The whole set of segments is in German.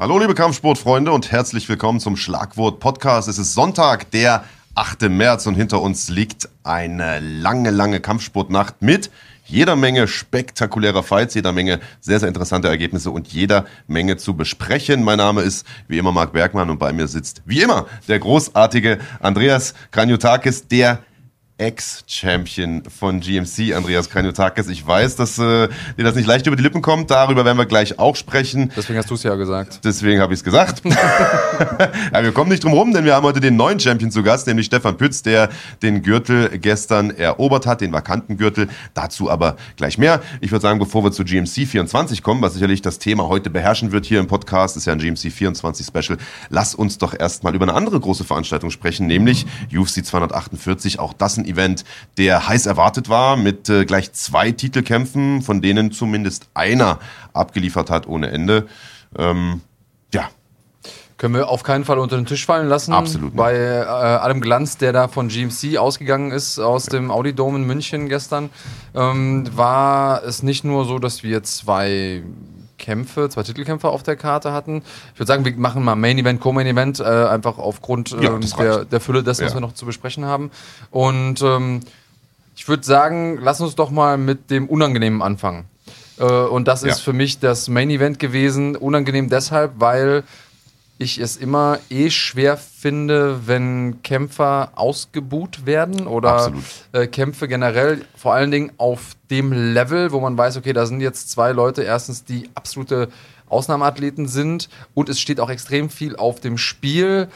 Hallo liebe Kampfsportfreunde und herzlich willkommen zum Schlagwort Podcast. Es ist Sonntag, der 8. März und hinter uns liegt eine lange, lange Kampfsportnacht mit jeder Menge spektakulärer Fights, jeder Menge sehr, sehr interessante Ergebnisse und jeder Menge zu besprechen. Mein Name ist wie immer Marc Bergmann und bei mir sitzt wie immer der großartige Andreas Kranjotakis, der Ex-Champion von GMC, Andreas Kranjotakis. Ich weiß, dass äh, dir das nicht leicht über die Lippen kommt. Darüber werden wir gleich auch sprechen. Deswegen hast du es ja gesagt. Deswegen habe ich es gesagt. ja, wir kommen nicht drum rum, denn wir haben heute den neuen Champion zu Gast, nämlich Stefan Pütz, der den Gürtel gestern erobert hat, den vakanten Gürtel. Dazu aber gleich mehr. Ich würde sagen, bevor wir zu GMC 24 kommen, was sicherlich das Thema heute beherrschen wird hier im Podcast, ist ja ein GMC 24 Special. Lass uns doch erstmal über eine andere große Veranstaltung sprechen, nämlich UFC 248. Auch das ein Event, der heiß erwartet war, mit äh, gleich zwei Titelkämpfen, von denen zumindest einer abgeliefert hat ohne Ende. Ähm, ja, können wir auf keinen Fall unter den Tisch fallen lassen. Absolut. Nicht. Bei äh, allem Glanz, der da von GMC ausgegangen ist, aus ja. dem Audi Dome in München gestern, ähm, war es nicht nur so, dass wir zwei Kämpfe, zwei Titelkämpfe auf der Karte hatten. Ich würde sagen, wir machen mal Main Event, Co-Main Event, äh, einfach aufgrund äh, ja, der, der, Fülle dessen, ja. was wir noch zu besprechen haben. Und ähm, ich würde sagen, lass uns doch mal mit dem Unangenehmen anfangen. Äh, und das ja. ist für mich das Main Event gewesen. Unangenehm deshalb, weil ich es immer eh schwer finde, wenn Kämpfer ausgebuht werden oder äh, Kämpfe generell, vor allen Dingen auf dem Level, wo man weiß, okay, da sind jetzt zwei Leute, erstens die absolute Ausnahmeathleten sind und es steht auch extrem viel auf dem Spiel.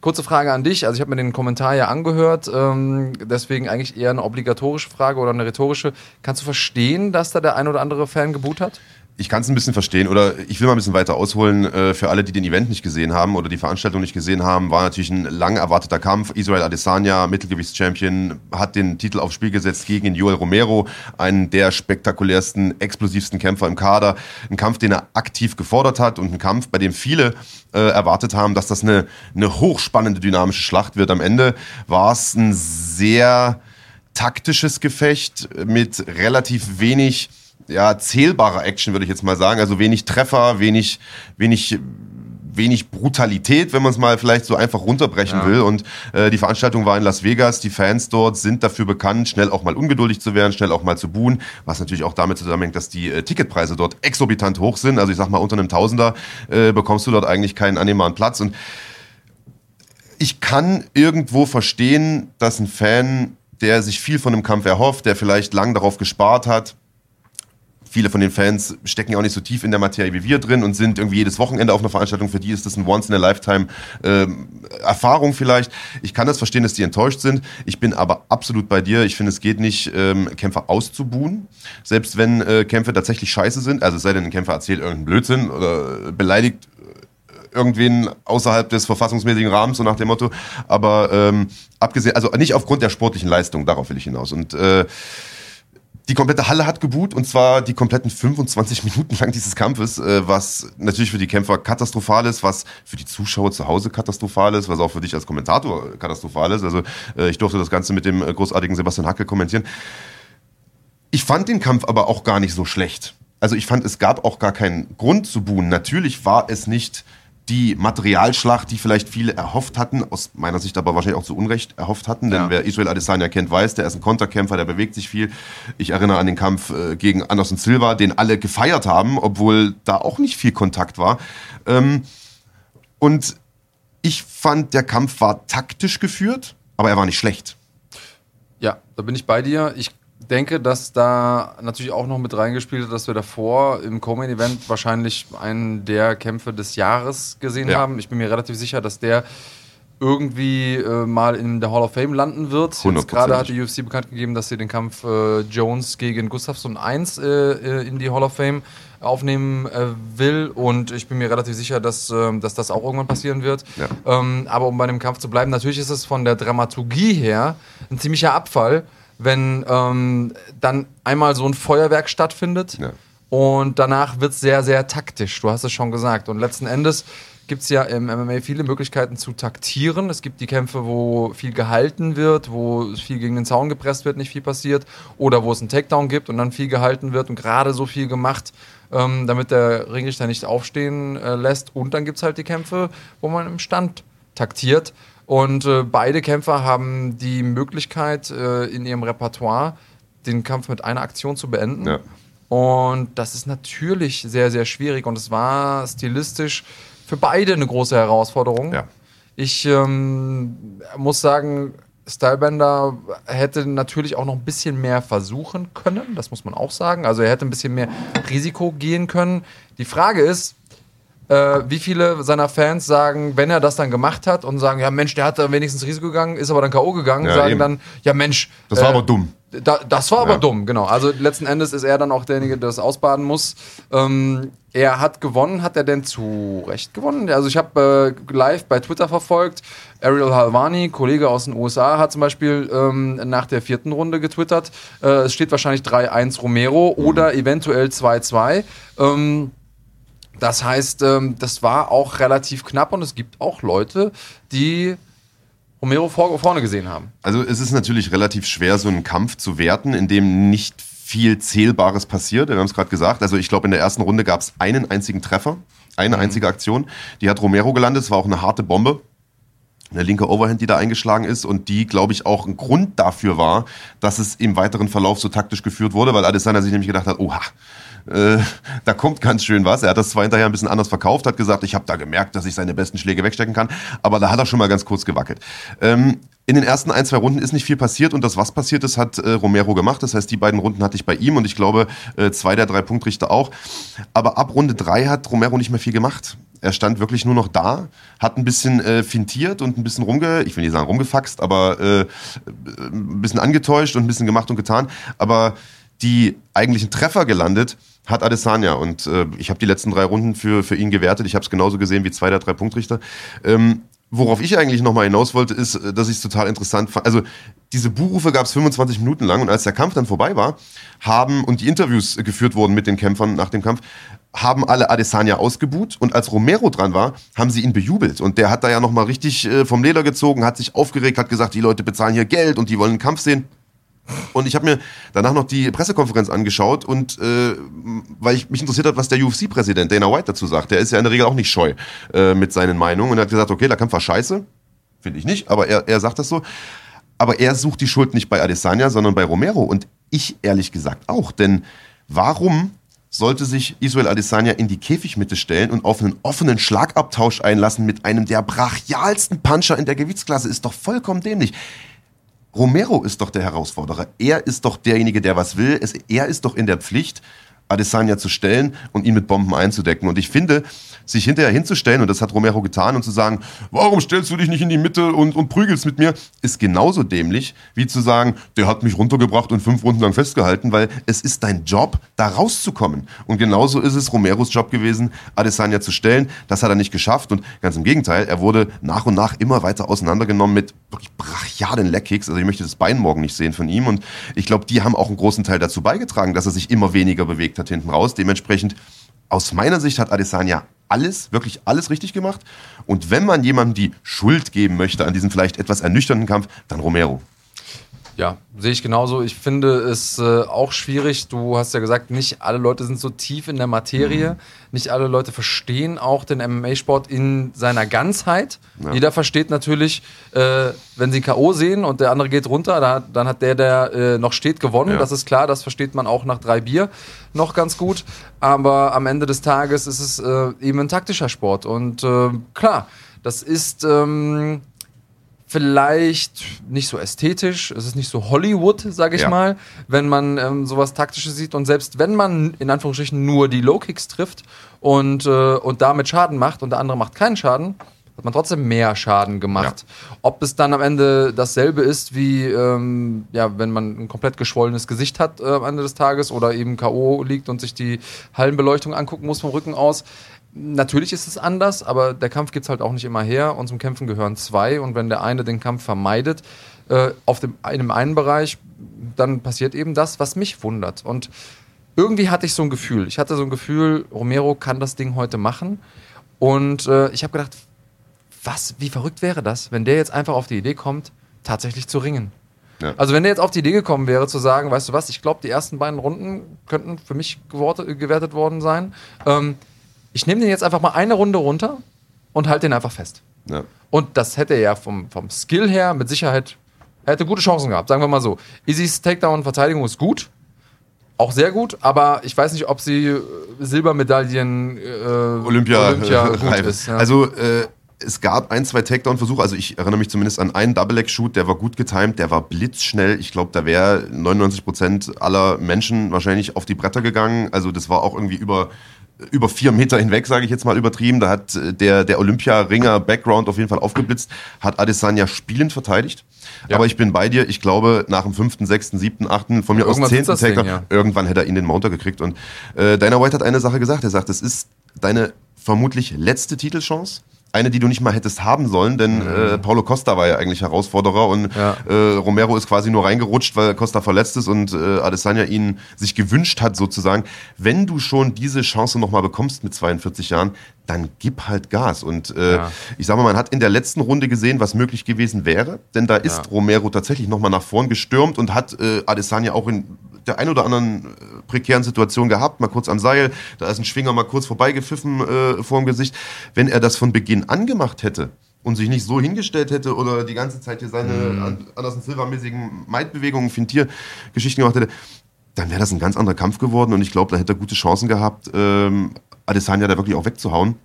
Kurze Frage an dich. Also ich habe mir den Kommentar ja angehört, ähm, deswegen eigentlich eher eine obligatorische Frage oder eine rhetorische. Kannst du verstehen, dass da der ein oder andere Fan geboot hat? Ich kann es ein bisschen verstehen oder ich will mal ein bisschen weiter ausholen. Äh, für alle, die den Event nicht gesehen haben oder die Veranstaltung nicht gesehen haben, war natürlich ein lang erwarteter Kampf. Israel Adesanya, Mittelgewichtschampion, hat den Titel aufs Spiel gesetzt gegen Joel Romero, einen der spektakulärsten, explosivsten Kämpfer im Kader. Ein Kampf, den er aktiv gefordert hat und ein Kampf, bei dem viele äh, erwartet haben, dass das eine, eine hochspannende, dynamische Schlacht wird. Am Ende war es ein sehr taktisches Gefecht mit relativ wenig ja, zählbarer Action, würde ich jetzt mal sagen. Also wenig Treffer, wenig, wenig, wenig Brutalität, wenn man es mal vielleicht so einfach runterbrechen ja. will. Und äh, die Veranstaltung war in Las Vegas. Die Fans dort sind dafür bekannt, schnell auch mal ungeduldig zu werden, schnell auch mal zu buhen, was natürlich auch damit zusammenhängt, dass die äh, Ticketpreise dort exorbitant hoch sind. Also ich sag mal, unter einem Tausender äh, bekommst du dort eigentlich keinen annehmbaren Platz. Und ich kann irgendwo verstehen, dass ein Fan, der sich viel von einem Kampf erhofft, der vielleicht lang darauf gespart hat, viele von den Fans stecken ja auch nicht so tief in der Materie wie wir drin und sind irgendwie jedes Wochenende auf einer Veranstaltung. Für die ist das ein Once-in-a-Lifetime-Erfahrung ähm, vielleicht. Ich kann das verstehen, dass die enttäuscht sind. Ich bin aber absolut bei dir. Ich finde, es geht nicht, ähm, Kämpfer auszubuhen. Selbst wenn äh, Kämpfe tatsächlich scheiße sind. Also sei denn, ein Kämpfer erzählt irgendeinen Blödsinn oder beleidigt irgendwen außerhalb des verfassungsmäßigen Rahmens, so nach dem Motto. Aber ähm, abgesehen, also nicht aufgrund der sportlichen Leistung, darauf will ich hinaus. Und äh, die komplette Halle hat geboot und zwar die kompletten 25 Minuten lang dieses Kampfes, äh, was natürlich für die Kämpfer katastrophal ist, was für die Zuschauer zu Hause katastrophal ist, was auch für dich als Kommentator katastrophal ist. Also äh, ich durfte das Ganze mit dem äh, großartigen Sebastian Hacke kommentieren. Ich fand den Kampf aber auch gar nicht so schlecht. Also ich fand, es gab auch gar keinen Grund zu buhen. Natürlich war es nicht die Materialschlacht, die vielleicht viele erhofft hatten, aus meiner Sicht aber wahrscheinlich auch zu Unrecht erhofft hatten, denn ja. wer Israel Adesanya kennt, weiß, der ist ein Konterkämpfer, der bewegt sich viel. Ich erinnere an den Kampf äh, gegen Anderson Silva, den alle gefeiert haben, obwohl da auch nicht viel Kontakt war. Ähm, und ich fand, der Kampf war taktisch geführt, aber er war nicht schlecht. Ja, da bin ich bei dir. Ich denke, dass da natürlich auch noch mit reingespielt hat, dass wir davor im Co-Main-Event wahrscheinlich einen der Kämpfe des Jahres gesehen ja. haben. Ich bin mir relativ sicher, dass der irgendwie äh, mal in der Hall of Fame landen wird. Jetzt gerade hat die UFC bekannt gegeben, dass sie den Kampf äh, Jones gegen Gustafsson 1 äh, äh, in die Hall of Fame aufnehmen äh, will und ich bin mir relativ sicher, dass, ähm, dass das auch irgendwann passieren wird. Ja. Ähm, aber um bei dem Kampf zu bleiben, natürlich ist es von der Dramaturgie her ein ziemlicher Abfall, wenn ähm, dann einmal so ein Feuerwerk stattfindet ja. und danach wird es sehr, sehr taktisch. Du hast es schon gesagt. Und letzten Endes gibt es ja im MMA viele Möglichkeiten zu taktieren. Es gibt die Kämpfe, wo viel gehalten wird, wo viel gegen den Zaun gepresst wird, nicht viel passiert. Oder wo es einen Takedown gibt und dann viel gehalten wird und gerade so viel gemacht, ähm, damit der Ringrichter nicht aufstehen äh, lässt. Und dann gibt es halt die Kämpfe, wo man im Stand taktiert. Und äh, beide Kämpfer haben die Möglichkeit, äh, in ihrem Repertoire den Kampf mit einer Aktion zu beenden. Ja. Und das ist natürlich sehr, sehr schwierig. Und es war stilistisch für beide eine große Herausforderung. Ja. Ich ähm, muss sagen, Stylebender hätte natürlich auch noch ein bisschen mehr versuchen können, das muss man auch sagen. Also er hätte ein bisschen mehr Risiko gehen können. Die Frage ist, äh, wie viele seiner Fans sagen, wenn er das dann gemacht hat und sagen, ja Mensch, der hat da wenigstens Risiko gegangen, ist aber dann K.O. gegangen, ja, sagen eben. dann, ja Mensch. Das war äh, aber dumm. Da, das war aber ja. dumm, genau. Also letzten Endes ist er dann auch derjenige, der das ausbaden muss. Ähm, er hat gewonnen. Hat er denn zu Recht gewonnen? Also ich habe äh, live bei Twitter verfolgt. Ariel Halvani, Kollege aus den USA, hat zum Beispiel ähm, nach der vierten Runde getwittert. Äh, es steht wahrscheinlich 3-1 Romero mhm. oder eventuell 2-2. Ähm, das heißt, ähm, das war auch relativ knapp und es gibt auch Leute, die Romero vor, vorne gesehen haben. Also es ist natürlich relativ schwer, so einen Kampf zu werten, in dem nicht viel Zählbares passiert. Wir haben es gerade gesagt. Also ich glaube, in der ersten Runde gab es einen einzigen Treffer, eine mhm. einzige Aktion. Die hat Romero gelandet. Es war auch eine harte Bombe. Eine linke Overhand, die da eingeschlagen ist und die, glaube ich, auch ein Grund dafür war, dass es im weiteren Verlauf so taktisch geführt wurde, weil Adesanya sich nämlich gedacht hat, oha, äh, da kommt ganz schön was. Er hat das zwar hinterher ein bisschen anders verkauft, hat gesagt, ich habe da gemerkt, dass ich seine besten Schläge wegstecken kann, aber da hat er schon mal ganz kurz gewackelt. Ähm, in den ersten ein, zwei Runden ist nicht viel passiert und das, was passiert ist, hat äh, Romero gemacht. Das heißt, die beiden Runden hatte ich bei ihm und ich glaube, äh, zwei der drei Punktrichter auch. Aber ab Runde drei hat Romero nicht mehr viel gemacht. Er stand wirklich nur noch da, hat ein bisschen äh, fintiert und ein bisschen rumge, ich will nicht sagen rumgefaxt, aber äh, ein bisschen angetäuscht und ein bisschen gemacht und getan. Aber die eigentlichen Treffer gelandet hat Adesanya. Und äh, ich habe die letzten drei Runden für, für ihn gewertet. Ich habe es genauso gesehen wie zwei der drei Punktrichter. Ähm, worauf ich eigentlich nochmal hinaus wollte, ist, äh, dass ich es total interessant fand. Also diese Buchrufe gab es 25 Minuten lang und als der Kampf dann vorbei war, haben und die Interviews geführt wurden mit den Kämpfern nach dem Kampf, haben alle Adesanya ausgebuht und als Romero dran war, haben sie ihn bejubelt und der hat da ja nochmal richtig äh, vom Leder gezogen, hat sich aufgeregt, hat gesagt, die Leute bezahlen hier Geld und die wollen einen Kampf sehen. Und ich habe mir danach noch die Pressekonferenz angeschaut und äh, weil ich mich interessiert hat, was der UFC-Präsident Dana White dazu sagt. Der ist ja in der Regel auch nicht scheu äh, mit seinen Meinungen und er hat gesagt, okay, der Kampf war scheiße. Finde ich nicht, aber er, er sagt das so. Aber er sucht die Schuld nicht bei Adesanya, sondern bei Romero. Und ich ehrlich gesagt auch. Denn warum sollte sich Israel Adesanya in die Käfigmitte stellen und auf einen offenen Schlagabtausch einlassen mit einem der brachialsten Puncher in der Gewichtsklasse? Ist doch vollkommen dämlich. Romero ist doch der Herausforderer. Er ist doch derjenige, der was will. Es, er ist doch in der Pflicht, Adesanya zu stellen und ihn mit Bomben einzudecken. Und ich finde, sich hinterher hinzustellen, und das hat Romero getan, und zu sagen, warum stellst du dich nicht in die Mitte und, und prügelst mit mir, ist genauso dämlich, wie zu sagen, der hat mich runtergebracht und fünf Runden lang festgehalten, weil es ist dein Job, da rauszukommen. Und genauso ist es Romeros Job gewesen, Adesanya zu stellen. Das hat er nicht geschafft und ganz im Gegenteil, er wurde nach und nach immer weiter auseinandergenommen mit wirklich brachialen Leckkicks. Also ich möchte das Bein morgen nicht sehen von ihm und ich glaube, die haben auch einen großen Teil dazu beigetragen, dass er sich immer weniger bewegt hat hinten raus. Dementsprechend aus meiner Sicht hat Adesanya alles, wirklich alles richtig gemacht. Und wenn man jemandem die Schuld geben möchte an diesem vielleicht etwas ernüchternden Kampf, dann Romero. Ja, sehe ich genauso. Ich finde es äh, auch schwierig. Du hast ja gesagt, nicht alle Leute sind so tief in der Materie. Mhm. Nicht alle Leute verstehen auch den MMA-Sport in seiner Ganzheit. Ja. Jeder versteht natürlich, äh, wenn sie K.O. sehen und der andere geht runter, da, dann hat der, der äh, noch steht, gewonnen. Ja. Das ist klar, das versteht man auch nach drei Bier noch ganz gut. Aber am Ende des Tages ist es äh, eben ein taktischer Sport. Und äh, klar, das ist. Ähm, vielleicht nicht so ästhetisch, es ist nicht so Hollywood, sage ich ja. mal, wenn man ähm, sowas Taktisches sieht. Und selbst wenn man in Anführungsstrichen nur die Low-Kicks trifft und, äh, und damit Schaden macht und der andere macht keinen Schaden, hat man trotzdem mehr Schaden gemacht. Ja. Ob es dann am Ende dasselbe ist, wie ähm, ja, wenn man ein komplett geschwollenes Gesicht hat äh, am Ende des Tages oder eben K.O. liegt und sich die Hallenbeleuchtung angucken muss vom Rücken aus, Natürlich ist es anders, aber der Kampf gibt es halt auch nicht immer her und zum Kämpfen gehören zwei und wenn der eine den Kampf vermeidet, äh, auf dem, in dem einen Bereich, dann passiert eben das, was mich wundert. Und irgendwie hatte ich so ein Gefühl. Ich hatte so ein Gefühl, Romero kann das Ding heute machen. Und äh, ich habe gedacht, was, wie verrückt wäre das, wenn der jetzt einfach auf die Idee kommt, tatsächlich zu ringen. Ja. Also wenn der jetzt auf die Idee gekommen wäre, zu sagen, weißt du was, ich glaube, die ersten beiden Runden könnten für mich gewertet worden sein. Ähm, ich nehme den jetzt einfach mal eine Runde runter und halte den einfach fest. Ja. Und das hätte er ja vom, vom Skill her mit Sicherheit, er hätte gute Chancen gehabt, sagen wir mal so. Isis Takedown-Verteidigung ist gut, auch sehr gut, aber ich weiß nicht, ob sie äh, Silbermedaillen äh, Olympia, Olympia gut ist. Ja. Also äh, es gab ein, zwei Takedown-Versuche, also ich erinnere mich zumindest an einen Double-Leg-Shoot, der war gut getimed, der war blitzschnell. Ich glaube, da wäre 99% aller Menschen wahrscheinlich auf die Bretter gegangen. Also das war auch irgendwie über über vier Meter hinweg, sage ich jetzt mal übertrieben. Da hat äh, der, der Olympia-Ringer Background auf jeden Fall aufgeblitzt, hat Adesanya spielend verteidigt. Ja. Aber ich bin bei dir. Ich glaube, nach dem fünften, sechsten, siebten, achten, von mir ja, aus zehnten Takedown, ja. irgendwann hätte er ihn den Mounter gekriegt. Und äh, Dana White hat eine Sache gesagt. Er sagt, es ist deine vermutlich letzte Titelchance eine, die du nicht mal hättest haben sollen, denn mhm. äh, Paulo Costa war ja eigentlich Herausforderer und ja. äh, Romero ist quasi nur reingerutscht, weil Costa verletzt ist und äh, Adesanya ihn sich gewünscht hat sozusagen. Wenn du schon diese Chance nochmal bekommst mit 42 Jahren, dann gib halt Gas. Und äh, ja. ich sage mal, man hat in der letzten Runde gesehen, was möglich gewesen wäre, denn da ist ja. Romero tatsächlich nochmal nach vorn gestürmt und hat äh, Adesanya auch in der ein oder anderen äh, prekären Situation gehabt, mal kurz am Seil, da ist ein Schwinger mal kurz vorbeigepfiffen äh, vor dem Gesicht. Wenn er das von Beginn an gemacht hätte und sich nicht so hingestellt hätte oder die ganze Zeit hier seine mm. Anderson Silva-mäßigen Maidbewegungen, Fintier-Geschichten gemacht hätte, dann wäre das ein ganz anderer Kampf geworden und ich glaube, da hätte er gute Chancen gehabt, ähm, Adesanya da wirklich auch wegzuhauen.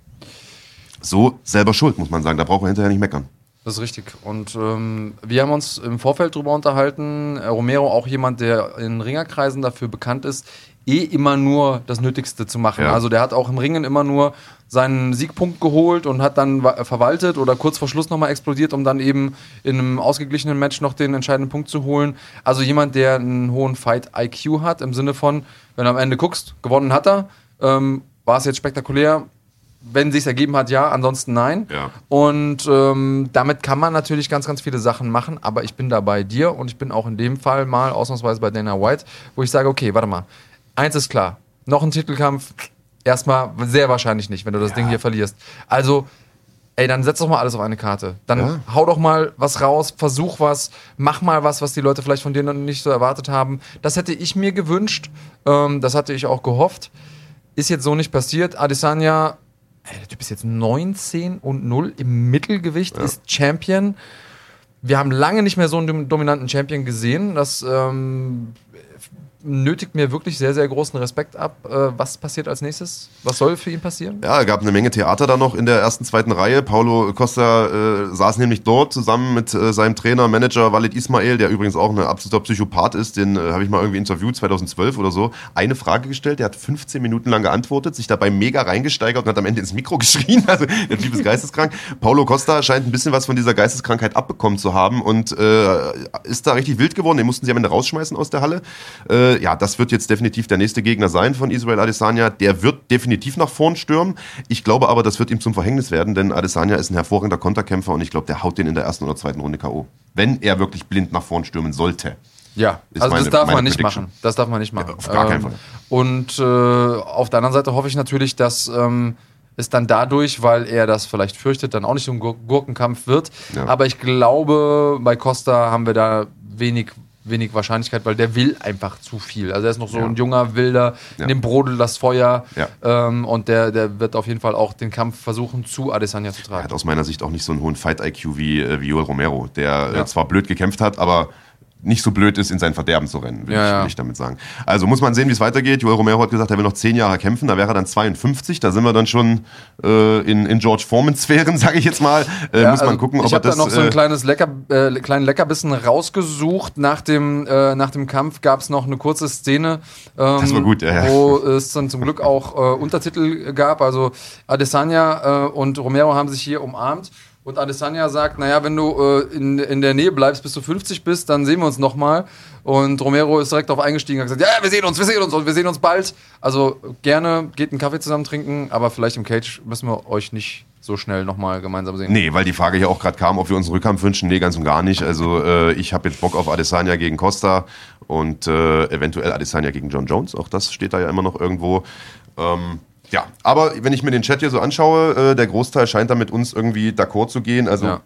So selber schuld, muss man sagen. Da braucht er hinterher nicht meckern. Das ist richtig. Und ähm, wir haben uns im Vorfeld darüber unterhalten. Äh, Romero auch jemand, der in Ringerkreisen dafür bekannt ist, eh immer nur das Nötigste zu machen. Ja. Also der hat auch im Ringen immer nur seinen Siegpunkt geholt und hat dann verwaltet oder kurz vor Schluss nochmal explodiert, um dann eben in einem ausgeglichenen Match noch den entscheidenden Punkt zu holen. Also jemand, der einen hohen Fight-IQ hat, im Sinne von, wenn du am Ende guckst, gewonnen hat er, ähm, war es jetzt spektakulär, wenn sich ergeben hat, ja, ansonsten nein. Ja. Und ähm, damit kann man natürlich ganz, ganz viele Sachen machen, aber ich bin da bei dir und ich bin auch in dem Fall mal ausnahmsweise bei Dana White, wo ich sage, okay, warte mal, eins ist klar, noch ein Titelkampf, erstmal sehr wahrscheinlich nicht, wenn du das ja. Ding hier verlierst. Also, ey, dann setz doch mal alles auf eine Karte. Dann ja. hau doch mal was raus, versuch was, mach mal was, was die Leute vielleicht von dir noch nicht so erwartet haben. Das hätte ich mir gewünscht, ähm, das hatte ich auch gehofft. Ist jetzt so nicht passiert. Adesanya der Typ ist jetzt 19 und 0 im Mittelgewicht, ja. ist Champion. Wir haben lange nicht mehr so einen dominanten Champion gesehen. Das ähm, nötigt mir wirklich sehr, sehr großen Respekt ab. Äh, was passiert als nächstes? Was soll für ihn passieren? Ja, es gab eine Menge Theater da noch in der ersten, zweiten Reihe. Paulo Costa äh, saß nämlich dort zusammen mit äh, seinem Trainer, Manager Walid Ismail, der übrigens auch ein absoluter Psychopath ist. Den äh, habe ich mal irgendwie interviewt, 2012 oder so. Eine Frage gestellt, der hat 15 Minuten lang geantwortet, sich dabei mega reingesteigert und hat am Ende ins Mikro geschrien. Also der Typ ist geisteskrank. Paulo Costa scheint ein bisschen was von dieser Geisteskrankheit abbekommen zu haben und äh, ist da richtig wild geworden. Den mussten sie am Ende rausschmeißen aus der Halle. Äh, ja, das wird jetzt definitiv der nächste Gegner sein von Israel Adesanya. Der wird definitiv nach vorn stürmen. Ich glaube aber, das wird ihm zum Verhängnis werden, denn Adesanya ist ein hervorragender Konterkämpfer und ich glaube, der haut den in der ersten oder zweiten Runde K.O. Wenn er wirklich blind nach vorn stürmen sollte. Ja, also meine, das darf man nicht Prediction. machen. Das darf man nicht machen. Ja, auf gar keinen ähm, Fall. Und äh, auf der anderen Seite hoffe ich natürlich, dass ähm, es dann dadurch, weil er das vielleicht fürchtet, dann auch nicht so ein Gurkenkampf wird. Ja. Aber ich glaube, bei Costa haben wir da wenig wenig Wahrscheinlichkeit, weil der will einfach zu viel. Also er ist noch so ja. ein junger Wilder, ja. dem brodelt das Feuer ja. ähm, und der, der wird auf jeden Fall auch den Kampf versuchen, zu Adesanya zu tragen. Er hat aus meiner Sicht auch nicht so einen hohen Fight-IQ wie, äh, wie Joel Romero, der äh, zwar blöd gekämpft hat, aber nicht so blöd ist, in sein Verderben zu rennen, will, ja, ich, will ich, damit sagen. Also muss man sehen, wie es weitergeht. Joel Romero hat gesagt, er will noch zehn Jahre kämpfen, da wäre er dann 52. Da sind wir dann schon äh, in, in George Foreman-Sphären, sage ich jetzt mal. Äh, ja, muss man also gucken, ob er das... Ich habe da noch so ein äh, kleines Lecker, äh, kleinen Leckerbissen rausgesucht. Nach dem, äh, nach dem Kampf gab es noch eine kurze Szene, ähm, gut, ja. wo es dann zum Glück auch äh, Untertitel gab. Also Adesanya und Romero haben sich hier umarmt. Und Adesanya sagt, naja, wenn du äh, in, in der Nähe bleibst, bis du 50 bist, dann sehen wir uns nochmal. Und Romero ist direkt darauf eingestiegen und hat gesagt, ja, wir sehen uns, wir sehen uns und wir sehen uns bald. Also gerne geht einen Kaffee zusammen trinken, aber vielleicht im Cage müssen wir euch nicht so schnell nochmal gemeinsam sehen. Nee, weil die Frage hier auch gerade kam, ob wir uns einen Rückkampf wünschen. Nee, ganz und gar nicht. Also äh, ich habe jetzt Bock auf Adesanya gegen Costa und äh, eventuell Adesanya gegen John Jones. Auch das steht da ja immer noch irgendwo. Ähm, Ja, aber wenn ich mir den Chat hier so anschaue, äh, der Großteil scheint da mit uns irgendwie d'accord zu gehen. Also Ja.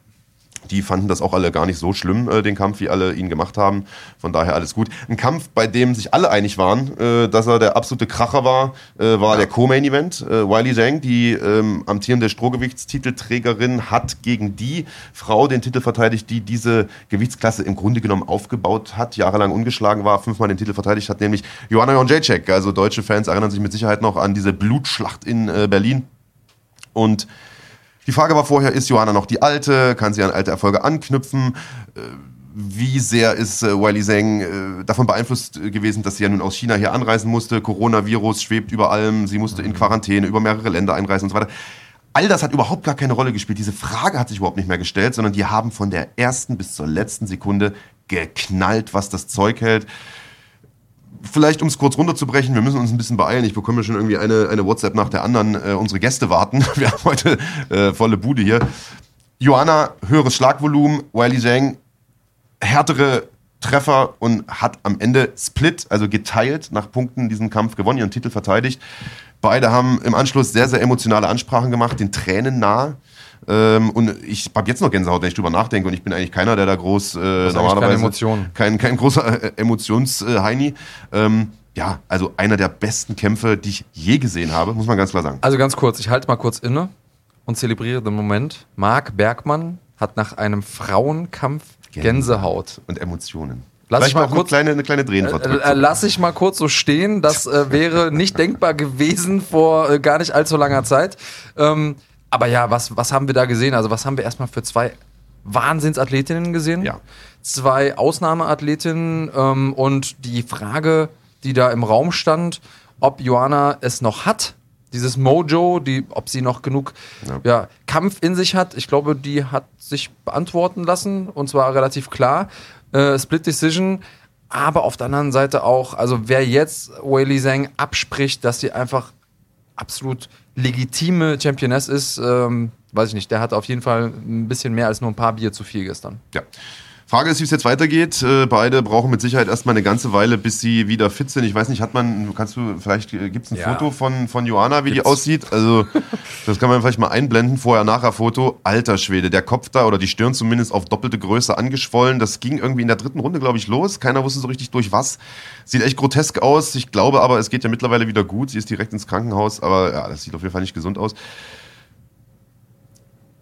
Die fanden das auch alle gar nicht so schlimm, äh, den Kampf, wie alle ihn gemacht haben. Von daher alles gut. Ein Kampf, bei dem sich alle einig waren, äh, dass er der absolute Kracher war, äh, war der Co-Main-Event. Äh, Wiley Zhang, die ähm, amtierende Strohgewichtstitelträgerin, hat gegen die Frau den Titel verteidigt, die diese Gewichtsklasse im Grunde genommen aufgebaut hat, jahrelang ungeschlagen war, fünfmal den Titel verteidigt hat, nämlich Joanna Jędrzejczyk. Also deutsche Fans erinnern sich mit Sicherheit noch an diese Blutschlacht in äh, Berlin. Und die Frage war vorher, ist Johanna noch die Alte? Kann sie an alte Erfolge anknüpfen? Äh, Wie sehr ist äh, Wiley Zhang äh, davon beeinflusst gewesen, dass sie ja nun aus China hier anreisen musste? Coronavirus schwebt über allem, sie musste in Quarantäne über mehrere Länder einreisen und so weiter. All das hat überhaupt gar keine Rolle gespielt. Diese Frage hat sich überhaupt nicht mehr gestellt, sondern die haben von der ersten bis zur letzten Sekunde geknallt, was das Zeug hält vielleicht um es kurz runterzubrechen, wir müssen uns ein bisschen beeilen. Ich bekomme schon irgendwie eine, eine WhatsApp nach der anderen. Äh, unsere Gäste warten. Wir haben heute äh, volle Bude hier. Joanna, höheres Schlagvolumen. Wiley Zhang, härtere Treffer und hat am Ende split, also geteilt nach Punkten diesen Kampf gewonnen, ihren Titel verteidigt. Beide haben im Anschluss sehr, sehr emotionale Ansprachen gemacht, den Tränen nahe. Ähm, und ich habe jetzt noch Gänsehaut, wenn ich drüber nachdenke. Und ich bin eigentlich keiner, der da groß äh, normalerweise. keine. Kein, kein großer äh, Emotionsheini. Ähm, ja, also einer der besten Kämpfe, die ich je gesehen habe, muss man ganz klar sagen. Also ganz kurz, ich halte mal kurz inne und zelebriere den Moment. Marc Bergmann hat nach einem Frauenkampf Gänsehaut. Und Emotionen. Lass Vielleicht ich mal eine kurz- kleine, eine kleine Drehen Äh, äh, lass ich mal kurz so stehen. Das äh, wäre nicht denkbar gewesen vor äh, gar nicht allzu langer Zeit. Ähm, aber ja, was, was haben wir da gesehen? Also, was haben wir erstmal für zwei Wahnsinnsathletinnen gesehen? Ja. Zwei Ausnahmeathletinnen ähm, und die Frage, die da im Raum stand, ob Joanna es noch hat. Dieses Mojo, die, ob sie noch genug Ja. ja. Kampf in sich hat, ich glaube, die hat sich beantworten lassen und zwar relativ klar. Äh, Split Decision, aber auf der anderen Seite auch, also wer jetzt Weili Zhang abspricht, dass sie einfach absolut legitime Championess ist, ähm, weiß ich nicht, der hat auf jeden Fall ein bisschen mehr als nur ein paar Bier zu viel gestern. Ja. Frage ist, wie es jetzt weitergeht. Äh, beide brauchen mit Sicherheit erstmal eine ganze Weile, bis sie wieder fit sind. Ich weiß nicht, hat man, kannst du, vielleicht gibt es ein Ja. Foto von, von Joanna, wie die Gibt's. aussieht? Also, das kann man vielleicht mal einblenden, vorher-nachher-Foto. Alter Schwede, der Kopf da oder die Stirn zumindest auf doppelte Größe angeschwollen. Das ging irgendwie in der dritten Runde, glaube ich, los. Keiner wusste so richtig durch was. Sieht echt grotesk aus. Ich glaube aber, es geht ja mittlerweile wieder gut. Sie ist direkt ins Krankenhaus, aber ja, das sieht auf jeden Fall nicht gesund aus.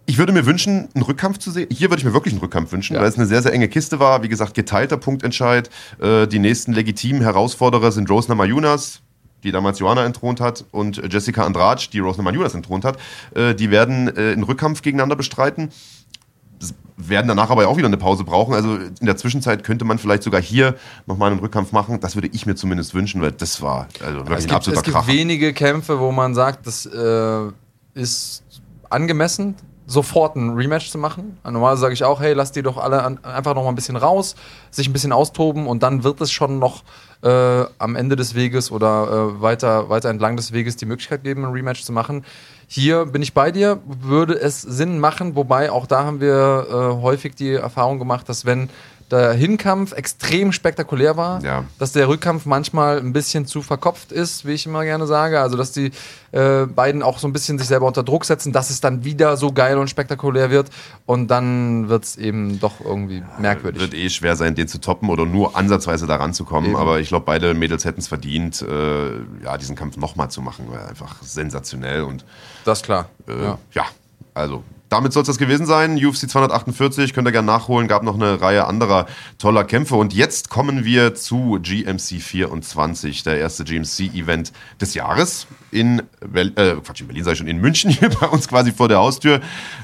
Ich würde mir wünschen, einen Rückkampf zu sehen. Hier würde ich mir wirklich einen Rückkampf wünschen, Ja. weil es eine sehr, sehr enge Kiste war. Wie gesagt, geteilter Punktentscheid. Äh, die nächsten legitimen Herausforderer sind Rosna Mayunas, die damals Joanna entthront hat, und Jessica Andrade, die Rosna Mayunas entthront hat. Äh, die werden äh, einen Rückkampf gegeneinander bestreiten. Werden danach aber auch wieder eine Pause brauchen. Also in der Zwischenzeit könnte man vielleicht sogar hier nochmal einen Rückkampf machen. Das würde ich mir zumindest wünschen, weil das war also wirklich Es ein gibt, absoluter es gibt Kracher. wenige Kämpfe, wo man sagt, das ist angemessen, sofort ein Rematch zu machen. Normalerweise sage ich auch, hey, lass die doch alle an, einfach noch mal ein bisschen raus, sich ein bisschen austoben und dann wird es schon noch äh, am Ende des Weges oder äh, weiter, weiter entlang des Weges die Möglichkeit geben, ein Rematch zu machen. Hier bin ich bei dir, würde es Sinn machen, wobei auch da haben wir äh, häufig die Erfahrung gemacht, dass wenn der Hinkampf extrem spektakulär war, Ja. dass der Rückkampf manchmal ein bisschen zu verkopft ist, wie ich immer gerne sage. Also, dass die äh, beiden auch so ein bisschen sich selber unter Druck setzen, dass es dann wieder so geil und spektakulär wird. Und dann wird es eben doch irgendwie merkwürdig. Wird eh schwer sein, den zu toppen oder nur ansatzweise daran zu kommen. Eben. Aber ich glaube, beide Mädels hätten es verdient, äh, ja, diesen Kampf nochmal zu machen. Weil einfach sensationell und das ist klar. äh, ja. ja. also damit soll es das gewesen sein. UFC 248 könnt ihr gerne nachholen. Gab noch eine Reihe anderer toller Kämpfe. Und jetzt kommen wir zu GMC 24, der erste GMC-Event des Jahres in, Ber äh, Quatsch, in Berlin, sei schon in München, hier bei uns quasi vor der Haustür.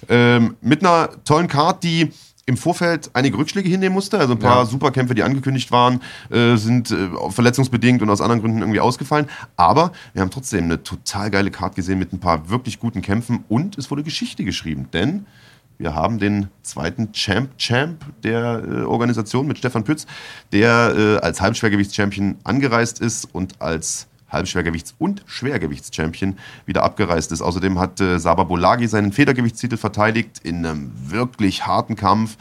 Ähm, mit einer tollen Card, die im Vorfeld einige Rückschläge hinnehmen musste. Also ein paar Ja. Superkämpfe, die angekündigt waren, äh, sind äh, verletzungsbedingt und aus anderen Gründen irgendwie ausgefallen. Aber wir haben trotzdem eine total geile Card gesehen mit ein paar wirklich guten Kämpfen und es wurde Geschichte geschrieben. Denn wir haben den zweiten Champ-Champ der äh, Organisation mit Stefan Pütz, der äh, als Halbschwergewichts-Champion angereist ist und als Halbschwergewichts- und Schwergewichts-Champion wieder abgereist ist. Außerdem hat äh, Saba Bolagi seinen Federgewichtstitel verteidigt in einem wirklich harten Kampf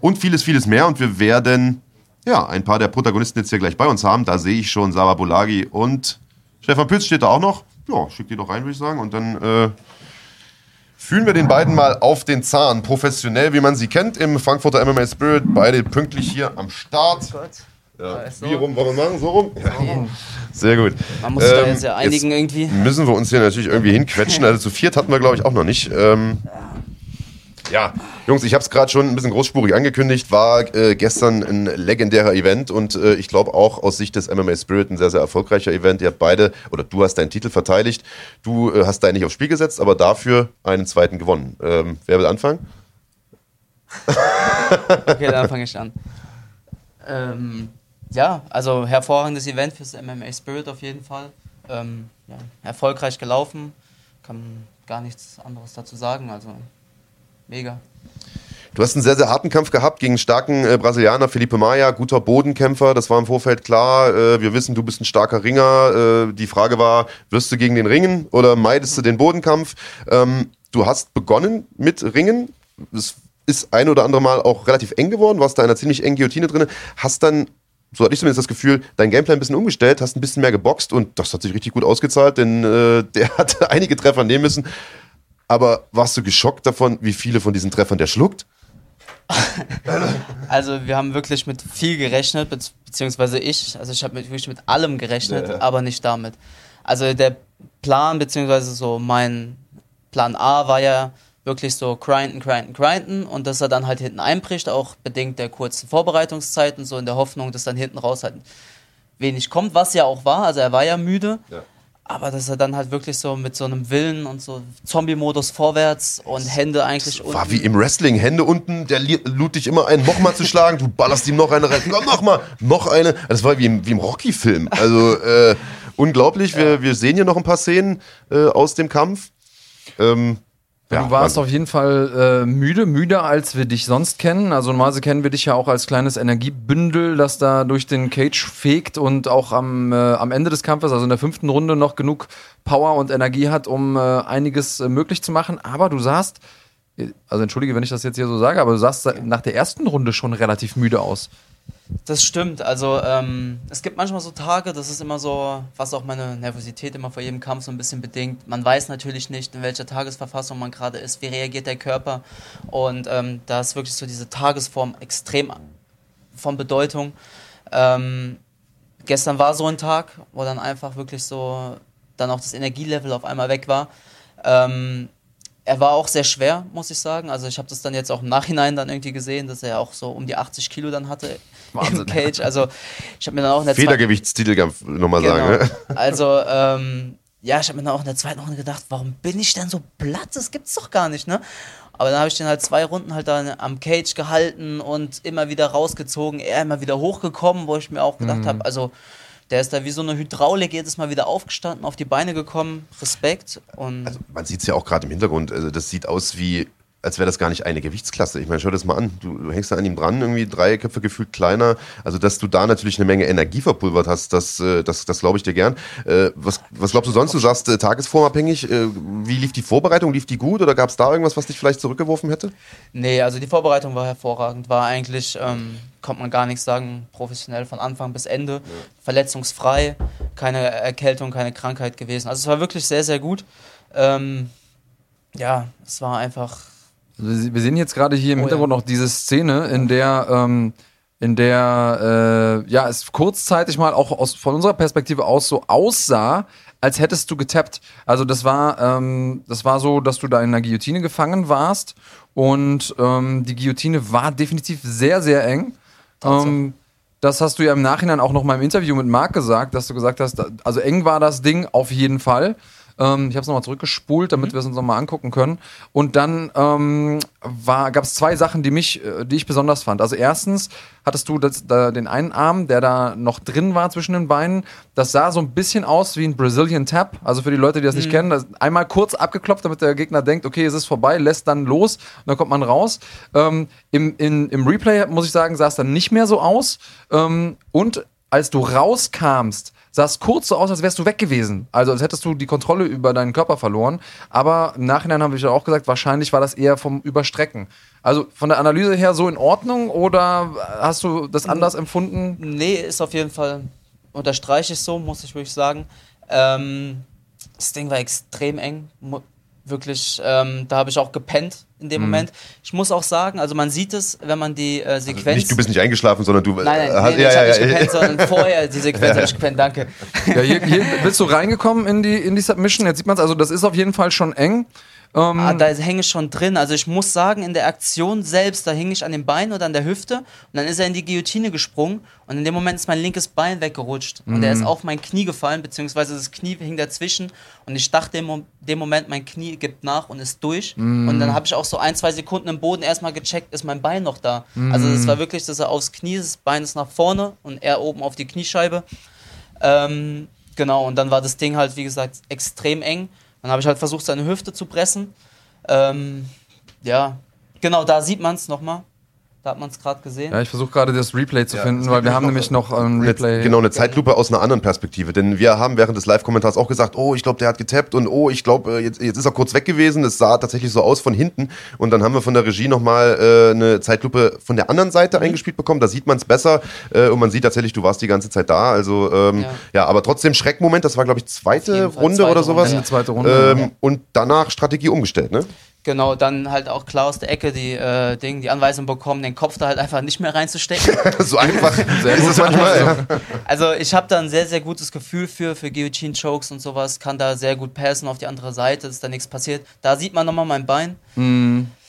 und vieles, vieles mehr. Und wir werden ja ein paar der Protagonisten jetzt hier gleich bei uns haben. Da sehe ich schon Saba Bolagi und Stefan Pütz steht da auch noch. Ja, schick die doch rein, würde ich sagen. Und dann äh, fühlen wir den beiden mal auf den Zahn. Professionell, wie man sie kennt, im Frankfurter MMA Spirit. Beide pünktlich hier am Start. Gott. Ja. So. Wie rum, wollen wir machen? So rum? Ja. Sehr gut. Man muss sich da Ähm, jetzt ja einigen irgendwie. Müssen wir uns hier natürlich irgendwie hinquetschen. Also zu viert hatten wir, glaube ich, auch noch nicht. Ähm, ja, Jungs, ich habe es gerade schon ein bisschen großspurig angekündigt. War äh, gestern ein legendärer Event und äh, ich glaube auch aus Sicht des MMA Spirit ein sehr, sehr erfolgreicher Event. Ihr habt beide, oder du hast deinen Titel verteidigt. Du äh, hast deinen nicht aufs Spiel gesetzt, aber dafür einen zweiten gewonnen. Ähm, wer will anfangen? Okay, dann fange ich an. Ähm, ja, also hervorragendes Event fürs MMA Spirit auf jeden Fall. Ähm, ja, erfolgreich gelaufen. Kann gar nichts anderes dazu sagen. Also mega. Du hast einen sehr, sehr harten Kampf gehabt gegen einen starken äh, Brasilianer, Felipe Maia, guter Bodenkämpfer, das war im Vorfeld klar. Äh, wir wissen, du bist ein starker Ringer. Äh, die Frage war, wirst du gegen den ringen oder meidest du den Bodenkampf? Ähm, du hast begonnen mit Ringen. Es ist ein oder andere Mal auch relativ eng geworden, warst da in einer ziemlich engen Guillotine drin. Hast dann, so hatte ich zumindest das Gefühl, dein Gameplay ein bisschen umgestellt, hast ein bisschen mehr geboxt und das hat sich richtig gut ausgezahlt, denn äh, der hat einige Treffer nehmen müssen. Aber warst du geschockt davon, wie viele von diesen Treffern der schluckt? Also wir haben wirklich mit viel gerechnet, be beziehungsweise ich. Also ich habe mit, wirklich mit allem gerechnet, Ja. aber nicht damit. Also der Plan, beziehungsweise so mein Plan A war ja wirklich so grinden, grinden, grinden und dass er dann halt hinten einbricht, auch bedingt der kurzen Vorbereitungszeiten, so in der Hoffnung, dass dann hinten raus halt wenig kommt, was ja auch war. Also er war ja müde. Ja. Aber dass er dann halt wirklich so mit so einem Willen und so Zombie-Modus vorwärts und Hände eigentlich unten. War wie im Wrestling, Hände unten, der lud dich immer ein, nochmal zu schlagen, du ballerst ihm noch eine rein, komm, nochmal, noch eine. Das war wie im, wie im Rocky-Film. Also äh, unglaublich, wir, wir sehen hier noch ein paar Szenen äh, aus dem Kampf. Ähm, ja, du warst Wahnsinn. auf jeden Fall äh, müde, müder als wir dich sonst kennen. Also normalerweise kennen wir dich ja auch als kleines Energiebündel, das da durch den Cage fegt und auch am, äh, am Ende des Kampfes, also in der fünften Runde, noch genug Power und Energie hat, um äh, einiges äh, möglich zu machen. Aber du sahst, äh, also entschuldige, wenn ich das jetzt hier so sage, aber du sahst nach der ersten Runde schon relativ müde aus. Das stimmt. Also ähm, es gibt manchmal so Tage, das ist immer so, was auch meine Nervosität immer vor jedem Kampf so ein bisschen bedingt. Man weiß natürlich nicht, in welcher Tagesverfassung man gerade ist, wie reagiert der Körper. Und ähm, da ist wirklich so diese Tagesform extrem von Bedeutung. Ähm, gestern war so ein Tag, wo dann einfach wirklich so dann auch das Energielevel auf einmal weg war. Ähm, er war auch sehr schwer, muss ich sagen. Also ich habe das dann jetzt auch im Nachhinein dann irgendwie gesehen, dass er auch so um die 80 Kilo dann hatte Wahnsinn. im Cage. Also ich habe mir dann auch in der zweiten Federgewichtstitelkampf, nochmal sagen. Ne? also, ähm, ja, ich habe mir dann auch in der zweiten Runde gedacht, warum bin ich denn so platt? Das gibt's doch gar nicht, ne? Aber dann habe ich den halt zwei Runden halt dann am Cage gehalten und immer wieder rausgezogen, er immer wieder hochgekommen, wo ich mir auch gedacht habe, also der ist da wie so eine Hydraulik jedes Mal wieder aufgestanden, auf die Beine gekommen, Respekt und Also man sieht es ja auch gerade im Hintergrund, also das sieht aus wie, als wäre das gar nicht eine Gewichtsklasse. Ich meine, schau das mal an. Du, du hängst da an ihm dran, irgendwie drei Köpfe gefühlt kleiner. Also, dass du da natürlich eine Menge Energie verpulvert hast, das, äh, das, das glaube ich dir gern. Äh, was, was glaubst du sonst? Du sagst äh, tagesformabhängig. Wie lief die Vorbereitung? Lief die gut oder gab es da irgendwas, was dich vielleicht zurückgeworfen hätte? Nee, also die Vorbereitung war hervorragend. War eigentlich, ähm, kommt man gar nichts sagen, professionell von Anfang bis Ende. Verletzungsfrei, keine Erkältung, keine Krankheit gewesen. Also es war wirklich sehr, sehr gut. Ähm, ja, es war einfach. Wir sehen jetzt gerade hier im Oh ja. Hintergrund noch diese Szene, in der, ähm, in der, äh, ja, es kurzzeitig mal auch aus, von unserer Perspektive aus so aussah, als hättest du getappt. Also das war, ähm, das war so, dass du da in einer Guillotine gefangen warst und ähm, die Guillotine war definitiv sehr, sehr eng. Ähm, das hast du ja im Nachhinein auch noch mal im Interview mit Marc gesagt, dass du gesagt hast, also eng war das Ding auf jeden Fall. Ähm, ich habe es nochmal zurückgespult, damit wir es uns nochmal angucken können. Und dann ähm, gab es zwei Sachen, die mich, äh, die ich besonders fand. Also erstens hattest du das, da, den einen Arm, der da noch drin war zwischen den Beinen. Das sah so ein bisschen aus wie ein Brazilian Tap. Also für die Leute, die das nicht kennen, das einmal kurz abgeklopft, damit der Gegner denkt, okay, es ist vorbei, lässt dann los und dann kommt man raus. Ähm, im, in, Im Replay, muss ich sagen, sah es dann nicht mehr so aus. Ähm, und als du rauskamst, sah es kurz so aus, als wärst du weg gewesen. Also als hättest du die Kontrolle über deinen Körper verloren. Aber im Nachhinein habe ich ja auch gesagt, wahrscheinlich war das eher vom Überstrecken. Also von der Analyse her so in Ordnung oder hast du das anders empfunden? Nee, ist auf jeden Fall, unterstreiche ich so, muss ich wirklich sagen. Ähm, das Ding war extrem eng. Wirklich, ähm, da habe ich auch gepennt in dem Moment. Ich muss auch sagen, also man sieht es, wenn man die äh, Sequenz. Nicht, du bist nicht eingeschlafen, sondern du. Nein, nein, äh, nee, hast- nee, ja, ich ja, habe nicht ja, gepennt, sondern vorher die Sequenz habe ich gepennt, danke. Ja, hier, hier bist du reingekommen in die, in die Submission. Jetzt sieht man es, also das ist auf jeden Fall schon eng. Ähm, Ah, da hänge ich schon drin. Also ich muss sagen, in der Aktion selbst, da hing ich an dem Bein oder an der Hüfte und dann ist er in die Guillotine gesprungen und in dem Moment ist mein linkes Bein weggerutscht und er ist auf mein Knie gefallen, beziehungsweise das Knie hing dazwischen und ich dachte Mo- dem Moment, mein Knie gibt nach und ist durch und dann habe ich auch so ein, zwei Sekunden im Boden erstmal gecheckt, ist mein Bein noch da. Also es war wirklich, dass er aufs Knie ist, das Bein ist nach vorne und er oben auf die Kniescheibe. Ähm, genau, und dann war das Ding halt, wie gesagt, extrem eng. Dann habe ich halt versucht, seine Hüfte zu pressen. Ähm, ja, genau, da sieht man es nochmal. Da hat man es gerade gesehen. ja, ich versuche gerade das Replay zu Ja, finden, weil wir haben nämlich noch ein Eine- Replay. Genau, eine Zeitlupe aus einer anderen Perspektive. Denn wir haben während des Live-Kommentars auch gesagt, oh, ich glaube, der hat getappt und oh, ich glaube, jetzt, jetzt ist er kurz weg gewesen. Es sah tatsächlich so aus von hinten. Und dann haben wir von der Regie nochmal äh, eine Zeitlupe von der anderen Mhm. Seite eingespielt bekommen. Da sieht man es besser äh, und man sieht tatsächlich, du warst die ganze Zeit da. Also ähm, ja. Ja. aber trotzdem Schreckmoment. Das war, glaube ich, zweite Runde zweite oder sowas. Runde, Ende zweite Runde. Ähm, Und danach Strategie umgestellt, ne? Genau, dann halt auch klar aus der Ecke die, äh, Ding, die Anweisung bekommen, den Kopf da halt einfach nicht mehr reinzustecken. so einfach ist es manchmal. Ja. Also ich habe da ein sehr, sehr gutes Gefühl für, für Guillotine Chokes und sowas, kann da sehr gut passen auf die andere Seite, ist da nichts passiert. Da sieht man nochmal mein Bein.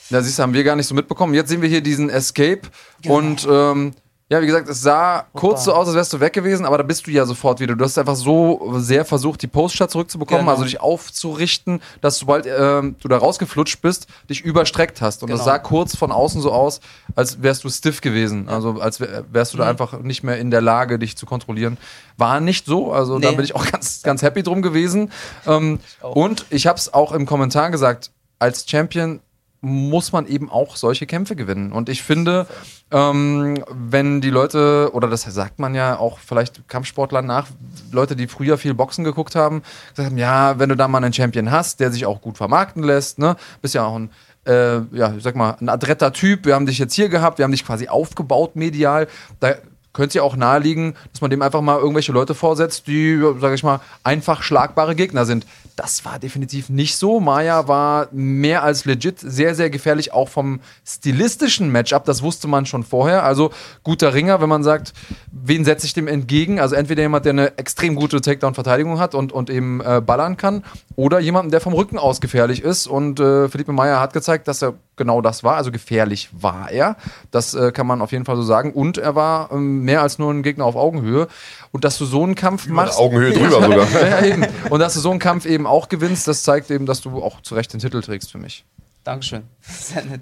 Ja, siehst du, haben wir gar nicht so mitbekommen. Jetzt sehen wir hier diesen Escape Genau. und ähm, ja, wie gesagt, es sah kurz so aus, als wärst du weg gewesen, aber da bist du ja sofort wieder. Du hast einfach so sehr versucht, die Post-Shot zurückzubekommen, Genau. also dich aufzurichten, dass sobald ähm, du da rausgeflutscht bist, dich überstreckt hast. Und das Genau. sah kurz von außen so aus, als wärst du stiff gewesen. Also als wär, wärst du da Mhm. einfach nicht mehr in der Lage, dich zu kontrollieren. War nicht so, also da Nee. bin ich auch ganz, ganz happy drum gewesen. Ähm, auch. und ich habe es auch im Kommentar gesagt, als Champion muss man eben auch solche Kämpfe gewinnen. Und ich finde, ähm, wenn die Leute, oder das sagt man ja auch vielleicht Kampfsportlern nach, Leute, die früher viel Boxen geguckt haben, gesagt haben, ja, wenn du da mal einen Champion hast, der sich auch gut vermarkten lässt, ne, bist ja auch ein äh, ja, ich sag mal, ein adretter Typ. Wir haben dich jetzt hier gehabt, wir haben dich quasi aufgebaut medial. Da könnte ja auch naheliegen, dass man dem einfach mal irgendwelche Leute vorsetzt, die, sag ich mal, einfach schlagbare Gegner sind. Das war definitiv nicht so. Maya war mehr als legit, sehr, sehr gefährlich, auch vom stilistischen Matchup. Das wusste man schon vorher. Also guter Ringer, wenn man sagt, wen setze ich dem entgegen? Also entweder jemand, der eine extrem gute Takedown-Verteidigung hat und, und eben äh, ballern kann, oder jemanden, der vom Rücken aus gefährlich ist. Und äh, Felipe Maya hat gezeigt, dass er genau das war. Also gefährlich war er. Das äh, kann man auf jeden Fall so sagen. Und er war ähm, mehr als nur ein Gegner auf Augenhöhe. Und dass du so einen Kampf machst. Augenhöhe drüber sogar. Ja, eben. Und dass du so einen Kampf eben auch gewinnst, das zeigt eben, dass du auch zu Recht den Titel trägst für mich. Dankeschön. Sehr nett.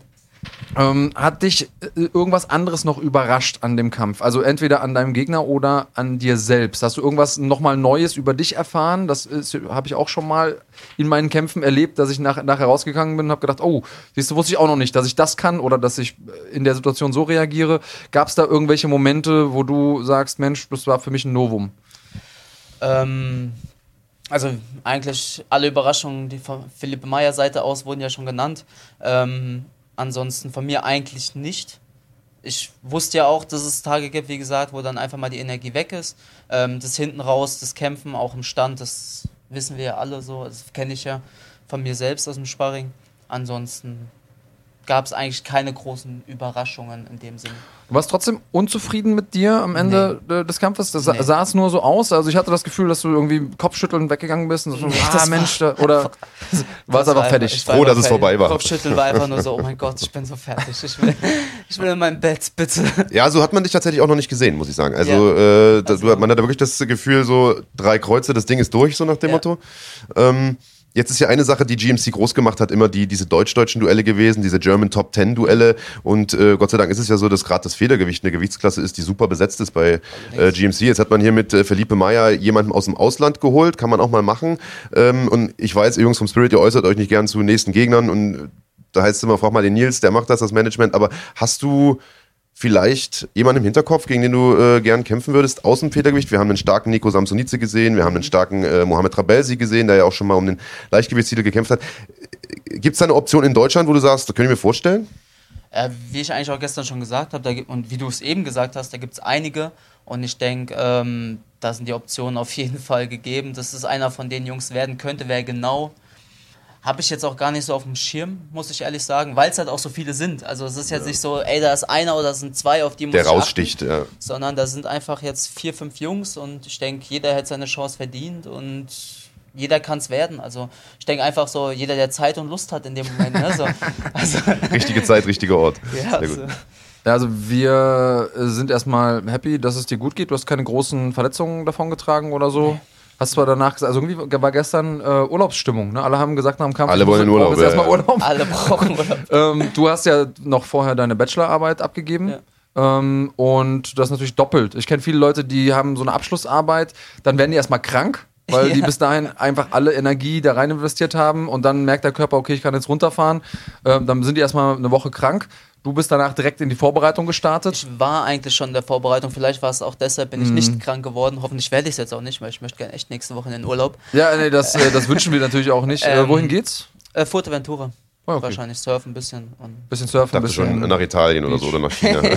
Ähm, hat dich äh, irgendwas anderes noch überrascht an dem Kampf? Also entweder an deinem Gegner oder an dir selbst. Hast du irgendwas nochmal Neues über dich erfahren? Das habe ich auch schon mal in meinen Kämpfen erlebt, dass ich nach, nachher rausgegangen bin und habe gedacht, oh, siehst du, wusste ich auch noch nicht, dass ich das kann oder dass ich äh, in der Situation so reagiere. Gab es da irgendwelche Momente, wo du sagst, Mensch, das war für mich ein Novum? Ähm, also eigentlich alle Überraschungen, die von Philippe Meyer Seite aus wurden ja schon genannt. Ähm, ansonsten von mir eigentlich nicht. Ich wusste ja auch, dass es Tage gibt, wie gesagt, wo dann einfach mal die Energie weg ist. Ähm, das hinten raus, das Kämpfen auch im Stand, das wissen wir ja alle so. Das kenne ich ja von mir selbst aus dem Sparring. Ansonsten gab es eigentlich keine großen Überraschungen in dem Sinne. Du warst trotzdem unzufrieden mit dir am Ende äh, des Kampfes? Das Nee. sah es nur so aus? Also ich hatte das Gefühl, dass du irgendwie Kopfschütteln weggegangen bist und so, Nee, ah das Mensch, da, oder war es Das einfach war fertig? ich war Froh, dass es vorbei war. Kopfschütteln war einfach nur so, oh mein Gott, ich bin so fertig. Ich will, ich will in mein Bett, bitte. Ja, so hat man dich tatsächlich auch noch nicht gesehen, muss ich sagen. Also, Ja. äh, Also- man hat wirklich das Gefühl, so drei Kreuze, das Ding ist durch, so nach dem Ja. Motto. Ähm, jetzt ist ja eine Sache, die GMC groß gemacht hat, immer die diese deutsch-deutschen Duelle gewesen, diese German Top Ten Duelle. Und äh, Gott sei Dank ist es ja so, dass gerade das Federgewicht eine Gewichtsklasse ist, die super besetzt ist bei äh, GMC. Jetzt hat man hier mit äh, Felipe Meyer jemanden aus dem Ausland geholt, kann man auch mal machen. Ähm, und ich weiß, ihr Jungs vom Spirit, ihr äußert euch nicht gern zu nächsten Gegnern und äh, da heißt es immer, frag mal den Nils, der macht das, das Management. Aber hast du vielleicht jemanden im Hinterkopf, gegen den du äh, gern kämpfen würdest, aus dem Federgewicht? Wir haben einen starken Nico Samsonice gesehen, wir haben einen starken äh, Mohamed Rabelsi gesehen, der ja auch schon mal um den Leichtgewichtstitel gekämpft hat. Gibt es da eine Option in Deutschland, wo du sagst, das können wir mir vorstellen? Äh, wie ich eigentlich auch gestern schon gesagt habe, da und wie du es eben gesagt hast, da gibt es einige. Und ich denke, ähm, da sind die Optionen auf jeden Fall gegeben. Dass es einer von den Jungs werden könnte, wer genau, habe ich jetzt auch gar nicht so auf dem Schirm, muss ich ehrlich sagen, weil es halt auch so viele sind. Also es ist jetzt ja. nicht so, ey, da ist einer oder es sind zwei, auf die muss Der ich raussticht, achten, ja. Sondern da sind einfach jetzt vier, fünf Jungs und ich denke, jeder hätte seine Chance verdient und jeder kann es werden. Also ich denke einfach so, jeder, der Zeit und Lust hat in dem Moment. Ne? So, also Richtige Zeit, richtiger Ort. Ja, Sehr gut. Also. Also wir sind erstmal happy, dass es dir gut geht. Du hast keine großen Verletzungen davon getragen oder so. Nee. Hast zwar danach gesagt, also irgendwie war gestern äh, Urlaubsstimmung, ne? Alle haben gesagt nach dem Kampf, alle wollen in Urlaub. Ja. Erstmal Urlaub. Alle brauchen Urlaub. ähm, du hast ja noch vorher deine Bachelorarbeit abgegeben. Ja. Ähm, und das ist natürlich doppelt. Ich kenne viele Leute, die haben so eine Abschlussarbeit, dann werden die erstmal krank, weil ja. die bis dahin einfach alle Energie da rein investiert haben und dann merkt der Körper, okay, ich kann jetzt runterfahren. Ähm, dann sind die erstmal eine Woche krank. Du bist danach direkt in die Vorbereitung gestartet? Ich war eigentlich schon in der Vorbereitung. Vielleicht war es auch deshalb, bin ich mhm. nicht krank geworden. Hoffentlich werde ich es jetzt auch nicht, weil ich möchte gerne echt nächste Woche in den Urlaub. Ja, nee, das, äh, das wünschen wir natürlich auch nicht. Äh, ähm, wohin geht's? Äh, Fuerteventura. Oh, okay. Wahrscheinlich surfen ein bisschen. Und bisschen surfen, ein bisschen. schon nach Italien oder so oder nach China.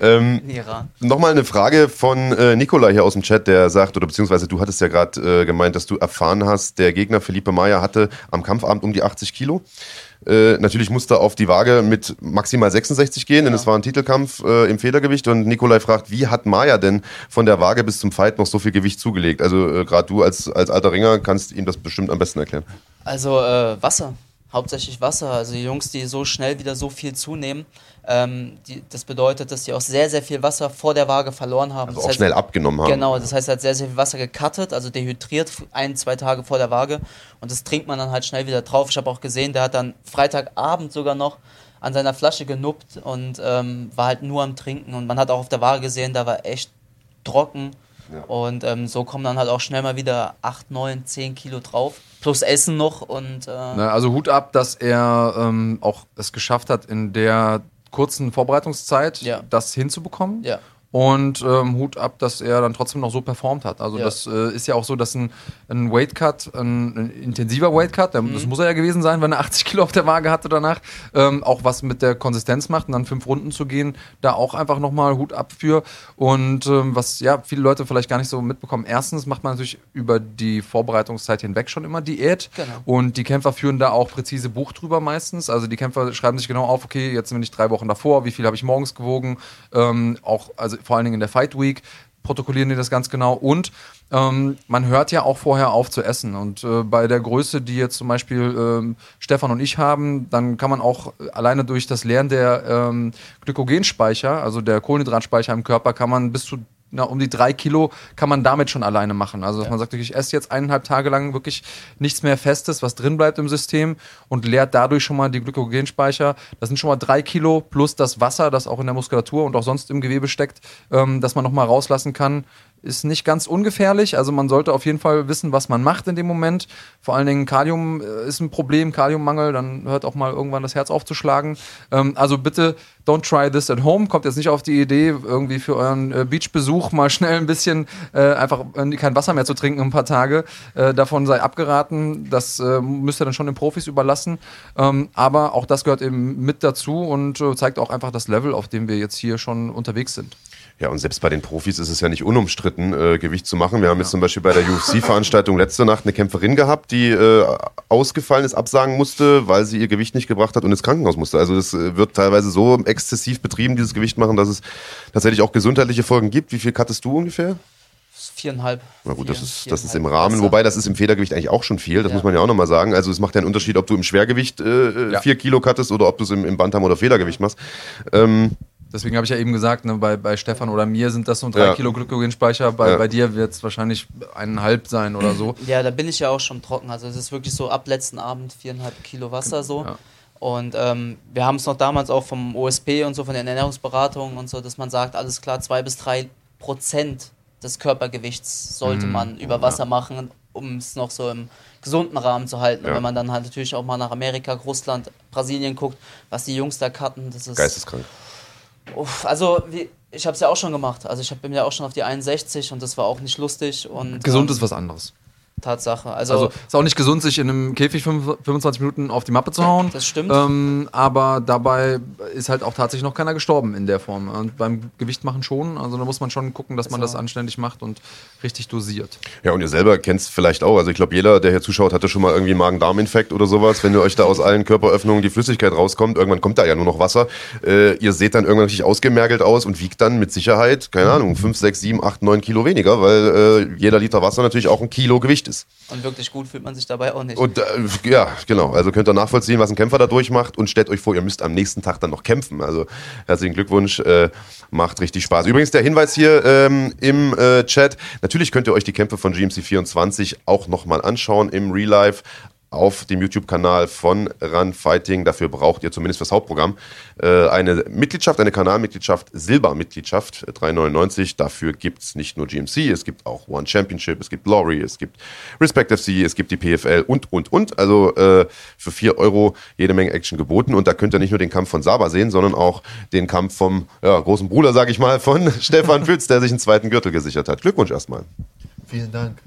ähm, Nochmal eine Frage von äh, Nikola hier aus dem Chat, der sagt, oder beziehungsweise du hattest ja gerade äh, gemeint, dass du erfahren hast, der Gegner Felipe Maya hatte am Kampfabend um die 80 Kilo. Äh, natürlich musste auf die Waage mit maximal 66 gehen, denn ja. es war ein Titelkampf äh, im Federgewicht. Und Nikolai fragt, wie hat Maya denn von der Waage bis zum Fight noch so viel Gewicht zugelegt? Also äh, gerade du als, als alter Ringer kannst ihm das bestimmt am besten erklären. Also äh, Wasser, hauptsächlich Wasser. Also die Jungs, die so schnell wieder so viel zunehmen, ähm, die, das bedeutet, dass sie auch sehr, sehr viel Wasser vor der Waage verloren haben. Also das auch heißt, schnell abgenommen haben. Genau, das heißt, er hat sehr, sehr viel Wasser gecuttet, also dehydriert ein, zwei Tage vor der Waage. Und das trinkt man dann halt schnell wieder drauf. Ich habe auch gesehen, der hat dann Freitagabend sogar noch an seiner Flasche genuppt und ähm, war halt nur am Trinken. Und man hat auch auf der Waage gesehen, da war echt trocken. Ja. Und ähm, so kommen dann halt auch schnell mal wieder 8, 9, 10 Kilo drauf. Plus Essen noch und. Äh Na, also Hut ab, dass er ähm, auch es geschafft hat, in der kurzen Vorbereitungszeit ja. das hinzubekommen. Ja. Und ähm, Hut ab, dass er dann trotzdem noch so performt hat. Also ja. das äh, ist ja auch so, dass ein, ein Weight Cut, ein, ein intensiver Weight Cut, der, mhm. das muss er ja gewesen sein, wenn er 80 Kilo auf der Waage hatte danach, ähm, auch was mit der Konsistenz macht und dann fünf Runden zu gehen, da auch einfach nochmal Hut ab für. Und ähm, was ja viele Leute vielleicht gar nicht so mitbekommen, erstens macht man natürlich über die Vorbereitungszeit hinweg schon immer Diät. Genau. Und die Kämpfer führen da auch präzise Buch drüber meistens. Also die Kämpfer schreiben sich genau auf, okay, jetzt bin ich drei Wochen davor, wie viel habe ich morgens gewogen, ähm, auch, also vor allen Dingen in der Fight Week, protokollieren die das ganz genau. Und ähm, man hört ja auch vorher auf zu essen. Und äh, bei der Größe, die jetzt zum Beispiel ähm, Stefan und ich haben, dann kann man auch alleine durch das Leeren der ähm, Glykogenspeicher, also der Kohlenhydratspeicher im Körper, kann man bis zu na, um die drei Kilo kann man damit schon alleine machen. Also, dass ja. man sagt, ich esse jetzt eineinhalb Tage lang wirklich nichts mehr Festes, was drin bleibt im System und leert dadurch schon mal die Glykogenspeicher. Das sind schon mal drei Kilo plus das Wasser, das auch in der Muskulatur und auch sonst im Gewebe steckt, ähm, dass man nochmal rauslassen kann ist nicht ganz ungefährlich. Also man sollte auf jeden Fall wissen, was man macht in dem Moment. Vor allen Dingen Kalium äh, ist ein Problem, Kaliummangel, dann hört auch mal irgendwann das Herz aufzuschlagen. Ähm, also bitte don't try this at home. Kommt jetzt nicht auf die Idee, irgendwie für euren äh, Beachbesuch mal schnell ein bisschen äh, einfach kein Wasser mehr zu trinken ein paar Tage. Äh, davon sei abgeraten. Das äh, müsst ihr dann schon den Profis überlassen. Ähm, aber auch das gehört eben mit dazu und zeigt auch einfach das Level, auf dem wir jetzt hier schon unterwegs sind. Ja, und selbst bei den Profis ist es ja nicht unumstritten, äh, Gewicht zu machen. Wir haben ja. jetzt zum Beispiel bei der UFC-Veranstaltung letzte Nacht eine Kämpferin gehabt, die äh, ausgefallen ist, absagen musste, weil sie ihr Gewicht nicht gebracht hat und ins Krankenhaus musste. Also das äh, wird teilweise so exzessiv betrieben, dieses Gewicht machen, dass es tatsächlich auch gesundheitliche Folgen gibt. Wie viel kattest du ungefähr? Viereinhalb. Na gut, vier, das ist, das ist im Rahmen. Besser. Wobei, das ist im Federgewicht eigentlich auch schon viel. Das ja. muss man ja auch nochmal sagen. Also es macht ja einen Unterschied, ob du im Schwergewicht äh, äh ja. vier Kilo kattest oder ob du es im, im Bantam- oder Federgewicht machst. Ähm, Deswegen habe ich ja eben gesagt, ne, bei, bei Stefan oder mir sind das so drei ja. Kilo Glykogenspeicher. Bei, ja. bei dir wird es wahrscheinlich eineinhalb sein oder so. Ja, da bin ich ja auch schon trocken. Also es ist wirklich so ab letzten Abend viereinhalb Kilo Wasser so. Ja. Und ähm, wir haben es noch damals auch vom OSP und so, von den Ernährungsberatungen und so, dass man sagt, alles klar, zwei bis drei Prozent des Körpergewichts sollte mhm. man über Wasser machen, um es noch so im gesunden Rahmen zu halten. Ja. Und wenn man dann halt natürlich auch mal nach Amerika, Russland, Brasilien guckt, was die Jungs da cutten, das ist. Geisteskrank. Uff, also wie, ich habe es ja auch schon gemacht. Also ich bin ja auch schon auf die 61 und das war auch nicht lustig. Und, Gesund ähm, ist was anderes. Tatsache. Also, Also ist auch nicht gesund, sich in einem Käfig fünf- 25 Minuten auf die Mappe zu hauen. Das stimmt. Ähm, aber dabei ist halt auch tatsächlich noch keiner gestorben in der Form. Und beim Gewicht machen schon. Also da muss man schon gucken, dass man Also- das anständig macht und richtig dosiert. Ja, und ihr selber kennt es vielleicht auch. Also ich glaube, jeder, der hier zuschaut, hatte schon mal irgendwie einen Magen-Darm-Infekt oder sowas. Wenn ihr euch da aus allen Körperöffnungen die Flüssigkeit rauskommt, irgendwann kommt da ja nur noch Wasser. Äh, ihr seht dann irgendwann richtig ausgemergelt aus und wiegt dann mit Sicherheit, keine Ahnung, 5, 6, 7, 8, 9 Kilo weniger, weil äh, jeder Liter Wasser natürlich auch ein Kilo Gewicht ist. und wirklich gut fühlt man sich dabei auch nicht. Und äh, ja, genau. Also könnt ihr nachvollziehen, was ein Kämpfer da durchmacht und stellt euch vor, ihr müsst am nächsten Tag dann noch kämpfen. Also herzlichen Glückwunsch, äh, macht richtig Spaß. Übrigens der Hinweis hier ähm, im äh, Chat, natürlich könnt ihr euch die Kämpfe von GMC24 auch nochmal anschauen im Real Life auf dem YouTube-Kanal von Run Fighting. Dafür braucht ihr zumindest fürs Hauptprogramm äh, eine Mitgliedschaft, eine Kanalmitgliedschaft, Silbermitgliedschaft, äh, 3,99. Dafür gibt's nicht nur GMC, es gibt auch One Championship, es gibt Glory, es gibt Respect FC, es gibt die PFL und, und, und. Also äh, für 4 Euro jede Menge Action geboten. Und da könnt ihr nicht nur den Kampf von Saba sehen, sondern auch den Kampf vom ja, großen Bruder, sage ich mal, von Stefan Pütz, der sich einen zweiten Gürtel gesichert hat. Glückwunsch erstmal. Vielen Dank.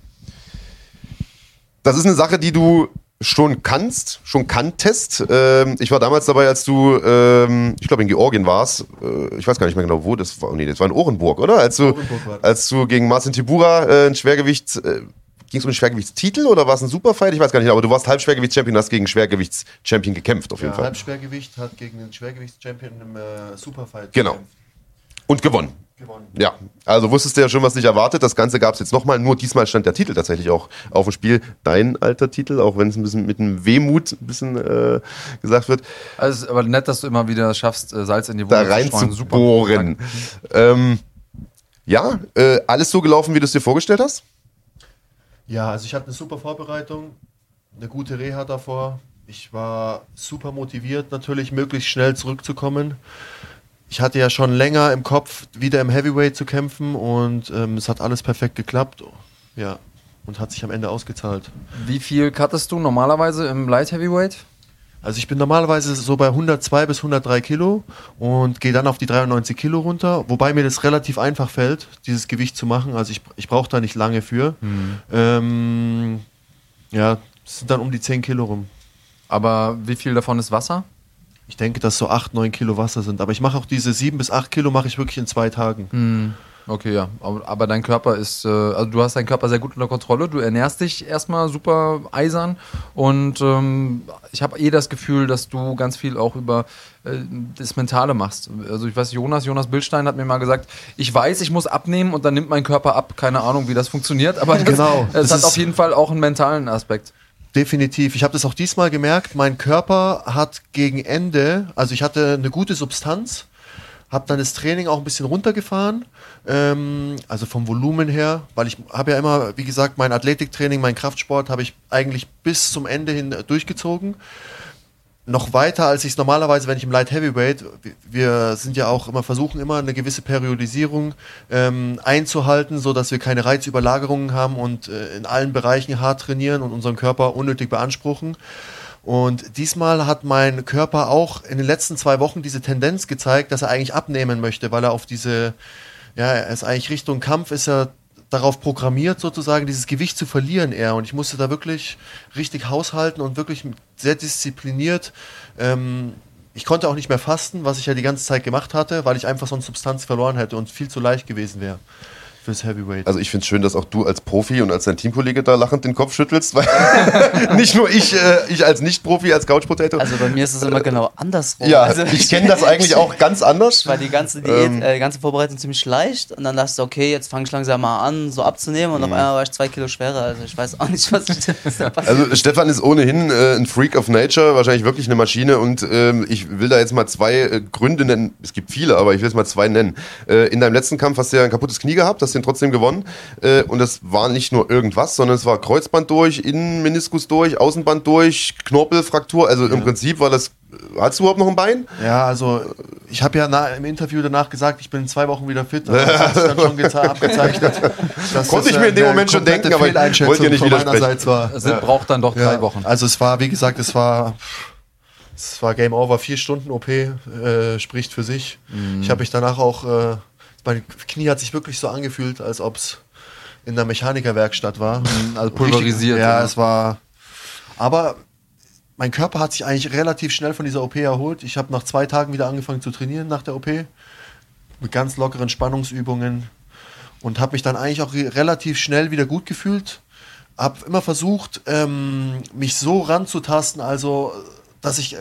Das ist eine Sache, die du schon kannst, schon kanntest. Ähm, ich war damals dabei, als du, ähm, ich glaube in Georgien warst. Äh, ich weiß gar nicht mehr genau, wo das war. Nee, das war in Orenburg, oder? Als du, als du gegen Marcin Tibura äh, ein Schwergewicht, äh, ging es um den Schwergewichtstitel oder war es ein Superfight? Ich weiß gar nicht, aber du warst Halbschwergewichtschampion, hast gegen Schwergewichtschampion gekämpft, auf jeden Ja, Fall. Halbschwergewicht hat gegen den Schwergewichtschampion im äh, Superfight Genau. gekämpft. Und gewonnen. Gewonnen. Ja, also wusstest du ja schon, was dich erwartet. Das Ganze gab es jetzt nochmal. Nur diesmal stand der Titel tatsächlich auch auf dem Spiel. Dein alter Titel, auch wenn es ein bisschen mit einem Wehmut ein bisschen äh, gesagt wird, Also es ist aber nett, dass du immer wieder schaffst, äh, Salz in die da Wunde rein streuen. zu bohren. Ähm, ja, äh, alles so gelaufen, wie du es dir vorgestellt hast? Ja, also ich hatte eine super Vorbereitung, eine gute Reha davor. Ich war super motiviert, natürlich möglichst schnell zurückzukommen. Ich hatte ja schon länger im Kopf, wieder im Heavyweight zu kämpfen und ähm, es hat alles perfekt geklappt. Ja, und hat sich am Ende ausgezahlt. Wie viel cuttest du normalerweise im Light Heavyweight? Also ich bin normalerweise so bei 102 bis 103 Kilo und gehe dann auf die 93 Kilo runter, wobei mir das relativ einfach fällt, dieses Gewicht zu machen. Also ich, ich brauche da nicht lange für. Ähm, ja, es sind dann um die 10 Kilo rum. Aber wie viel davon ist Wasser? Ich denke, dass so 8, 9 Kilo Wasser sind. Aber ich mache auch diese 7 bis 8 Kilo mache ich wirklich in zwei Tagen. Hm, okay, ja. Aber, dein Körper ist, äh, also du hast deinen Körper sehr gut unter Kontrolle. Du ernährst dich erstmal super eisern und ähm, ich habe eh das Gefühl, dass du ganz viel auch über äh, das Mentale machst. Also ich weiß, Jonas, Jonas Bildstein hat mir mal gesagt, ich weiß, ich muss abnehmen und dann nimmt mein Körper ab. Keine Ahnung, wie das funktioniert, aber das, Genau. es hat auf jeden Fall auch einen mentalen Aspekt. Definitiv. Ich habe das auch diesmal gemerkt. Mein Körper hat gegen Ende, also ich hatte eine gute Substanz, habe dann das Training auch ein bisschen runtergefahren, ähm, also vom Volumen her, weil ich habe ja immer, wie gesagt, mein Athletiktraining, mein Kraftsport habe ich eigentlich bis zum Ende hin durchgezogen. Noch weiter, als ich es normalerweise, wenn ich im Light Heavyweight, wir- sind ja auch immer, versuchen immer eine gewisse Periodisierung ähm, einzuhalten, so dass wir keine Reizüberlagerungen haben und äh, in allen Bereichen hart trainieren und unseren Körper unnötig beanspruchen. Und diesmal hat mein Körper auch in den letzten zwei Wochen diese Tendenz gezeigt, dass er eigentlich abnehmen möchte, weil er auf diese, ja, er ist eigentlich Richtung Kampf, ist er darauf programmiert, sozusagen dieses Gewicht zu verlieren eher. Und ich musste da wirklich richtig haushalten und wirklich sehr diszipliniert. Ähm, ich konnte auch nicht mehr fasten, was ich ja die ganze Zeit gemacht hatte, weil ich einfach sonst Substanz verloren hätte und viel zu leicht gewesen wäre fürs Heavyweight. Also ich finde es schön, dass auch du als Profi und als dein Teamkollege da lachend den Kopf schüttelst, weil nicht nur ich, äh, ich als Nicht-Profi, als Couch Potato. Also bei mir ist es immer genau andersrum. ja, also ich kenne das eigentlich auch ganz anders. war die ganze Diät, äh, die ganze Vorbereitung ziemlich leicht und dann dachte ich, okay, jetzt fange ich langsam mal an, so abzunehmen und auf einmal war ich zwei Kilo schwerer. Also ich weiß auch nicht, was, ich, da passiert. Also Stefan ist ohnehin äh, ein Freak of Nature, wahrscheinlich wirklich eine Maschine und ähm, ich will da jetzt mal zwei äh, Gründe nennen. Es gibt viele, aber ich will jetzt mal zwei nennen. Äh, in deinem letzten Kampf hast du ja ein kaputtes Knie gehabt, den trotzdem gewonnen äh, und das war nicht nur irgendwas, sondern es war Kreuzband durch, Innenmeniskus durch, Außenband durch, Knorpelfraktur. Also im Prinzip war das. Hast du überhaupt noch ein Bein? Ja, also ich habe ja na, im Interview danach gesagt, ich bin in zwei Wochen wieder fit. Also das hat sich dann schon abgezeichnet. dass Konnte das, ich mir in dem Moment schon denken, aber ich wollte dir nicht widersprechen. meinerseits war. Es sind- braucht dann doch drei Ja, Wochen. Also es war, wie gesagt, es war, es war Game Over, vier Stunden OP, äh, spricht für sich. Mhm. Ich habe mich danach auch, äh, mein Knie hat sich wirklich so angefühlt, als ob es in der Mechanikerwerkstatt war. Also pulverisiert. Richtig, ja, ja. es war. Aber mein Körper hat sich eigentlich relativ schnell von dieser OP erholt. Ich habe nach zwei Tagen wieder angefangen zu trainieren nach der OP. Mit ganz lockeren Spannungsübungen. Und habe mich dann eigentlich auch re relativ schnell wieder gut gefühlt. Habe immer versucht, ähm, mich so ranzutasten, also dass ich. Äh,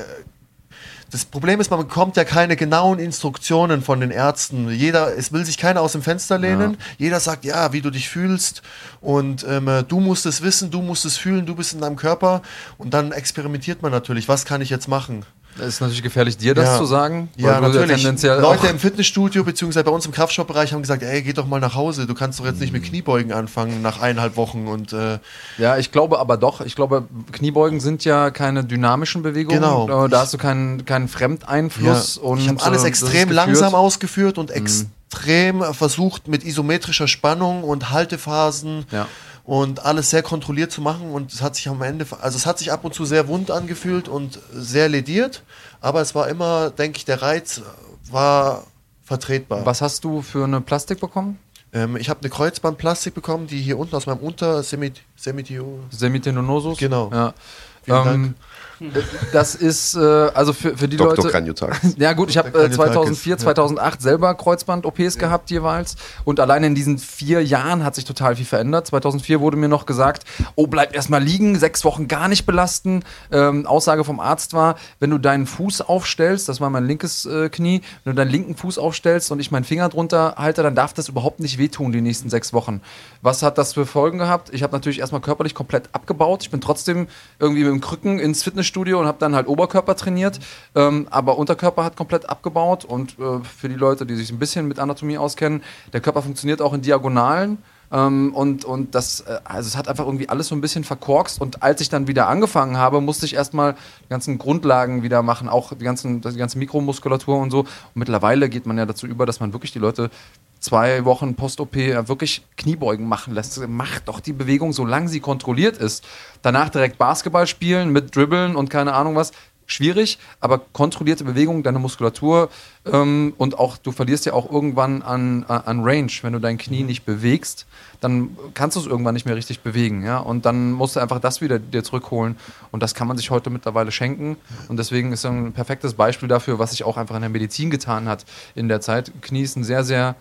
das Problem ist, man bekommt ja keine genauen Instruktionen von den Ärzten. Jeder, es will sich keiner aus dem Fenster lehnen. Jeder sagt, ja, wie du dich fühlst. Und ähm, äh, du musst es wissen, du musst es fühlen, du bist in deinem Körper. Und dann experimentiert man natürlich, was kann ich jetzt machen? Das ist natürlich gefährlich, dir das Ja. zu sagen. Ja, natürlich. Leute im Fitnessstudio beziehungsweise bei uns im Kraftsportbereich haben gesagt, ey, geh doch mal nach Hause. Du kannst doch jetzt Mhm. nicht mit Kniebeugen anfangen nach eineinhalb Wochen. Und äh, Ja, ich glaube aber doch. Ich glaube, Kniebeugen sind ja keine dynamischen Bewegungen. Genau. Äh, Da hast du keinen, keinen Fremdeinfluss. Ja, Und, ich habe alles äh, extrem. Mhm. langsam ausgeführt und extrem versucht mit isometrischer Spannung und Haltephasen Ja. Und alles sehr kontrolliert zu machen und es hat sich am Ende, also es hat sich ab und zu sehr wund angefühlt und sehr lediert, aber es war immer, denke ich, der Reiz war vertretbar. Was hast du für eine Plastik bekommen? Ähm, ich habe eine Kreuzbandplastik bekommen, die hier unten aus meinem Unter Semit Semitio. Semitenonosus? Genau. Ja. Vielen Ähm, das ist, äh, also für, für die Dr. Leute. Ja gut, ich habe äh, Keine 2004, Tages, ja. 2008 selber Kreuzband-OPs gehabt jeweils und allein in diesen vier Jahren hat sich total viel verändert. 2004 wurde mir noch gesagt, oh bleib erstmal liegen, sechs Wochen gar nicht belasten. Ähm, Aussage vom Arzt war, wenn du deinen Fuß aufstellst, das war mein linkes äh, Knie, wenn du deinen linken Fuß aufstellst und ich meinen Finger drunter halte, dann darf das überhaupt nicht wehtun die nächsten sechs Wochen. Was hat das für Folgen gehabt? Ich habe natürlich erstmal körperlich komplett abgebaut. Ich bin trotzdem irgendwie mit dem Krücken ins Fitnessstudio und habe dann halt Oberkörper trainiert, ähm, aber Unterkörper hat komplett abgebaut und äh, für die Leute, die sich ein bisschen mit Anatomie auskennen, der Körper funktioniert auch in Diagonalen. Ähm, und, und das, äh, also es hat einfach irgendwie alles so ein bisschen verkorkst. Und als ich dann wieder angefangen habe, musste ich erstmal die ganzen Grundlagen wieder machen, auch die, ganzen, die ganze Mikromuskulatur und so. Und mittlerweile geht man ja dazu über, dass man wirklich die Leute zwei Wochen Post-OP wirklich Kniebeugen machen lässt. Macht doch die Bewegung, solange sie kontrolliert ist. Danach direkt Basketball spielen mit Dribbeln und keine Ahnung was. Schwierig, aber kontrollierte Bewegung, deine Muskulatur ähm, und auch du verlierst ja auch irgendwann an, an Range, wenn du dein Knie nicht bewegst, dann kannst du es irgendwann nicht mehr richtig bewegen, ja. Und dann musst du einfach das wieder dir zurückholen. Und das kann man sich heute mittlerweile schenken. Und deswegen ist ein perfektes Beispiel dafür, was sich auch einfach in der Medizin getan hat in der Zeit. Knie ist ein sehr, sehr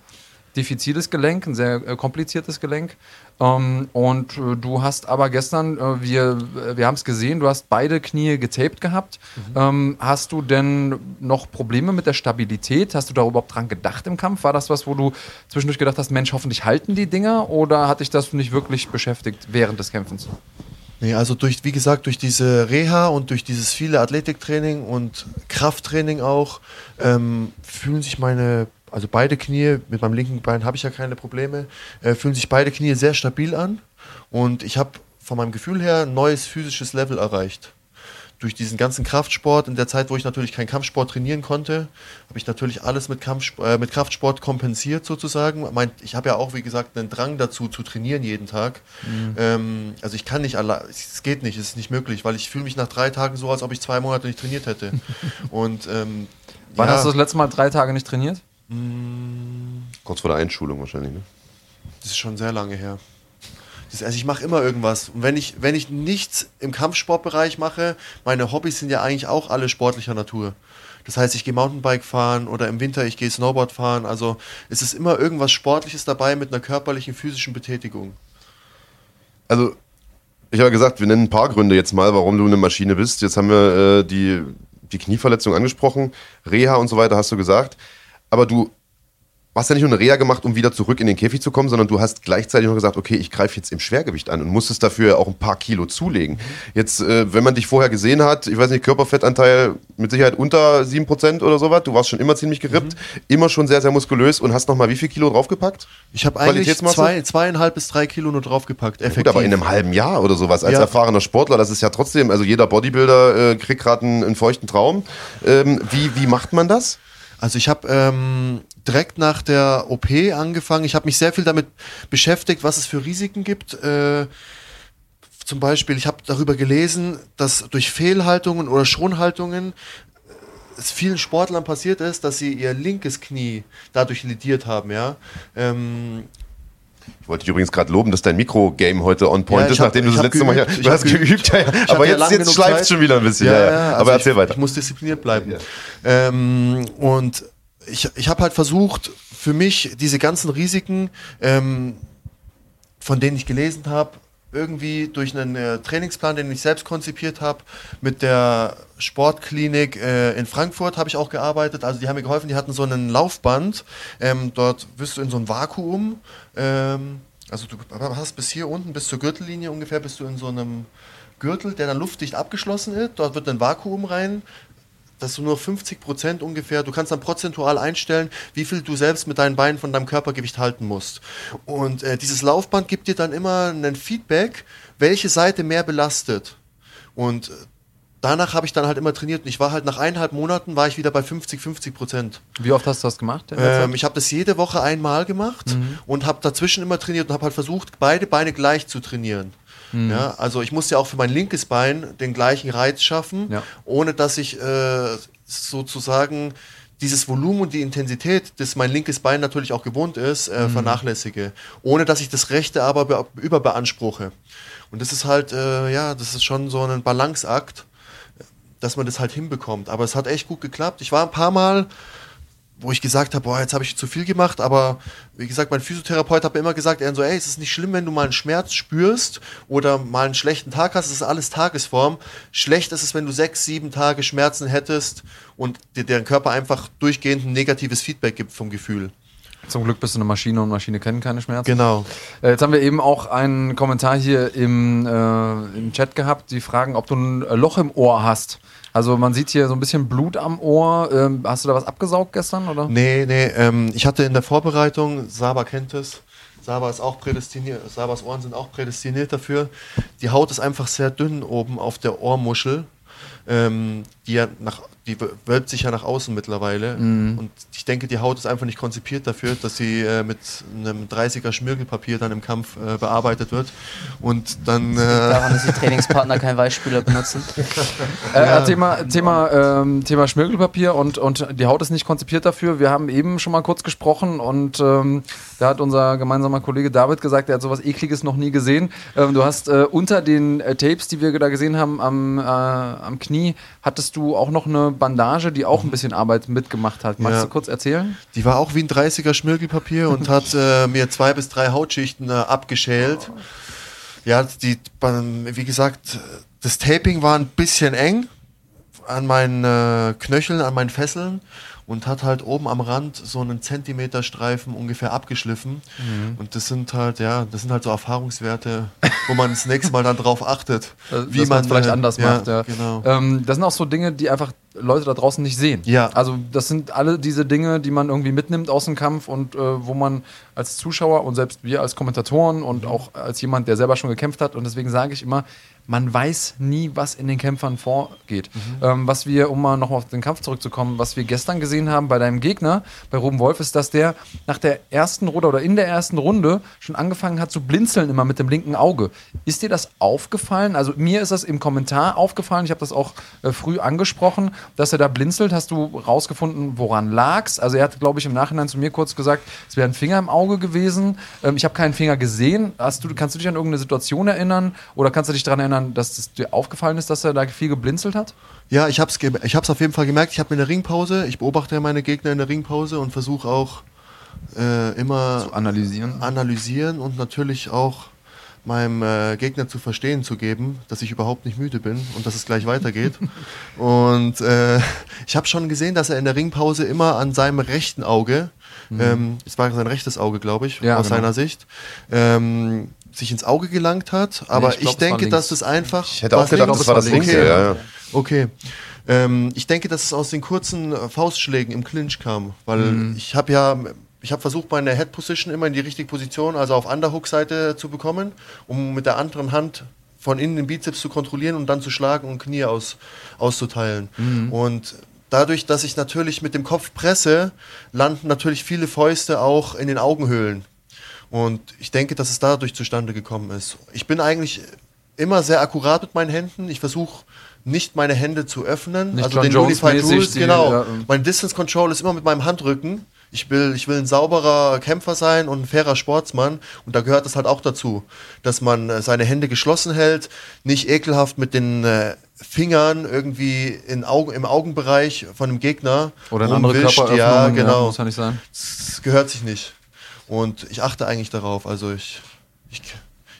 diffiziles Gelenk, ein sehr äh, kompliziertes Gelenk. Ähm, und äh, du hast aber gestern, äh, wir, äh, wir haben es gesehen, du hast beide Knie getaped gehabt. Ähm, hast du denn noch Probleme mit der Stabilität? Hast du da überhaupt dran gedacht im Kampf? War das was, wo du zwischendurch gedacht hast, Mensch, hoffentlich halten die Dinger? Oder hat dich das nicht wirklich beschäftigt während des Kämpfens? Nee, also durch, wie gesagt, durch diese Reha und durch dieses viele Athletiktraining und Krafttraining auch, ähm, fühlen sich meine, also beide Knie, mit meinem linken Bein habe ich ja keine Probleme, äh, fühlen sich beide Knie sehr stabil an und ich habe von meinem Gefühl her ein neues physisches Level erreicht. Durch diesen ganzen Kraftsport, in der Zeit, wo ich natürlich keinen Kampfsport trainieren konnte, habe ich natürlich alles mit, Kampfsp äh, mit Kraftsport kompensiert sozusagen. Mein, ich habe ja auch, wie gesagt, einen Drang dazu, zu trainieren jeden Tag. Ähm, also ich kann nicht allein, es geht nicht, es ist nicht möglich, weil ich fühle mich nach drei Tagen so, als ob ich zwei Monate nicht trainiert hätte. Und ähm, Wann ja, hast du das letzte Mal drei Tage nicht trainiert? Kurz vor der Einschulung wahrscheinlich, ne? das ist schon sehr lange her. Das, also ich mache immer irgendwas. Und wenn ich, wenn ich nichts im Kampfsportbereich mache, meine Hobbys sind ja eigentlich auch alle sportlicher Natur. Das heißt, ich gehe Mountainbike fahren oder im Winter ich gehe Snowboard fahren. Also es ist immer irgendwas Sportliches dabei mit einer körperlichen, physischen Betätigung. Also, ich habe gesagt, wir nennen ein paar Gründe jetzt mal, warum du eine Maschine bist. Jetzt haben wir äh, die, die Knieverletzung angesprochen, Reha und so weiter hast du gesagt. Aber du hast ja nicht nur eine Reha gemacht, um wieder zurück in den Käfig zu kommen, sondern du hast gleichzeitig noch gesagt, okay, ich greife jetzt im Schwergewicht an und musstest dafür auch ein paar Kilo zulegen. Jetzt, äh, wenn man dich vorher gesehen hat, ich weiß nicht, Körperfettanteil mit Sicherheit unter 7% oder sowas, du warst schon immer ziemlich gerippt, immer schon sehr, sehr muskulös und hast nochmal wie viel Kilo draufgepackt? Ich habe eigentlich zwei, zweieinhalb bis drei Kilo nur draufgepackt. Effektiv. Gut, aber in einem halben Jahr oder sowas als Ja. erfahrener Sportler, das ist ja trotzdem, also jeder Bodybuilder äh, kriegt gerade einen, einen feuchten Traum. Ähm, wie, wie macht man das? Also ich habe ähm, direkt nach der OP angefangen. Ich habe mich sehr viel damit beschäftigt, was es für Risiken gibt. Äh, zum Beispiel, ich habe darüber gelesen, dass durch Fehlhaltungen oder Schonhaltungen äh, es vielen Sportlern passiert ist, dass sie ihr linkes Knie dadurch lediert haben. Ja. Ähm, Ich wollte dich übrigens gerade loben, dass dein Mikro-Game heute on point Ja, ich ist, hab- nachdem du ich das letzte Mal geübt, ja, ich du hast geübt, ja, ja. Ich aber ja jetzt, jetzt schleift schon wieder ein bisschen. Ja, ja, also aber ich, erzähl weiter. Ich muss diszipliniert bleiben. Ähm, und ich, ich habe halt versucht, für mich diese ganzen Risiken, ähm, von denen ich gelesen habe, irgendwie durch einen äh, Trainingsplan, den ich selbst konzipiert habe, mit der Sportklinik äh, in Frankfurt habe ich auch gearbeitet. Also die haben mir geholfen, die hatten so einen Laufband. Ähm, dort wirst du in so ein Vakuum. Ähm, also du hast bis hier unten, bis zur Gürtellinie ungefähr, bist du in so einem Gürtel, der dann luftdicht abgeschlossen ist. Dort wird ein Vakuum rein. Das ist nur 50 Prozent ungefähr. Du kannst dann prozentual einstellen, wie viel du selbst mit deinen Beinen von deinem Körpergewicht halten musst. Und äh, dieses Laufband gibt dir dann immer ein Feedback, welche Seite mehr belastet. Und äh, danach habe ich dann halt immer trainiert. Und ich war halt nach eineinhalb Monaten war ich wieder bei 50, 50 Prozent. Wie oft hast du das gemacht? Ähm, ich habe das jede Woche einmal gemacht Mhm. und habe dazwischen immer trainiert und habe halt versucht, beide Beine gleich zu trainieren. Mhm. Ja, also ich musste ja auch für mein linkes Bein den gleichen Reiz schaffen, Ja. ohne dass ich äh, sozusagen dieses Volumen und die Intensität, das mein linkes Bein natürlich auch gewohnt ist, äh, Mhm. vernachlässige. Ohne dass ich das rechte aber be überbeanspruche. Und das ist halt, äh, ja, das ist schon so ein Balanceakt, dass man das halt hinbekommt. Aber es hat echt gut geklappt. Ich war ein paar Mal wo ich gesagt habe, boah, jetzt habe ich zu viel gemacht, aber wie gesagt, mein Physiotherapeut hat mir immer gesagt, er so, ey, es ist nicht schlimm, wenn du mal einen Schmerz spürst oder mal einen schlechten Tag hast, es ist alles Tagesform. Schlecht ist es, wenn du sechs, sieben Tage Schmerzen hättest und dir deren Körper einfach durchgehend ein negatives Feedback gibt vom Gefühl. Zum Glück bist du eine Maschine und Maschine kennen keine Schmerzen. Genau. Äh, Jetzt haben wir eben auch einen Kommentar hier im, äh, im Chat gehabt, die fragen, ob du ein Loch im Ohr hast. Also man sieht hier so ein bisschen Blut am Ohr. Ähm, hast du da was abgesaugt gestern oder? Nee, nee, ähm, ich hatte in der Vorbereitung, Saba kennt es, Saba ist auch prädestiniert, Sabas Ohren sind auch prädestiniert dafür. Die Haut ist einfach sehr dünn oben auf der Ohrmuschel. Ähm, die ja nach, die wölbt sich ja nach außen mittlerweile. Und ich denke, die Haut ist einfach nicht konzipiert dafür, dass sie äh, mit einem 30er Schmirgelpapier dann im Kampf äh, bearbeitet wird. Und dann. Äh, Daran, dass die Trainingspartner keinen Weichspüler benutzen. Äh, Thema, Thema, ähm, Thema Schmirgelpapier und, und die Haut ist nicht konzipiert dafür. Wir haben eben schon mal kurz gesprochen und ähm, da hat unser gemeinsamer Kollege David gesagt, er hat sowas ekliges noch nie gesehen. Ähm, du hast äh, unter den äh, Tapes, die wir da gesehen haben am, äh, am Knie, hattest du auch noch eine Bandage, die auch ein bisschen Arbeit mitgemacht hat. Magst Ja. du kurz erzählen? Die war auch wie ein 30er Schmirgelpapier und hat äh, mir zwei bis drei Hautschichten äh, abgeschält. Ja, die, wie gesagt, das Taping war ein bisschen eng an meinen äh, Knöcheln, an meinen Fesseln und hat halt oben am Rand so einen Zentimeterstreifen ungefähr abgeschliffen. Und das sind halt, ja, das sind halt so Erfahrungswerte, wo man das nächste Mal dann drauf achtet, wie man man's vielleicht äh, anders ja, macht. Ja. Genau. Ähm, das sind auch so Dinge, die einfach Leute da draußen nicht sehen. Ja. Also das sind alle diese Dinge, die man irgendwie mitnimmt aus dem Kampf und äh, wo man als Zuschauer und selbst wir als Kommentatoren und auch als jemand, der selber schon gekämpft hat und deswegen sage ich immer, man weiß nie, was in den Kämpfern vorgeht. Ähm, was wir, um mal noch auf den Kampf zurückzukommen, was wir gestern gesehen haben bei deinem Gegner, bei Ruben Wolf, ist, dass der nach der ersten Runde oder in der ersten Runde schon angefangen hat zu blinzeln immer mit dem linken Auge. Ist dir das aufgefallen? Also mir ist das im Kommentar aufgefallen, ich habe das auch äh, früh angesprochen, dass er da blinzelt. Hast du rausgefunden, woran lag's? Also er hat, glaube ich, im Nachhinein zu mir kurz gesagt, es wäre ein Finger im Auge gewesen. Ähm, ich habe keinen Finger gesehen. Hast du, kannst du dich an irgendeine Situation erinnern oder kannst du dich daran erinnern, dass es dir aufgefallen ist, dass er da viel geblinzelt hat? Ja, ich habe es ich hab's auf jeden Fall gemerkt. Ich habe mir eine Ringpause. Ich beobachte ja meine Gegner in der Ringpause und versuche auch äh, immer Analysieren. analysieren und natürlich auch meinem äh, Gegner zu verstehen zu geben, dass ich überhaupt nicht müde bin und dass es gleich weitergeht. und äh, ich habe schon gesehen, dass er in der Ringpause immer an seinem rechten Auge, ähm, es war sein rechtes Auge, glaube ich, Mhm. Ja, aus genau. seiner Sicht, ähm, sich ins Auge gelangt hat. Aber ich ich, glaub, es war denke, dass das einfach. Ich hätte auch gedacht, links? das war das linke. Ja, ja. Okay. Ähm, ich denke, dass es aus den kurzen äh, Faustschlägen im Clinch kam, weil Mhm. ich habe ja, ich habe versucht, meine Head Position immer in die richtige Position, also auf Underhook-Seite zu bekommen, um mit der anderen Hand von innen den Bizeps zu kontrollieren und dann zu schlagen und Knie aus, auszuteilen. Mhm. Und dadurch, dass ich natürlich mit dem Kopf presse, landen natürlich viele Fäuste auch in den Augenhöhlen. Und ich denke, dass es dadurch zustande gekommen ist. Ich bin eigentlich immer sehr akkurat mit meinen Händen. Ich versuche nicht meine Hände zu öffnen. Nicht also John den Jones mäßig, Rules, die- genau. ja, mein Distance Control ist immer mit meinem Handrücken. Ich will, ich will ein sauberer Kämpfer sein und ein fairer Sportsmann. Und da gehört es halt auch dazu, dass man äh, seine Hände geschlossen hält, nicht ekelhaft mit den äh, Fingern irgendwie in Augen, im Augenbereich von einem Gegner Oder eine andere. Körperöffnung. Ja, genau. muss ja nicht sein. Das gehört sich nicht. Und ich achte eigentlich darauf. Also ich, ich,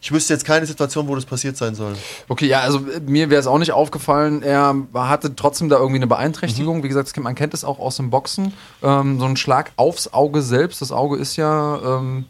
ich wüsste jetzt keine Situation, wo das passiert sein soll. Okay, ja, also äh, mir wäre es auch nicht aufgefallen. Er hatte trotzdem da irgendwie eine Beeinträchtigung. Wie gesagt, man kennt es auch aus dem Boxen. Ähm, so ein Schlag aufs Auge selbst. Das Auge ist ja ähm,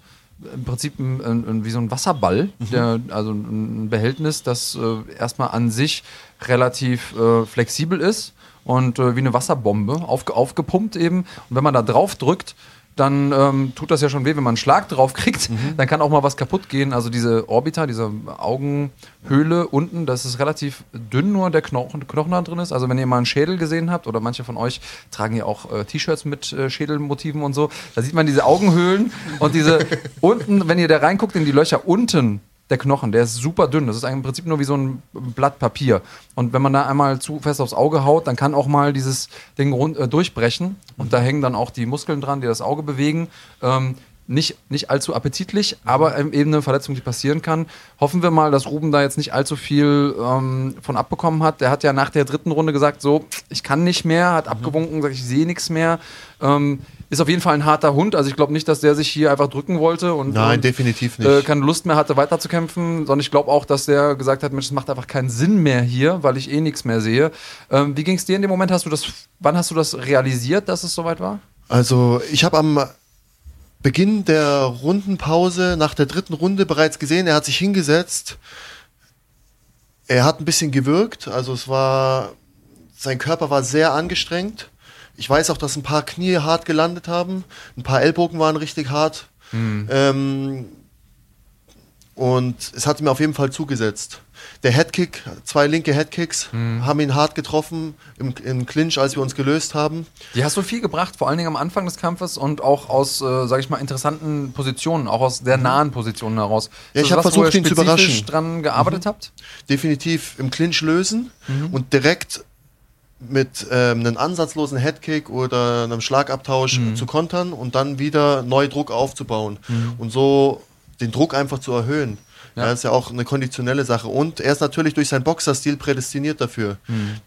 im Prinzip ein, ein, wie so ein Wasserball, der, also ein Behältnis, das äh, erstmal an sich relativ äh, flexibel ist und äh, wie eine Wasserbombe aufge aufgepumpt eben. Und wenn man da drauf drückt, dann ähm, tut das ja schon weh, wenn man einen Schlag drauf kriegt. Dann kann auch mal was kaputt gehen. Also diese Orbita, diese Augenhöhle unten, das ist relativ dünn nur, der Knochen, Knochen da drin ist. Also wenn ihr mal einen Schädel gesehen habt, oder manche von euch tragen ja auch äh, T-Shirts mit äh, Schädelmotiven und so, da sieht man diese Augenhöhlen und diese unten, wenn ihr da reinguckt in die Löcher unten, der Knochen, der ist super dünn. Das ist im Prinzip nur wie so ein Blatt Papier. Und wenn man da einmal zu fest aufs Auge haut, dann kann auch mal dieses Ding rund, äh, durchbrechen. Und da hängen dann auch die Muskeln dran, die das Auge bewegen. Ähm, nicht, nicht allzu appetitlich, aber ähm, eben eine Verletzung, die passieren kann. Hoffen wir mal, dass Ruben da jetzt nicht allzu viel ähm, von abbekommen hat. Der hat ja nach der dritten Runde gesagt, so, ich kann nicht mehr, hat abgewunken, gesagt, ich sehe nichts mehr. Ähm, ist auf jeden Fall ein harter Hund. Also ich glaube nicht, dass der sich hier einfach drücken wollte und, Nein, und definitiv nicht. äh, keine Lust mehr hatte, weiterzukämpfen, sondern ich glaube auch, dass der gesagt hat, Mensch, es macht einfach keinen Sinn mehr hier, weil ich eh nichts mehr sehe. Ähm, wie ging es dir in dem Moment? Hast du das, wann hast du das realisiert, dass es soweit war? Also ich habe am Beginn der Rundenpause nach der dritten Runde bereits gesehen, er hat sich hingesetzt. Er hat ein bisschen gewirkt, also es war, sein Körper war sehr angestrengt. Ich weiß auch, dass ein paar Knie hart gelandet haben, ein paar Ellbogen waren richtig hart. Ähm, und es hat mir auf jeden Fall zugesetzt. Der Headkick, zwei linke Headkicks, haben ihn hart getroffen im, im Clinch, als wir uns gelöst haben. Die hast du viel gebracht, vor allen Dingen am Anfang des Kampfes und auch aus, äh, sag ich mal, interessanten Positionen, auch aus sehr nahen Positionen heraus. Mhm. Ja, ich das hab was, wo versucht, ihn zu überraschen. dran gearbeitet habt? definitiv im Clinch lösen und direkt mit ähm, einem ansatzlosen Headkick oder einem Schlagabtausch zu kontern und dann wieder neu Druck aufzubauen und so den Druck einfach zu erhöhen. Ja. Das ist ja auch eine konditionelle Sache. Und er ist natürlich durch seinen Boxerstil prädestiniert dafür.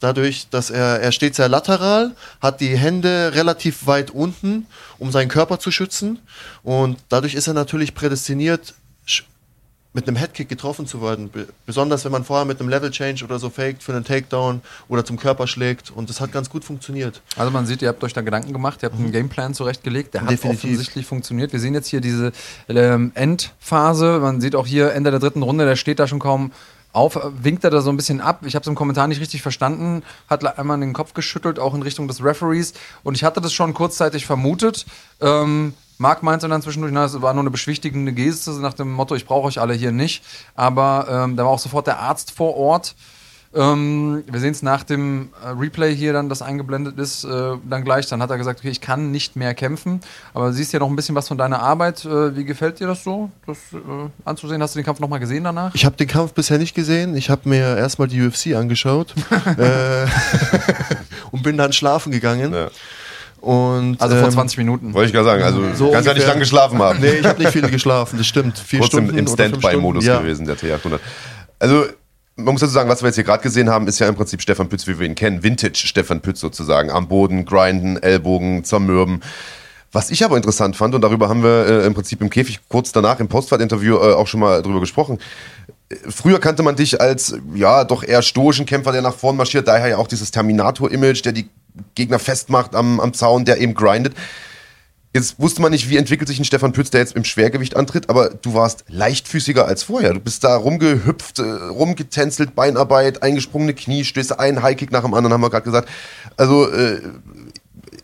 Dadurch, dass er, er steht sehr lateral, hat die Hände relativ weit unten, um seinen Körper zu schützen. Und dadurch ist er natürlich prädestiniert, mit einem Headkick getroffen zu werden. Be besonders wenn man vorher mit einem Level Change oder so faked für einen Takedown oder zum Körper schlägt. Und das hat ganz gut funktioniert. Also man sieht, ihr habt euch da Gedanken gemacht, ihr habt einen Gameplan zurechtgelegt, der hat Definitiv. offensichtlich funktioniert. Wir sehen jetzt hier diese ähm, Endphase, man sieht auch hier Ende der dritten Runde, der steht da schon kaum auf, winkt er da so ein bisschen ab. Ich habe es im Kommentar nicht richtig verstanden, hat einmal den Kopf geschüttelt, auch in Richtung des Referees. Und ich hatte das schon kurzzeitig vermutet. Ähm, Marc meinte dann zwischendurch, na, es war nur eine beschwichtigende Geste nach dem Motto, ich brauche euch alle hier nicht. Aber ähm, da war auch sofort der Arzt vor Ort. Ähm, wir sehen es nach dem äh, Replay hier dann, das eingeblendet ist, äh, dann gleich. Dann hat er gesagt, okay, ich kann nicht mehr kämpfen. Aber du siehst ja noch ein bisschen was von deiner Arbeit. Äh, wie gefällt dir das so, das äh, anzusehen? Hast du den Kampf nochmal gesehen danach? Ich habe den Kampf bisher nicht gesehen. Ich habe mir erstmal die UFC angeschaut äh, und bin dann schlafen gegangen. Ja. Und, Also vor ähm, 20 Minuten. Wollte ich gerade sagen, also So kannst ja nicht ungefähr. lang geschlafen haben. Nee, ich habe nicht viel geschlafen, das stimmt. Vier Kurz im, Stunden im fünf Standby-Modus. Ja. gewesen, der T800. Also, man muss dazu sagen, was wir jetzt hier gerade gesehen haben, ist ja im Prinzip Stefan Pütz, wie wir ihn kennen. Vintage Stefan Pütz sozusagen. Am Boden, grinden, Ellbogen, zermürben. Was ich aber interessant fand, und darüber haben wir äh, im Prinzip im Käfig kurz danach im Postfahrt-Interview äh, auch schon mal drüber gesprochen. Äh, Früher kannte man dich als, ja, doch eher stoischen Kämpfer, der nach vorn marschiert, daher ja auch dieses Terminator-Image, der die Gegner festmacht am, am Zaun, der eben grindet. Jetzt wusste man nicht, wie entwickelt sich ein Stefan Pütz, der jetzt im Schwergewicht antritt, aber du warst leichtfüßiger als vorher. Du bist da rumgehüpft, äh, rumgetänzelt, Beinarbeit, eingesprungene Kniestöße, ein Highkick nach dem anderen, haben wir gerade gesagt. Also, äh,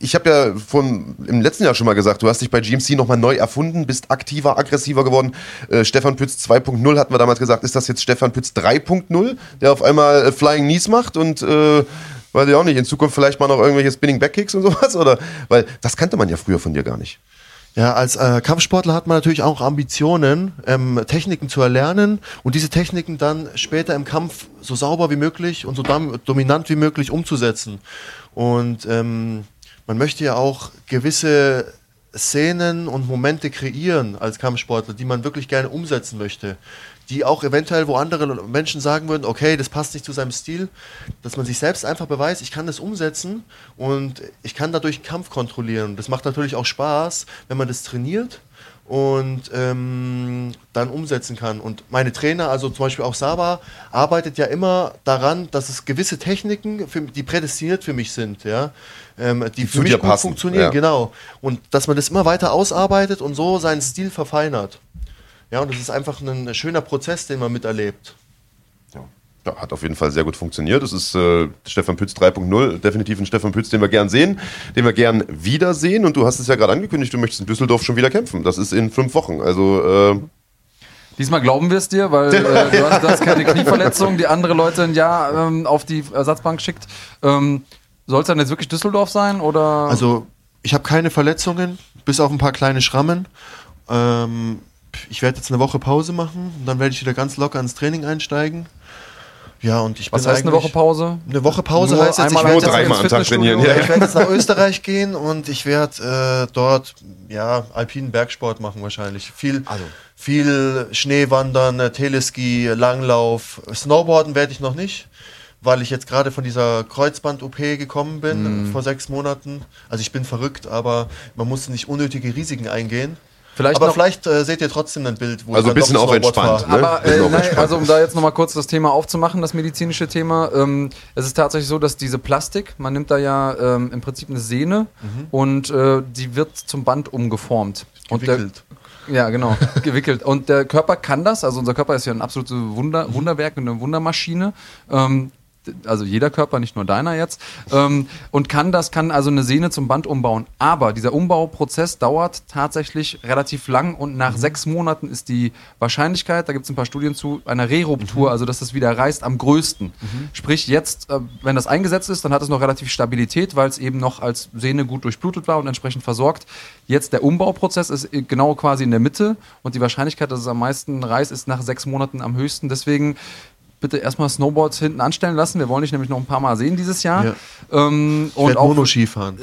ich habe ja von, im letzten Jahr schon mal gesagt, du hast dich bei GMC nochmal neu erfunden, bist aktiver, aggressiver geworden. Äh, Stefan Pütz 2.0 hatten wir damals gesagt. Ist das jetzt Stefan Pütz 3.0, der auf einmal Flying Knees macht und äh, weiß ich auch nicht, in Zukunft vielleicht mal noch irgendwelche Spinning Backkicks und sowas? Oder weil das kannte man ja früher von dir gar nicht. Ja, als äh, Kampfsportler hat man natürlich auch Ambitionen, ähm, Techniken zu erlernen und diese Techniken dann später im Kampf so sauber wie möglich und so dominant wie möglich umzusetzen. Und ähm, man möchte ja auch gewisse Szenen und Momente kreieren als Kampfsportler, die man wirklich gerne umsetzen möchte, die auch eventuell, wo andere Menschen sagen würden, okay, das passt nicht zu seinem Stil, dass man sich selbst einfach beweist, ich kann das umsetzen und ich kann dadurch Kampf kontrollieren. Das macht natürlich auch Spaß, wenn man das trainiert und ähm, dann umsetzen kann. Und meine Trainer, also zum Beispiel auch Saba, arbeitet ja immer daran, dass es gewisse Techniken, für, die prädestiniert für mich sind, ja, ähm, die, die für mich gut passen. funktionieren, ja. genau. Und dass man das immer weiter ausarbeitet und so seinen Stil verfeinert. Ja, und das ist einfach ein schöner Prozess, den man miterlebt. Ja, hat auf jeden Fall sehr gut funktioniert. Es ist äh, Stefan Pütz 3.0, definitiv ein Stefan Pütz, den wir gern sehen, den wir gern wiedersehen. Und du hast es ja gerade angekündigt, du möchtest in Düsseldorf schon wieder kämpfen. Das ist in fünf Wochen. Also äh Diesmal glauben wir es dir, weil äh, du, hast, du, hast, keine Knieverletzung, die andere Leute ein Jahr ähm, auf die Ersatzbank schickt. Ähm, Soll es dann jetzt wirklich Düsseldorf sein? Oder? Also, ich habe keine Verletzungen, bis auf ein paar kleine Schrammen. Ähm, ich werde jetzt eine Woche Pause machen und dann werde ich wieder ganz locker ins Training einsteigen. Ja, und ich Was heißt eine Woche Pause? Eine Woche Pause Nur heißt jetzt, ich werde dreimal am Tag trainieren. Ja. Ich werde jetzt nach Österreich gehen und ich werde äh, dort ja, alpinen Bergsport machen wahrscheinlich. Viel, also. viel Schneewandern, äh, Teleski, Langlauf. Snowboarden werde ich noch nicht, weil ich jetzt gerade von dieser Kreuzband-OP gekommen bin mm. vor sechs Monaten. Also ich bin verrückt, aber man muss nicht unnötige Risiken eingehen. Vielleicht aber vielleicht äh, seht ihr trotzdem ein Bild, wo Also ein bisschen auch entspannt. Ne? Aber äh, nein, entspannt. also um da jetzt nochmal kurz das Thema aufzumachen, das medizinische Thema. Ähm, es ist tatsächlich so, dass diese Plastik, man nimmt da ja ähm, im Prinzip eine Sehne mhm. und äh, die wird zum Band umgeformt. Gewickelt. Und der, ja, genau, gewickelt. Und der Körper kann das, also unser Körper ist ja ein absolutes Wunder, Wunderwerk, eine Wundermaschine. Ähm, also jeder Körper, nicht nur deiner jetzt, ähm, und kann das, kann also eine Sehne zum Band umbauen. Aber dieser Umbauprozess dauert tatsächlich relativ lang und nach mhm. sechs Monaten ist die Wahrscheinlichkeit, da gibt es ein paar Studien zu, einer Reruptur, mhm. also dass das wieder reißt, am größten. Mhm. Sprich, jetzt, äh, wenn das eingesetzt ist, dann hat es noch relativ Stabilität, weil es eben noch als Sehne gut durchblutet war und entsprechend versorgt. Jetzt der Umbauprozess ist genau quasi in der Mitte und die Wahrscheinlichkeit, dass es am meisten reißt, ist nach sechs Monaten am höchsten. Deswegen bitte erstmal Snowboards hinten anstellen lassen. Wir wollen dich nämlich noch ein paar Mal sehen dieses Jahr. Ja. Ähm, ich und auch Monoski fahren.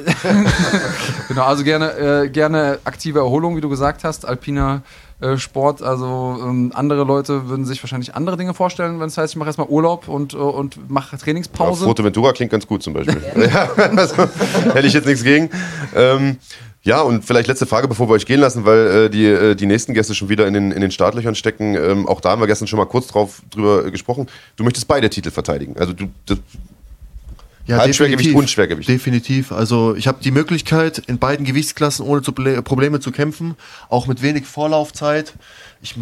genau, also gerne, äh, gerne aktive Erholung, wie du gesagt hast, alpiner äh, Sport. Also ähm, andere Leute würden sich wahrscheinlich andere Dinge vorstellen, wenn es heißt, ich mache erstmal Urlaub und, äh, und mache Trainingspause. Ja, Ventura klingt ganz gut zum Beispiel. ja, also, hätte ich jetzt nichts gegen. Ähm, ja, und vielleicht letzte Frage, bevor wir euch gehen lassen, weil äh, die, äh, die nächsten Gäste schon wieder in den, in den Startlöchern stecken. Ähm, auch da haben wir gestern schon mal kurz drauf drüber gesprochen. Du möchtest beide Titel verteidigen. Also du, das, ja, Halbschwergewicht und Schwergewicht. Definitiv. Also ich habe die Möglichkeit, in beiden Gewichtsklassen ohne zu Probleme zu kämpfen, auch mit wenig Vorlaufzeit. Ich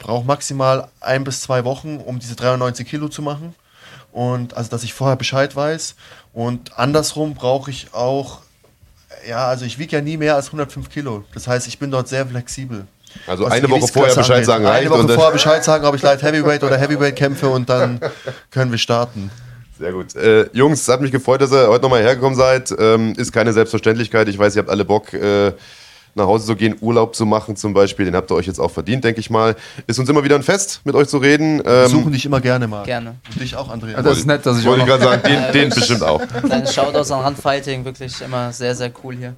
brauche maximal ein bis zwei Wochen, um diese 93 Kilo zu machen. Und also, dass ich vorher Bescheid weiß. Und andersrum brauche ich auch ja, also ich wiege ja nie mehr als 105 Kilo. Das heißt, ich bin dort sehr flexibel. Also eine Woche vorher Bescheid angeht. sagen reicht. Eine Woche vorher Bescheid sagen, ob ich Light Heavyweight oder Heavyweight kämpfe und dann können wir starten. Sehr gut. Äh, Jungs, es hat mich gefreut, dass ihr heute nochmal hergekommen seid. Ähm, ist keine Selbstverständlichkeit. Ich weiß, ihr habt alle Bock. Äh, nach Hause zu gehen, Urlaub zu machen zum Beispiel. Den habt ihr euch jetzt auch verdient, denke ich mal. Ist uns immer wieder ein Fest, mit euch zu reden. Ähm, suchen dich immer gerne mal. Gerne. Und dich auch, Andrea. das ist nett, dass ich Wollte ich gerade sagen, den, den bestimmt auch. Deine Shoutouts an Handfighting, wirklich immer sehr, sehr cool hier.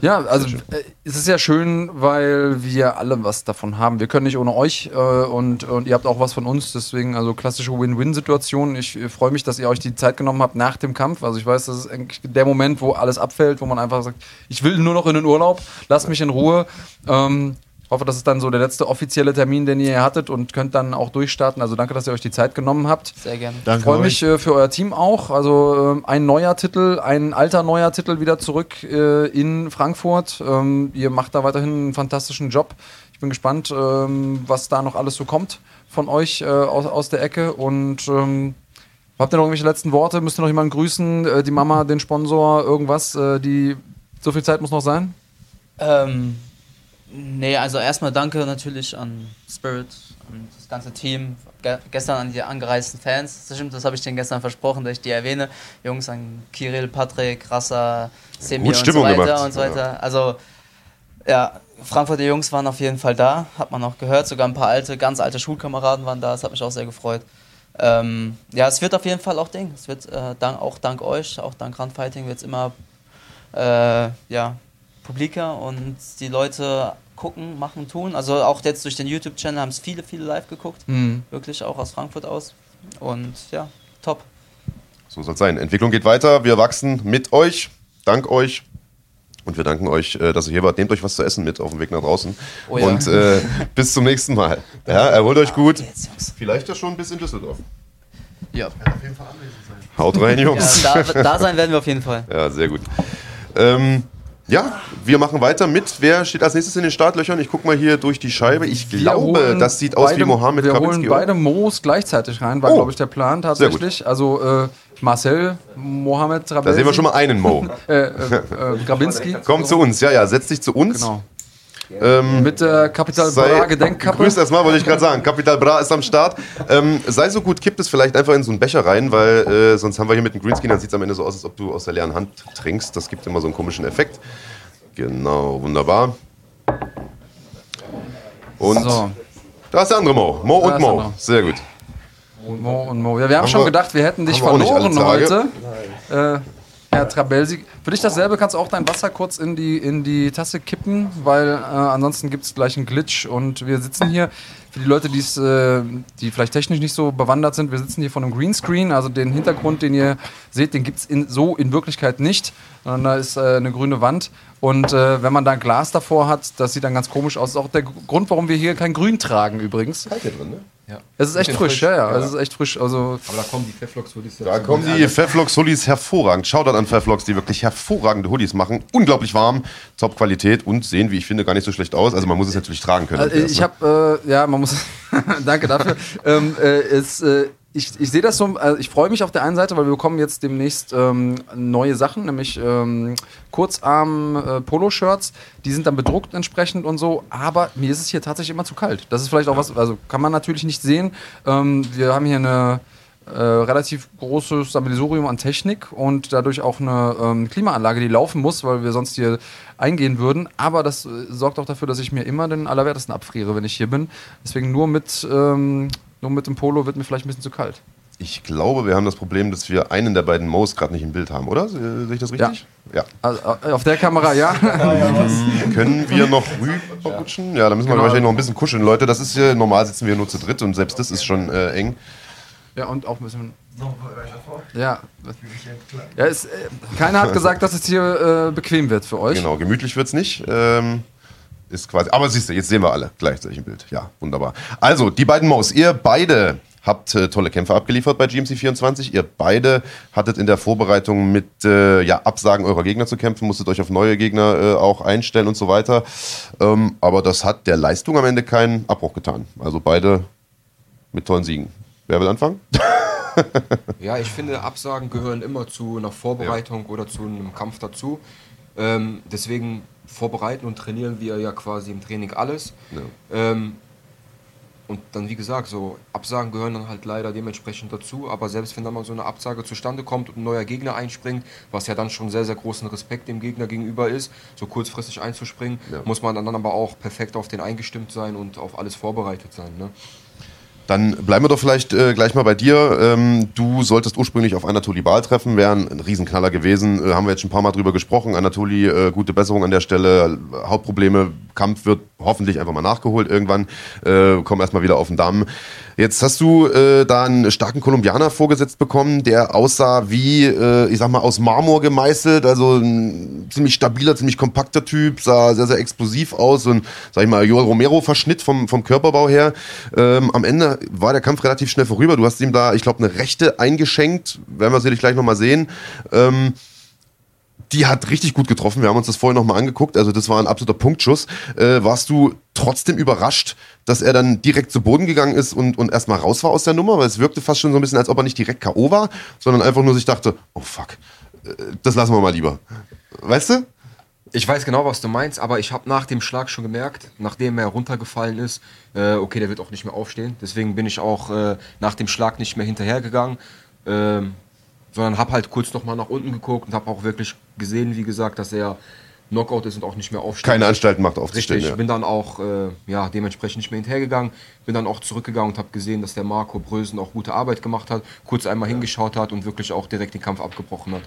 Ja, also äh, es ist ja schön, weil wir alle was davon haben. Wir können nicht ohne euch äh, und, und ihr habt auch was von uns. Deswegen also klassische Win-Win-Situation. Ich äh, freue mich, dass ihr euch die Zeit genommen habt nach dem Kampf. Also ich weiß, das ist eigentlich der Moment, wo alles abfällt, wo man einfach sagt, ich will nur noch in den Urlaub, lasst mich in Ruhe. Ähm, hoffe, das ist dann so der letzte offizielle Termin, den ihr hattet und könnt dann auch durchstarten. Also danke, dass ihr euch die Zeit genommen habt. Sehr gerne. Danke. Freue mich äh, für euer Team auch. Also äh, ein neuer Titel, ein alter neuer Titel wieder zurück äh, in Frankfurt. Ähm, ihr macht da weiterhin einen fantastischen Job. Ich bin gespannt, ähm, was da noch alles so kommt von euch äh, aus, aus der Ecke und ähm, Habt ihr noch irgendwelche letzten Worte? Müsst ihr noch jemanden grüßen? Äh, die Mama, den Sponsor, irgendwas? Äh, die so viel Zeit muss noch sein? Ähm, Nee, also erstmal danke natürlich an Spirit, an das ganze Team, Ge gestern an die angereisten Fans. Das stimmt, das habe ich denen gestern versprochen, dass ich die erwähne. Jungs an Kirill, Patrick, Rassa, Semi und so weiter gemacht. und so weiter. Ja. Also ja, Frankfurter Jungs waren auf jeden Fall da, hat man auch gehört. Sogar ein paar alte, ganz alte Schulkameraden waren da, das hat mich auch sehr gefreut. Ähm, ja, es wird auf jeden Fall auch Ding. Es wird äh, dank, auch dank euch, auch dank Randfighting wird es immer äh, ja, Publika und die Leute gucken, machen, tun. Also auch jetzt durch den YouTube-Channel haben es viele, viele live geguckt. Mhm. Wirklich auch aus Frankfurt aus. Und ja, top. So soll es sein. Entwicklung geht weiter. Wir wachsen mit euch, dank euch. Und wir danken euch, äh, dass ihr hier wart. Nehmt euch was zu essen mit auf dem Weg nach draußen. Oh ja. Und äh, bis zum nächsten Mal. Ja, erholt euch gut. Vielleicht ja schon bis in Düsseldorf. Ja. Haut rein, Jungs. Ja, da, da sein werden wir auf jeden Fall. Ja, sehr gut. Ähm, ja, wir machen weiter mit. Wer steht als nächstes in den Startlöchern? Ich gucke mal hier durch die Scheibe. Ich Wir glaube, das sieht aus beide, wie Mohamed Wir Krabinski. holen beide Moos gleichzeitig rein, war, Oh. glaube ich, der Plan tatsächlich. Also äh, Marcel, Mohamed Trabelsi. Da sehen wir schon mal einen Mo. Äh, äh, äh, Grabinski. Komm zu uns. Ja, ja, setz dich zu uns. Genau. Ähm, Mit der Capital Bra Gedenkkappe. Grüß erstmal, wollte ich gerade sagen. Capital Bra ist am Start. Ähm, sei so gut, kipp es vielleicht einfach in so einen Becher rein, weil äh, sonst haben wir hier mit dem Greenscreen, dann sieht es am Ende so aus, als ob du aus der leeren Hand trinkst. Das gibt immer so einen komischen Effekt. Genau, wunderbar. Und So, da ist der andere Mo. Mo Da und Mo. Sehr gut. Mo und Mo. Ja, wir haben, Haben schon wir- gedacht, wir hätten dich verloren heute. Äh, Herr Trabelsi. Für dich dasselbe kannst du auch dein Wasser kurz in die, in die Tasse kippen, weil äh, ansonsten gibt es gleich einen Glitch und wir sitzen hier. Für die Leute, äh, die vielleicht technisch nicht so bewandert sind, wir sitzen hier vor einem Greenscreen, also den Hintergrund, den ihr seht, den gibt es so in Wirklichkeit nicht. Sondern da ist äh, eine grüne Wand und äh, wenn man da ein Glas davor hat, das sieht dann ganz komisch aus. Das ist auch der Grund, warum wir hier kein Grün tragen übrigens. Halt hier drin, ne? Es ist echt frisch, frisch, ja, ja, ja. es ist echt frisch. Also Aber da kommen die Pfefflocks Hoodies Da kommen die Pfefflocks Hoodies hervorragend. Shoutout an Pfefflocks, die wirklich hervorragende Hoodies machen. Unglaublich warm, Top-Qualität und sehen, wie ich finde, gar nicht so schlecht aus. Also man muss es natürlich tragen können. Also ich habe, äh, ja, man muss, danke dafür. ähm, äh, es, äh, ich ich sehe das so, äh, ich freue mich auf der einen Seite, weil wir bekommen jetzt demnächst ähm, neue Sachen, nämlich ähm, Kurzarm-Poloshirts. Die sind dann bedruckt entsprechend und so, aber mir ist es hier tatsächlich immer zu kalt. Das ist vielleicht auch was, also kann man natürlich nicht sehen. Ähm, wir haben hier eine äh, relativ großes Sammelsurium an Technik und dadurch auch eine ähm, Klimaanlage, die laufen muss, weil wir sonst hier eingehen würden. Aber das äh, sorgt auch dafür, dass ich mir immer den Allerwertesten abfriere, wenn ich hier bin. Deswegen nur mit, ähm, nur mit dem Polo wird mir vielleicht ein bisschen zu kalt. Ich glaube, wir haben das Problem, dass wir einen der beiden Mo's gerade nicht im Bild haben, oder? Se- Sehe ich das richtig? Ja. Also, äh, auf der Kamera ja. Können wir noch rüberrutschen? Ja, da müssen wir Genau. wahrscheinlich noch ein bisschen kuscheln, Leute. Das ist hier, normal sitzen wir nur zu dritt und selbst das ist schon äh, eng. ja, und auch ein bisschen. Ja. ja ist, äh, keiner hat gesagt, dass es hier äh, bequem wird für euch. Genau, gemütlich wird's nicht. Ähm, ist quasi. Aber siehst du, jetzt sehen wir alle gleichzeitig im Bild. Ja, wunderbar. Also, die beiden Mo's, ihr beide habt äh, tolle Kämpfe abgeliefert bei GMC 24. Ihr beide hattet in der Vorbereitung mit äh, ja, Absagen eurer Gegner zu kämpfen, musstet euch auf neue Gegner äh, auch einstellen und so weiter. Ähm, aber das hat der Leistung am Ende keinen Abbruch getan. Also beide mit tollen Siegen. Wer will anfangen? Ja, ich finde, Absagen gehören immer zu einer Vorbereitung oder zu einem Kampf dazu. Ähm, deswegen vorbereiten und trainieren wir ja quasi im Training alles. Ähm, und dann, wie gesagt, so Absagen gehören dann halt leider dementsprechend dazu. Aber selbst wenn dann mal so eine Absage zustande kommt und ein neuer Gegner einspringt, was ja dann schon sehr, sehr großen Respekt dem Gegner gegenüber ist, so kurzfristig einzuspringen, Ja. muss man dann aber auch perfekt auf den eingestimmt sein und auf alles vorbereitet sein. Ne? Dann bleiben wir doch vielleicht äh, gleich mal bei dir. Ähm, du solltest ursprünglich auf Anatoli Baal treffen, wäre ein, Riesenknaller gewesen. Äh, haben wir jetzt schon ein paar Mal drüber gesprochen. Anatoli, äh, gute Besserung an der Stelle. Hauptprobleme, Kampf wird hoffentlich einfach mal nachgeholt irgendwann. Äh, komm erstmal wieder auf den Damm. Jetzt hast du äh, da einen starken Kolumbianer vorgesetzt bekommen, der aussah wie, äh, ich sag mal, aus Marmor gemeißelt. Also ein ziemlich stabiler, ziemlich kompakter Typ, sah sehr, sehr explosiv aus. Ein, sag ich mal, Joel Romero-Verschnitt vom, vom Körperbau her. Ähm, am Ende war der Kampf relativ schnell vorüber. Du hast ihm da, ich glaube, eine Rechte eingeschenkt. Werden wir sicherlich gleich nochmal sehen. Ähm, die hat richtig gut getroffen. Wir haben uns das vorher nochmal angeguckt. Also das war ein absoluter Punktschuss. Äh, warst du trotzdem überrascht, dass er dann direkt zu Boden gegangen ist und, und erstmal raus war aus der Nummer? Weil es wirkte fast schon so ein bisschen, als ob er nicht direkt K.O. war, sondern einfach nur sich dachte, oh fuck, äh, das lassen wir mal lieber. Weißt du? Ich weiß genau, was du meinst, aber ich habe nach dem Schlag schon gemerkt, nachdem er runtergefallen ist, äh, okay, der wird auch nicht mehr aufstehen. Deswegen bin ich auch äh, nach dem Schlag nicht mehr hinterhergegangen, ähm, sondern habe halt kurz nochmal nach unten geguckt und habe auch wirklich gesehen, wie gesagt, dass er Knockout ist und auch nicht mehr aufsteht. Keine Anstalten macht aufzustehen. Richtig, Ja. bin dann auch äh, ja, dementsprechend nicht mehr hinterhergegangen, bin dann auch zurückgegangen und habe gesehen, dass der Marco Brösen auch gute Arbeit gemacht hat, kurz einmal hingeschaut hat und wirklich auch direkt den Kampf abgebrochen hat.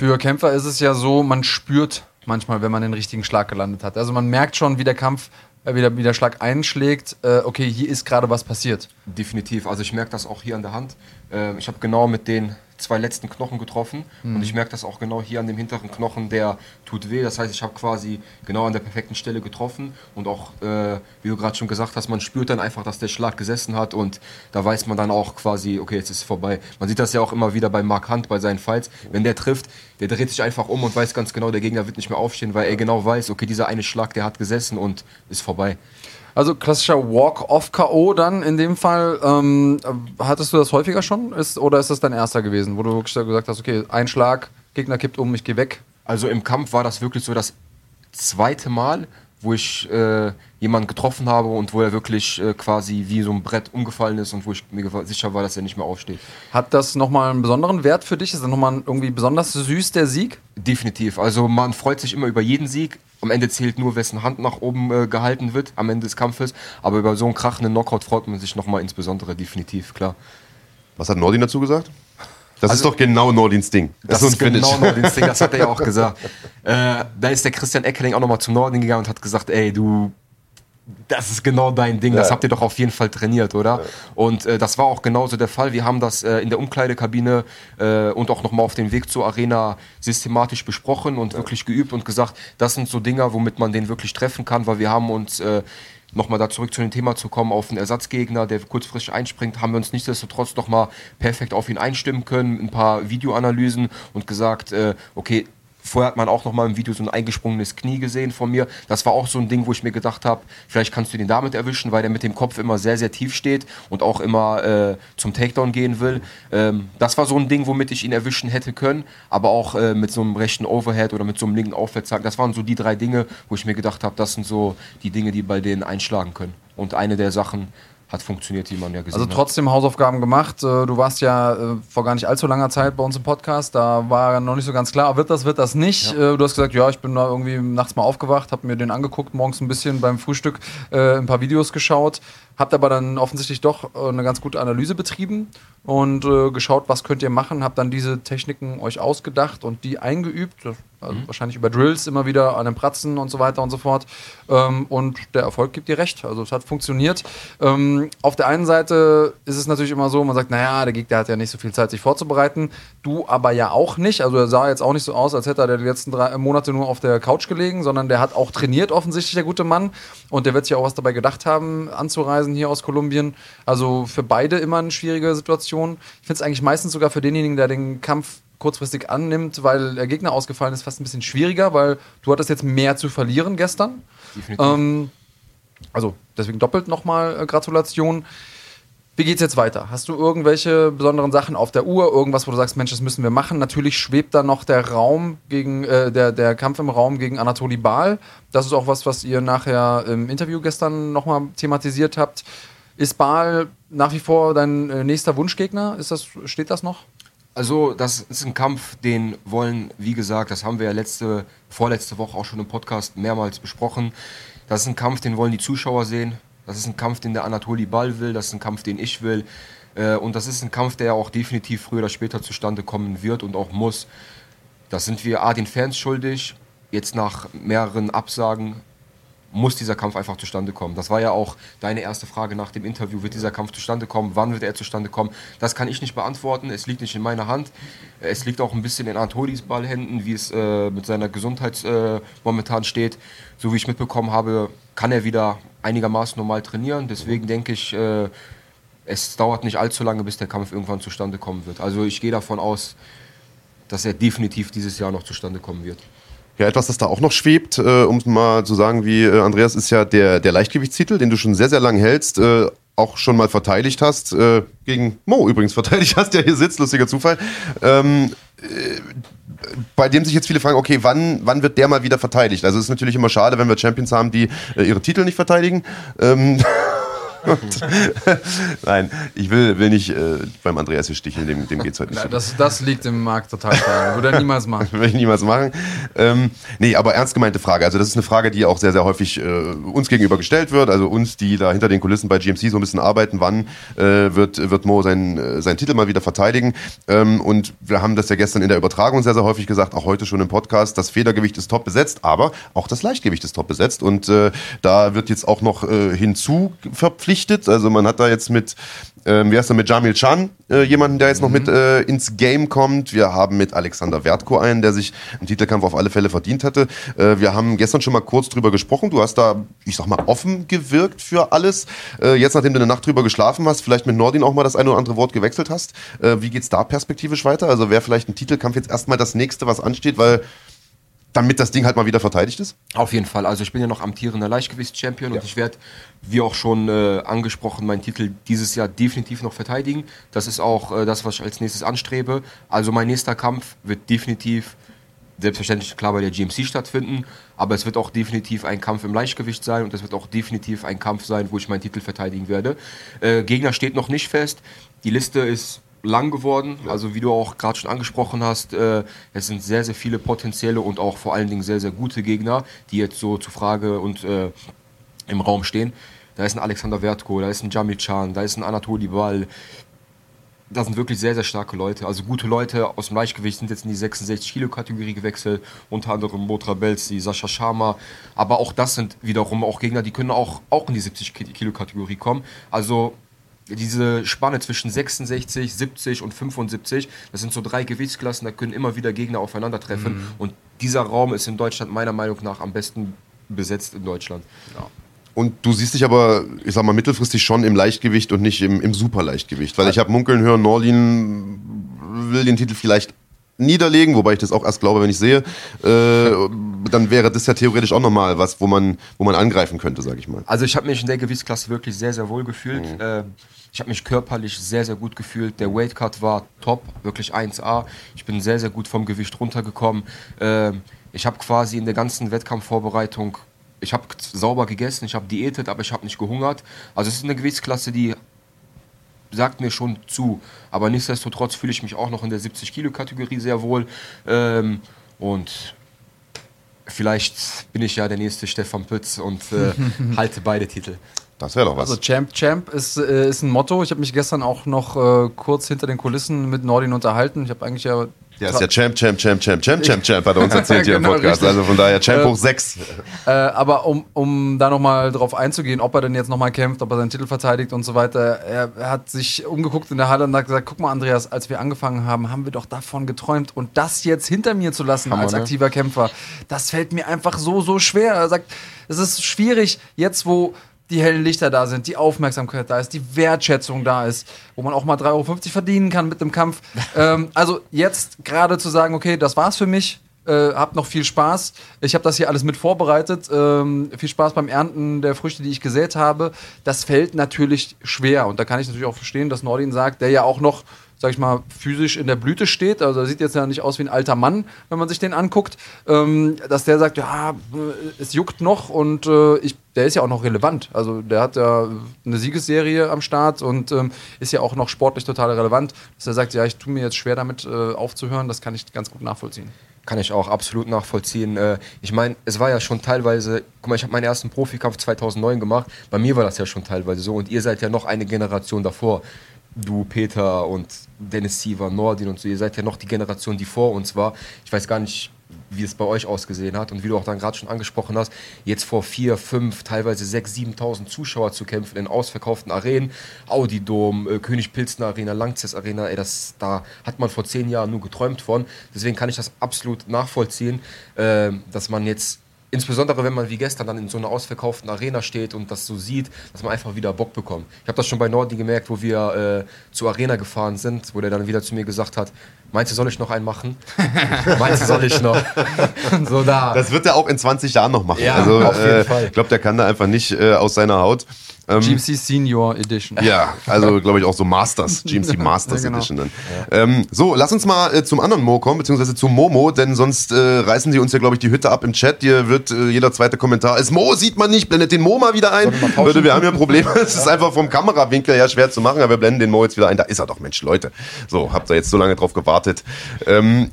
Für Kämpfer ist es ja so, man spürt manchmal, wenn man den richtigen Schlag gelandet hat. Also man merkt schon, wie der Kampf, äh, wie, der, wie der Schlag einschlägt. Äh, okay, hier ist gerade was passiert. Definitiv. Also ich merke das auch hier an der Hand. Ähm, ich habe genau mit den zwei letzten Knochen getroffen Mhm. und ich merke das auch genau hier an dem hinteren Knochen, der tut weh. Das heißt, ich habe quasi genau an der perfekten Stelle getroffen und auch, äh, wie du gerade schon gesagt hast, man spürt dann einfach, dass der Schlag gesessen hat und da weiß man dann auch quasi, okay, jetzt ist es vorbei. Man sieht das ja auch immer wieder bei Mark Hunt, bei seinen Fights. Wenn der trifft, der dreht sich einfach um und weiß ganz genau, der Gegner wird nicht mehr aufstehen, weil er genau weiß, okay, dieser eine Schlag, der hat gesessen und ist vorbei. Also klassischer Walk-off-K.O. dann in dem Fall. Ähm, hattest du das häufiger schon? Ist, oder ist das dein erster gewesen, wo du wirklich gesagt hast, okay, ein Schlag, Gegner kippt um, ich gehe weg? Also im Kampf war das wirklich so das zweite Mal, wo ich äh, jemanden getroffen habe und wo er wirklich äh, quasi wie so ein Brett umgefallen ist und wo ich mir sicher war, dass er nicht mehr aufsteht. Hat das nochmal einen besonderen Wert für dich? Ist das nochmal irgendwie besonders süß, der Sieg? Definitiv. Also man freut sich immer über jeden Sieg. Am Ende zählt nur, wessen Hand nach oben äh, gehalten wird am Ende des Kampfes. Aber über so einen krachenden Knockout freut man sich nochmal insbesondere, definitiv, klar. Was hat Nordin dazu gesagt? Das Also- ist doch genau Nordins Ding. Das, so ein ist genau. Nordins Ding, das hat er ja auch gesagt. Äh, da ist der Christian Eckeling auch nochmal zum Norden gegangen und hat gesagt, ey, du, das ist genau dein Ding, das Ja. habt ihr doch auf jeden Fall trainiert, oder? Und äh, das war auch genauso der Fall. Wir haben das äh, in der Umkleidekabine äh, und auch nochmal auf dem Weg zur Arena systematisch besprochen und wirklich geübt und gesagt, das sind so Dinger, womit man den wirklich treffen kann, weil wir haben uns... Äh, Nochmal da zurück zu dem Thema zu kommen, auf einen Ersatzgegner, der kurzfristig einspringt, haben wir uns nichtsdestotrotz nochmal perfekt auf ihn einstimmen können, ein paar Videoanalysen und gesagt, äh, okay, Vorher hat man auch noch mal im Video so ein eingesprungenes Knie gesehen von mir. Das war auch so ein Ding, wo ich mir gedacht habe, vielleicht kannst du den damit erwischen, weil der mit dem Kopf immer sehr, sehr tief steht und auch immer äh, zum Takedown gehen will. Ähm, das war so ein Ding, womit ich ihn erwischen hätte können, aber auch äh, mit so einem rechten Overhead oder mit so einem linken Aufwärtshaken. Das waren so die drei Dinge, wo ich mir gedacht habe, das sind so die Dinge, die bei denen einschlagen können. Und eine der Sachen hat funktioniert, wie man ja gesehen Also hat. trotzdem Hausaufgaben gemacht. Äh, Du warst ja äh, vor gar nicht allzu langer Zeit bei uns im Podcast. Da war noch nicht so ganz klar, wird das, wird das nicht. Äh, Du hast gesagt, ja, ich bin da irgendwie nachts mal aufgewacht, habe mir den angeguckt, morgens ein bisschen beim Frühstück ein paar Videos geschaut, habt aber dann offensichtlich doch äh, eine ganz gute Analyse betrieben und äh, geschaut, was könnt ihr machen, habt dann diese Techniken euch ausgedacht und die eingeübt. Also wahrscheinlich über Drills immer wieder an den Pratzen und so weiter und so fort. Ähm, und der Erfolg gibt dir recht. Also es hat funktioniert. Ähm, auf der einen Seite ist es natürlich immer so, man sagt, naja, der Gegner hat ja nicht so viel Zeit, sich vorzubereiten. Du aber ja auch nicht. Also er sah jetzt auch nicht so aus, als hätte er die letzten drei Monate nur auf der Couch gelegen, sondern der hat auch trainiert, offensichtlich, der gute Mann. Und der wird sich auch was dabei gedacht haben, anzureisen hier aus Kolumbien. Also für beide immer eine schwierige Situation. Ich finde es eigentlich meistens sogar für denjenigen, der den Kampf kurzfristig annimmt, weil der Gegner ausgefallen ist, fast ein bisschen schwieriger, weil du hattest jetzt mehr zu verlieren gestern. Ähm, also deswegen doppelt nochmal äh, Gratulation. Wie geht's jetzt weiter? Hast du irgendwelche besonderen Sachen auf der Uhr? Irgendwas, wo du sagst, Mensch, das müssen wir machen? Natürlich schwebt da noch der Raum gegen, äh, der, der Kampf im Raum gegen Anatoli Baal. Das ist auch was, was ihr nachher im Interview gestern nochmal thematisiert habt. Ist Baal nach wie vor dein äh, nächster Wunschgegner? Ist das, steht das noch? Also, das ist ein Kampf, den wollen, wie gesagt, das haben wir ja letzte, vorletzte Woche auch schon im Podcast mehrmals besprochen. Das ist ein Kampf, den wollen die Zuschauer sehen. Das ist ein Kampf, den der Anatoli Ball will. Das ist ein Kampf, den ich will. Äh, Und das ist ein Kampf, der auch definitiv früher oder später zustande kommen wird und auch muss. Das sind wir A, den Fans schuldig. Jetzt nach mehreren Absagen muss dieser Kampf einfach zustande kommen. Das war ja auch deine erste Frage nach dem Interview. Wird dieser Kampf zustande kommen? Wann wird er zustande kommen? Das kann ich nicht beantworten. Es liegt nicht in meiner Hand. Es liegt auch ein bisschen in Anatolis Ballhänden, wie es äh, mit seiner Gesundheit äh, momentan steht. So wie ich mitbekommen habe, kann er wieder einigermaßen normal trainieren. Deswegen denke ich, äh, es dauert nicht allzu lange, bis der Kampf irgendwann zustande kommen wird. Also ich gehe davon aus, dass er definitiv dieses Jahr noch zustande kommen wird. Ja, etwas, das da auch noch schwebt, äh, um es mal zu sagen, wie äh, Andreas, ist ja der, der Leichtgewichtstitel, den du schon sehr, sehr lange hältst, äh, auch schon mal verteidigt hast, äh, gegen Mo übrigens verteidigt hast, der hier sitzt, lustiger Zufall. Ähm, äh, bei dem sich jetzt viele fragen, okay, wann, wann wird der mal wieder verteidigt? Also es ist natürlich immer schade, wenn wir Champions haben, die äh, ihre Titel nicht verteidigen. Ähm, Nein, ich will, will nicht äh, beim Andreas hier sticheln, dem, dem geht es heute nicht. Das, das liegt im Markt total fern. Würde er niemals machen. Würde ich niemals machen. Ähm, nee, aber ernst gemeinte Frage. Also das ist eine Frage, die auch sehr, sehr häufig äh, uns gegenüber gestellt wird. Also uns, die da hinter den Kulissen bei GMC so ein bisschen arbeiten. Wann äh, wird, wird Mo seinen, äh, seinen Titel mal wieder verteidigen? Ähm, und wir haben das ja gestern in der Übertragung sehr, sehr häufig gesagt, auch heute schon im Podcast. Das Federgewicht ist top besetzt, aber auch das Leichtgewicht ist top besetzt. Und äh, da wird jetzt auch noch äh, hinzu verpflichtet. Also man hat da jetzt mit ähm, wie heißt er, mit Jamil Chan, äh, jemanden, der jetzt noch mit äh, ins Game kommt. Wir haben mit Alexander Wertko einen, der sich einen Titelkampf auf alle Fälle verdient hätte. Äh, wir haben gestern schon mal kurz drüber gesprochen. Du hast da, ich sag mal, offen gewirkt für alles. Äh, jetzt, nachdem du eine Nacht drüber geschlafen hast, vielleicht mit Nordin auch mal das eine oder andere Wort gewechselt hast. Äh, wie geht's da perspektivisch weiter? Also wäre vielleicht ein Titelkampf jetzt erstmal das nächste, was ansteht, weil damit das Ding halt mal wieder verteidigt ist? Auf jeden Fall. Also ich bin ja noch amtierender Leichtgewichtschampion und ich werde, wie auch schon äh, angesprochen, meinen Titel dieses Jahr definitiv noch verteidigen. Das ist auch äh, das, was ich als nächstes anstrebe. Also mein nächster Kampf wird definitiv, selbstverständlich klar bei der GMC stattfinden, aber es wird auch definitiv ein Kampf im Leichtgewicht sein und es wird auch definitiv ein Kampf sein, wo ich meinen Titel verteidigen werde. Äh, Gegner steht noch nicht fest. Die Liste ist lang geworden. Also wie du auch gerade schon angesprochen hast, äh, es sind sehr, sehr viele potenzielle und auch vor allen Dingen sehr, sehr gute Gegner, die jetzt so zur Frage und äh, im Raum stehen. Da ist ein Alexander Wertko, da ist ein Jamil Can, da ist ein Anatoli Ball. Das sind wirklich sehr, sehr starke Leute. Also gute Leute aus dem Leichtgewicht sind jetzt in die 66 Kilo Kategorie gewechselt. Unter anderem Botra Belzi, Sascha Sharma. Aber auch das sind wiederum auch Gegner, die können auch, auch in die 70 Kilo Kategorie kommen. Also diese Spanne zwischen 66, 70 und 75, das sind so drei Gewichtsklassen, da können immer wieder Gegner aufeinandertreffen. Mhm. Und dieser Raum ist in Deutschland meiner Meinung nach am besten besetzt in Deutschland. Und du siehst dich aber, ich sag mal, mittelfristig schon im Leichtgewicht und nicht im, im Superleichtgewicht. Weil ich habe munkeln hören, Norlin will den Titel vielleicht niederlegen, wobei ich das auch erst glaube, wenn ich sehe. Äh, dann wäre das ja theoretisch auch nochmal was, wo man, wo man angreifen könnte, sag ich mal. Also ich habe mich in der Gewichtsklasse wirklich sehr, sehr wohl gefühlt. Ähm, ich habe mich körperlich sehr, sehr gut gefühlt. Der Weightcut war top, wirklich 1A. Ich bin sehr, sehr gut vom Gewicht runtergekommen. Ähm, ich habe quasi in der ganzen Wettkampfvorbereitung, ich habe sauber gegessen, ich habe diätet, aber ich habe nicht gehungert. Also es ist eine Gewichtsklasse, die sagt mir schon zu. Aber nichtsdestotrotz fühle ich mich auch noch in der 70-Kilo-Kategorie sehr wohl. Ähm, und vielleicht bin ich ja der nächste Stefan Pütz und äh, halte beide Titel. Das wäre doch was. Also Champ, Champ ist, äh, ist ein Motto. Ich habe mich gestern auch noch äh, kurz hinter den Kulissen mit Nordin unterhalten. Ich habe eigentlich ja der ist ja Champ, Champ, Champ, Champ, Champ, Champ, Champ, hat er uns erzählt hier im Genau, Podcast. richtig. Also von daher Champ Äh, hoch 6. Äh, aber um, um da nochmal drauf einzugehen, ob er denn jetzt nochmal kämpft, ob er seinen Titel verteidigt und so weiter, er, er hat sich umgeguckt in der Halle und hat gesagt, guck mal Andreas, als wir angefangen haben, haben wir doch davon geträumt und das jetzt hinter mir zu lassen Hammer, als ne? aktiver Kämpfer, das fällt mir einfach so, so schwer. Er sagt, es ist schwierig, jetzt wo die hellen Lichter da sind, die Aufmerksamkeit da ist, die Wertschätzung da ist, wo man auch mal 3,50 Euro verdienen kann mit dem Kampf. ähm, also jetzt gerade zu sagen, okay, das war's für mich, äh, habt noch viel Spaß. Ich habe das hier alles mit vorbereitet. Ähm, viel Spaß beim Ernten der Früchte, die ich gesät habe. Das fällt natürlich schwer. Und da kann ich natürlich auch verstehen, dass Nordin sagt, der ja auch noch, sag ich mal, physisch in der Blüte steht. Also er sieht jetzt ja nicht aus wie ein alter Mann, wenn man sich den anguckt. Ähm, dass der sagt, ja, äh, es juckt noch und äh, ich, der ist ja auch noch relevant. Also der hat ja eine Siegesserie am Start und ähm, ist ja auch noch sportlich total relevant. Dass er sagt, ja, ich tue mir jetzt schwer damit äh, aufzuhören, das kann ich ganz gut nachvollziehen. Kann ich auch absolut nachvollziehen. Äh, Ich meine, es war ja schon teilweise, guck mal, ich habe meinen ersten Profikampf 2009 gemacht. Bei mir war das ja schon teilweise so und ihr seid ja noch eine Generation davor. Du, Peter und Dennis Siever, Nordin und so, ihr seid ja noch die Generation, die vor uns war. Ich weiß gar nicht, wie es bei euch ausgesehen hat und wie du auch dann gerade schon angesprochen hast, jetzt vor vier, fünf, teilweise sechs, 7.000 Zuschauer zu kämpfen in ausverkauften Arenen, Audi Dom, äh, König Pilsner Arena, Langzess Arena, ey, das, da hat man vor zehn Jahren nur geträumt von. Deswegen kann ich das absolut nachvollziehen, äh, dass man jetzt Insbesondere wenn man wie gestern dann in so einer ausverkauften Arena steht und das so sieht, dass man einfach wieder Bock bekommt. Ich habe das schon bei Nordi gemerkt, wo wir äh, zur Arena gefahren sind, wo der dann wieder zu mir gesagt hat, Meinst du, soll ich noch einen machen? Meinst du, soll ich noch? so da. Das wird er auch in 20 Jahren noch machen. Ja, also, auf jeden äh, Fall. Ich glaube, der kann da einfach nicht äh, aus seiner Haut. Ähm, GMC Senior Edition. Ja, also glaube ich auch so Masters, GMC Masters ja, genau. Edition dann. Ja. Ähm, so, lass uns mal äh, zum anderen Mo kommen, beziehungsweise zum Momo, denn sonst äh, reißen die uns ja, glaube ich, die Hütte ab im Chat. Hier wird äh, jeder zweite Kommentar, ist Mo, sieht man nicht, blendet den Mo mal wieder ein. Leute, wir haben ja Probleme. Es ist einfach vom Kamerawinkel her schwer zu machen, aber wir blenden den Mo jetzt wieder ein. Da ist er doch, Mensch, Leute. So, habt ihr jetzt so lange drauf gewartet. Ähm,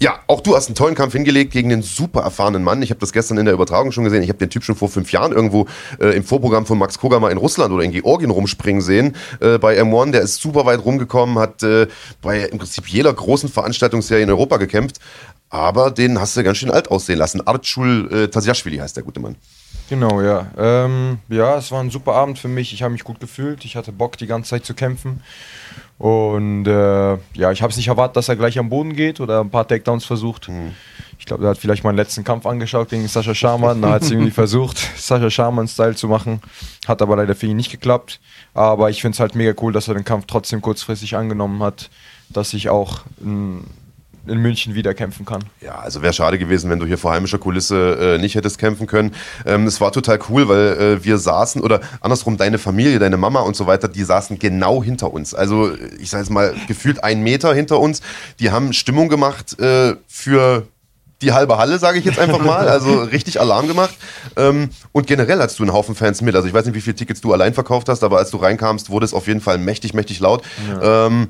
ja, auch du hast einen tollen Kampf hingelegt gegen den super erfahrenen Mann. Ich habe das gestern in der Übertragung schon gesehen. Ich habe den Typ schon vor fünf Jahren irgendwo äh, im Vorprogramm von Max Koga mal in Russland oder in Georgien rumspringen sehen. Äh, bei M1, der ist super weit rumgekommen, hat äh, bei im Prinzip jeder großen Veranstaltungsserie in Europa gekämpft. Aber den hast du ganz schön alt aussehen lassen. Artschul äh, Tasiaschwili heißt der gute Mann. Genau, ja. Ähm, ja, es war ein super Abend für mich. Ich habe mich gut gefühlt. Ich hatte Bock, die ganze Zeit zu kämpfen. Und äh, ja, ich habe es nicht erwartet, dass er gleich am Boden geht oder ein paar Takedowns versucht. Mhm. Ich glaube, er hat vielleicht meinen letzten Kampf angeschaut gegen Sascha Sharman. Da hat es irgendwie versucht, Sascha Sharman-Style zu machen. Hat aber leider für ihn nicht geklappt. Aber ich finde es halt mega cool, dass er den Kampf trotzdem kurzfristig angenommen hat. Dass ich auch ein in München wieder kämpfen kann. Ja, also wäre schade gewesen, wenn du hier vor heimischer Kulisse äh, nicht hättest kämpfen können. Ähm, es war total cool, weil äh, wir saßen, oder andersrum, deine Familie, deine Mama und so weiter, die saßen genau hinter uns. Also ich sage jetzt mal, gefühlt einen Meter hinter uns. Die haben Stimmung gemacht äh, für die halbe Halle, sage ich jetzt einfach mal. Also richtig Alarm gemacht. Ähm, und generell hast du einen Haufen Fans mit. Also ich weiß nicht, wie viele Tickets du allein verkauft hast, aber als du reinkamst, wurde es auf jeden Fall mächtig, mächtig laut. Ja. Ähm,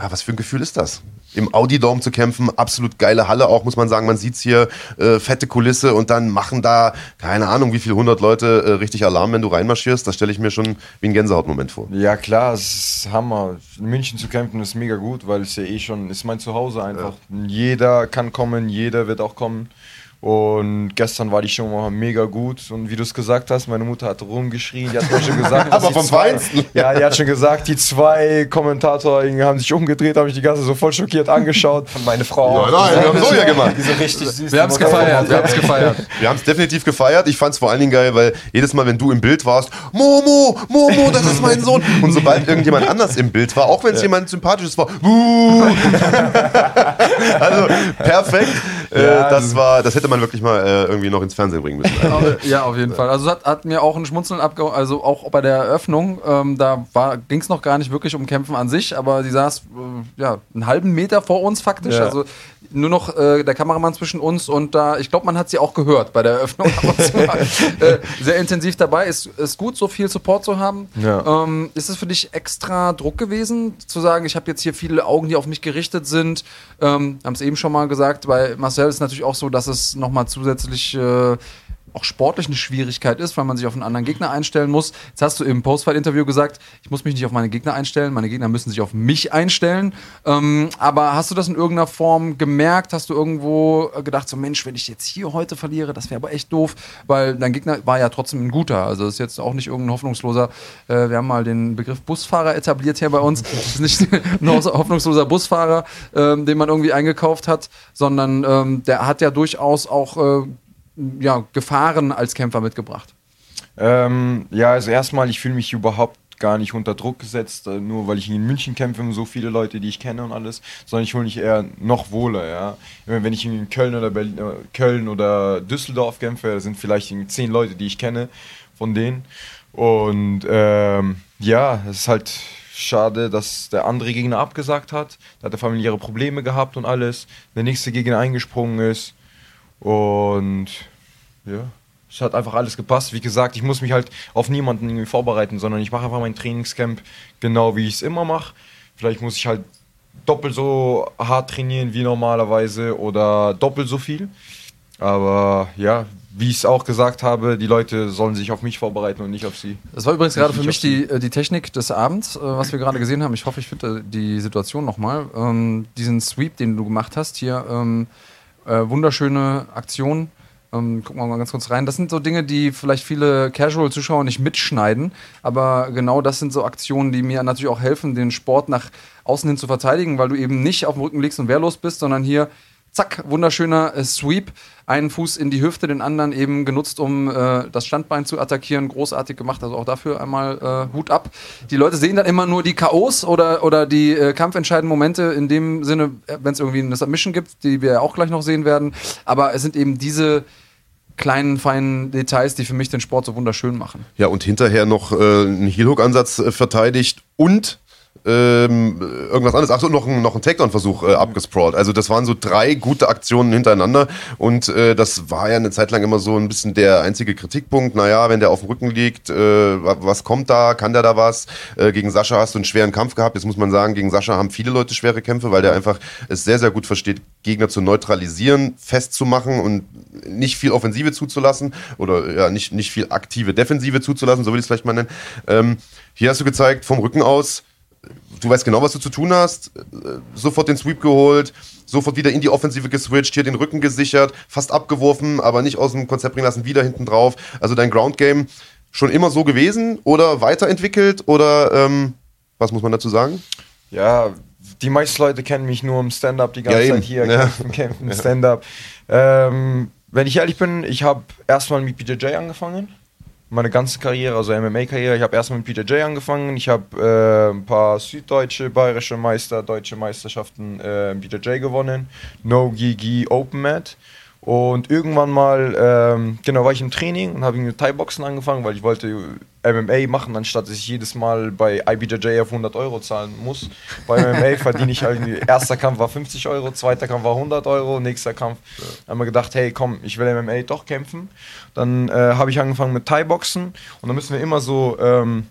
ja, was für ein Gefühl ist das? Im Audi Dome zu kämpfen, absolut geile Halle auch, muss man sagen. Man sieht's hier, äh, fette Kulisse und dann machen da, keine Ahnung, wie viele hundert Leute äh, richtig Alarm, wenn du reinmarschierst. Das stelle ich mir schon wie ein Gänsehautmoment vor. Ja, klar, es ist Hammer. In München zu kämpfen ist mega gut, weil es ja eh schon ist mein Zuhause einfach. Ja. Jeder kann kommen, jeder wird auch kommen. Und gestern war die Show mal mega gut. Und wie du es gesagt hast, meine Mutter hat rumgeschrien. Die hat mir schon gesagt, aber vom zwei, Feinsten. Ja, die hat schon gesagt, die zwei Kommentatoren haben sich umgedreht, habe ich die ganze so voll schockiert angeschaut. Von meine Frau. Ja, nein, wir haben so ja gemacht. Die so richtig süß. Wir haben es gefeiert. Wir haben es gefeiert. Wir haben es definitiv gefeiert. Ich fand es vor allen Dingen geil, weil jedes Mal, wenn du im Bild warst, Momo, Momo, das ist mein Sohn. Und sobald irgendjemand anders im Bild war, auch wenn es ja. jemand sympathisches war, also perfekt. Äh, ja, das war, das hätte man wirklich mal äh, irgendwie noch ins Fernsehen bringen müssen. ja, auf jeden Fall. Also hat, hat, mir auch ein Schmunzeln abgehauen, also auch bei der Eröffnung, ähm, da ging es noch gar nicht wirklich um Kämpfen an sich, aber sie saß äh, ja, einen halben Meter vor uns faktisch. Ja. Also nur noch äh, der Kameramann zwischen uns und da, ich glaube, man hat sie auch gehört bei der Eröffnung. äh, sehr intensiv dabei. Ist, ist gut, so viel Support zu haben. Ja. Ähm, ist es für dich extra Druck gewesen, zu sagen, ich habe jetzt hier viele Augen, die auf mich gerichtet sind? Ähm, haben es eben schon mal gesagt, bei Marcel ist natürlich auch so, dass es nochmal zusätzlich äh, auch sportlich eine Schwierigkeit ist, weil man sich auf einen anderen Gegner einstellen muss. Jetzt hast du im Postfight-Interview gesagt, ich muss mich nicht auf meine Gegner einstellen, meine Gegner müssen sich auf mich einstellen. Ähm, aber hast du das in irgendeiner Form gemerkt? Hast du irgendwo gedacht, so Mensch, wenn ich jetzt hier heute verliere, das wäre aber echt doof, weil dein Gegner war ja trotzdem ein guter. Also ist jetzt auch nicht irgendein hoffnungsloser, äh, wir haben mal den Begriff Busfahrer etabliert hier bei uns. Das ist nicht ein hoffnungsloser Busfahrer, äh, den man irgendwie eingekauft hat, sondern ähm, der hat ja durchaus auch äh, ja, Gefahren als Kämpfer mitgebracht? Ähm, ja, also erstmal, ich fühle mich überhaupt gar nicht unter Druck gesetzt, äh, nur weil ich in München kämpfe und so viele Leute, die ich kenne und alles, sondern ich fühle mich eher noch wohler, ja. Wenn ich in Köln oder Berlin, äh, Köln oder Düsseldorf kämpfe, da sind vielleicht zehn Leute, die ich kenne von denen. Und ähm, ja, es ist halt schade, dass der andere Gegner abgesagt hat. Da hat er familiäre Probleme gehabt und alles. Der nächste Gegner eingesprungen ist. Und ja, es hat einfach alles gepasst. Wie gesagt, ich muss mich halt auf niemanden irgendwie vorbereiten, sondern ich mache einfach mein Trainingscamp genau wie ich es immer mache. Vielleicht muss ich halt doppelt so hart trainieren wie normalerweise oder doppelt so viel. Aber ja, wie ich es auch gesagt habe, die Leute sollen sich auf mich vorbereiten und nicht auf sie. Das war übrigens gerade für mich die, äh, die Technik des Abends, äh, was wir gerade gesehen haben. Ich hoffe, ich finde die Situation nochmal. Ähm, diesen Sweep, den du gemacht hast hier. Ähm, äh, wunderschöne Aktion. Ähm, gucken wir mal ganz kurz rein. Das sind so Dinge, die vielleicht viele Casual-Zuschauer nicht mitschneiden, aber genau das sind so Aktionen, die mir natürlich auch helfen, den Sport nach außen hin zu verteidigen, weil du eben nicht auf dem Rücken liegst und wehrlos bist, sondern hier zack, wunderschöner äh, Sweep. Einen Fuß in die Hüfte, den anderen eben genutzt, um äh, das Standbein zu attackieren. Großartig gemacht, also auch dafür einmal äh, Hut ab. Die Leute sehen dann immer nur die K.O.s oder, oder die äh, kampfentscheidenden Momente in dem Sinne, wenn es irgendwie eine Submission gibt, die wir ja auch gleich noch sehen werden. Aber es sind eben diese kleinen, feinen Details, die für mich den Sport so wunderschön machen. Ja, und hinterher noch äh, einen Heel-Hook-Ansatz äh, verteidigt und ähm, irgendwas anderes. Achso, noch ein, noch ein Takedown-Versuch äh, abgesprawlt. Also das waren so drei gute Aktionen hintereinander und äh, das war ja eine Zeit lang immer so ein bisschen der einzige Kritikpunkt. Naja, wenn der auf dem Rücken liegt, äh, was kommt da? Kann der da was? Äh, gegen Sascha hast du einen schweren Kampf gehabt. Jetzt muss man sagen, gegen Sascha haben viele Leute schwere Kämpfe, weil der einfach es sehr, sehr gut versteht, Gegner zu neutralisieren, festzumachen und nicht viel Offensive zuzulassen oder ja, nicht, nicht viel aktive Defensive zuzulassen, so will ich es vielleicht mal nennen. Ähm, hier hast du gezeigt, vom Rücken aus, du weißt genau, was du zu tun hast, äh, sofort den Sweep geholt, sofort wieder in die Offensive geswitcht, hier den Rücken gesichert, fast abgeworfen, aber nicht aus dem Konzept bringen lassen, wieder hinten drauf. Also dein Ground Game schon immer so gewesen oder weiterentwickelt oder ähm, was muss man dazu sagen? Ja, die meisten Leute kennen mich nur im Stand-up die ganze Ja. Zeit hier, Ja. kämpfen, kämpfen, Stand-up. Ähm, wenn ich ehrlich bin, ich habe erstmal mit BJJ angefangen. Meine ganze Karriere, also MMA-Karriere. Ich habe erstmal mit BJJ angefangen. Ich habe äh, ein paar süddeutsche, bayerische Meister, deutsche Meisterschaften äh, im BJJ gewonnen. No Gigi Open Mat. Und irgendwann mal, ähm, genau, war ich im Training und habe mit Thai-Boxen angefangen, weil ich wollte MMA machen, anstatt dass ich jedes Mal bei IBJJ auf 100 Euro zahlen muss. Bei MMA verdiene ich halt, erster Kampf war 50 Euro, zweiter Kampf war 100 Euro, nächster Kampf. Dann haben wir gedacht, hey komm, ich will MMA doch kämpfen. Dann äh, habe ich angefangen mit Thai-Boxen und dann müssen wir immer so... Ähm,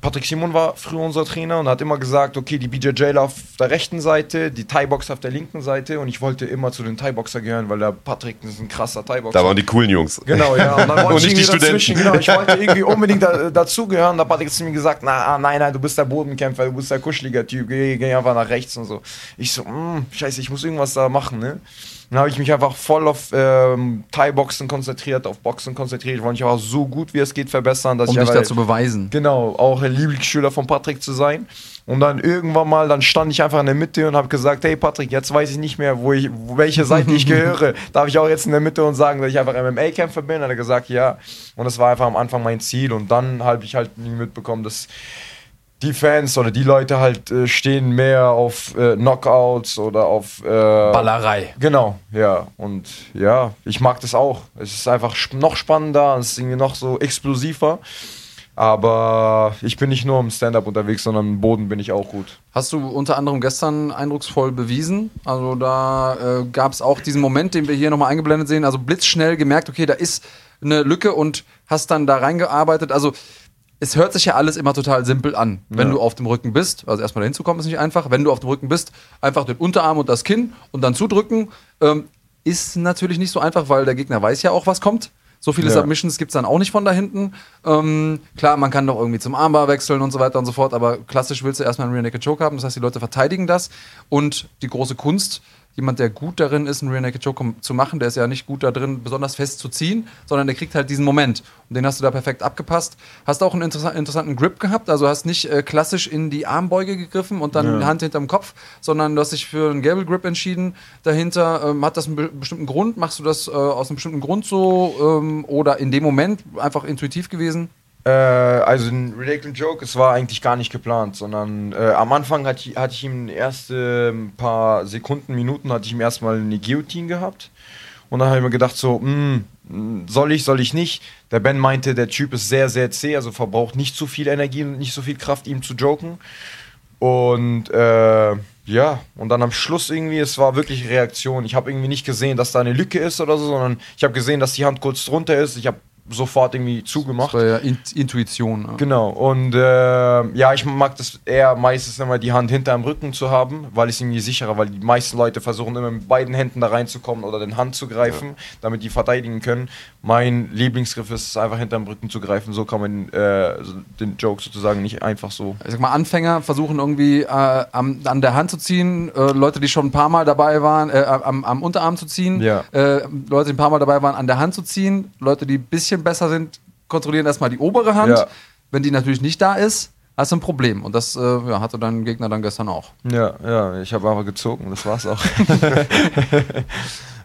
Patrick Simon war früher unser Trainer und hat immer gesagt, okay, die BJJ auf der rechten Seite, die Thai-Box auf der linken Seite und ich wollte immer zu den Thai-Boxer gehören, weil der Patrick ist ein krasser Thai-Boxer. Da waren die coolen Jungs. Genau, ja. Und dann Und ich nicht die Studenten. Genau, ich wollte irgendwie unbedingt da, dazugehören. Da hat Patrick zu mir gesagt, na, ah, nein, nein, du bist der Bodenkämpfer, du bist der kuscheliger Typ, geh, geh einfach nach rechts und so. Ich so, mm, scheiße, ich muss irgendwas da machen, ne? Dann habe ich mich einfach voll auf ähm, Thai-Boxen konzentriert, auf Boxen konzentriert. Ich wollte mich auch so gut wie es geht verbessern, dass Um ich dich einfach- da zu beweisen. Genau, auch ein Lieblingsschüler von Patrick zu sein. Und dann irgendwann mal, dann stand ich einfach in der Mitte und habe gesagt, hey Patrick, jetzt weiß ich nicht mehr, wo ich, welche Seite ich gehöre. Darf ich auch jetzt in der Mitte und sagen, dass ich einfach MMA-Kämpfer bin? Hat er gesagt, ja. Und das war einfach am Anfang mein Ziel. Und dann habe ich halt mitbekommen, dass die Fans oder die Leute halt äh, stehen mehr auf äh, Knockouts oder auf äh, Ballerei. Genau, ja. Und ja, ich mag das auch. Es ist einfach noch spannender, es ist irgendwie noch so explosiver. Aber ich bin nicht nur im Stand-up unterwegs, sondern im Boden bin ich auch gut. Hast du unter anderem gestern eindrucksvoll bewiesen. Also da äh, gab es auch diesen Moment, den wir hier nochmal eingeblendet sehen. Also blitzschnell gemerkt, okay, da ist eine Lücke und hast dann da reingearbeitet. Also es hört sich ja alles immer total simpel an. Wenn du auf dem Rücken bist, also erstmal dahin zu kommen ist nicht einfach. Wenn du auf dem Rücken bist, einfach den Unterarm und das Kinn und dann zudrücken. Ähm, ist natürlich nicht so einfach, weil der Gegner weiß ja auch, was kommt. So viele Ja. Submissions gibt es dann auch nicht von da hinten. Ähm, klar, man kann doch irgendwie zum Armbar wechseln und so weiter und so fort, aber klassisch willst du erstmal einen Rear Naked Choke haben. Das heißt, die Leute verteidigen das. Und die große Kunst, jemand, der gut darin ist, einen Rear Naked Choke zu machen, der ist ja nicht gut da drin, besonders fest zu ziehen, sondern der kriegt halt diesen Moment. Und den hast du da perfekt abgepasst. Hast auch einen interessa interessanten Grip gehabt, also hast nicht äh, klassisch in die Armbeuge gegriffen und dann die Hand hinterm Kopf, sondern du hast dich für einen Gable Grip entschieden. Dahinter ähm, hat das einen be bestimmten Grund. Machst du das äh, aus einem bestimmten Grund so ähm, oder in dem Moment einfach intuitiv gewesen? Äh, also ein Ridiculous Joke, es war eigentlich gar nicht geplant, sondern äh, am Anfang hatte ich, hatte ich ihm erste ein paar Sekunden, Minuten, hatte ich ihm erstmal eine Guillotine gehabt. Und dann habe ich mir gedacht, so, hm, soll ich, soll ich nicht? Der Ben meinte, der Typ ist sehr, sehr zäh, also verbraucht nicht so viel Energie und nicht so viel Kraft, ihm zu joken. Und äh, ja, und dann am Schluss irgendwie, es war wirklich Reaktion. Ich habe irgendwie nicht gesehen, dass da eine Lücke ist oder so, sondern ich habe gesehen, dass die Hand kurz drunter ist. Ich habe sofort irgendwie zugemacht. Das war ja In Intuition. Ja. Genau, und äh, ja, ich mag das eher meistens immer die Hand hinterm Rücken zu haben, weil es irgendwie sicherer, weil die meisten Leute versuchen immer mit beiden Händen da reinzukommen oder den Hand zu greifen, damit die verteidigen können. Mein Lieblingsgriff ist es einfach hinterm Rücken zu greifen, so kann man äh, den Joke sozusagen nicht einfach so. ich sag mal, Anfänger versuchen irgendwie äh, am, an der Hand zu ziehen, äh, Leute, die schon ein paar Mal dabei waren, äh, am, am Unterarm zu ziehen, Ja. äh, Leute, die ein paar Mal dabei waren, an der Hand zu ziehen, Leute, die ein bisschen besser sind, kontrollieren erstmal die obere Hand. Ja. Wenn die natürlich nicht da ist, hast du ein Problem. Und das äh, ja, hatte dein Gegner dann gestern auch. Ja, ja, ich habe aber gezogen, das war's auch.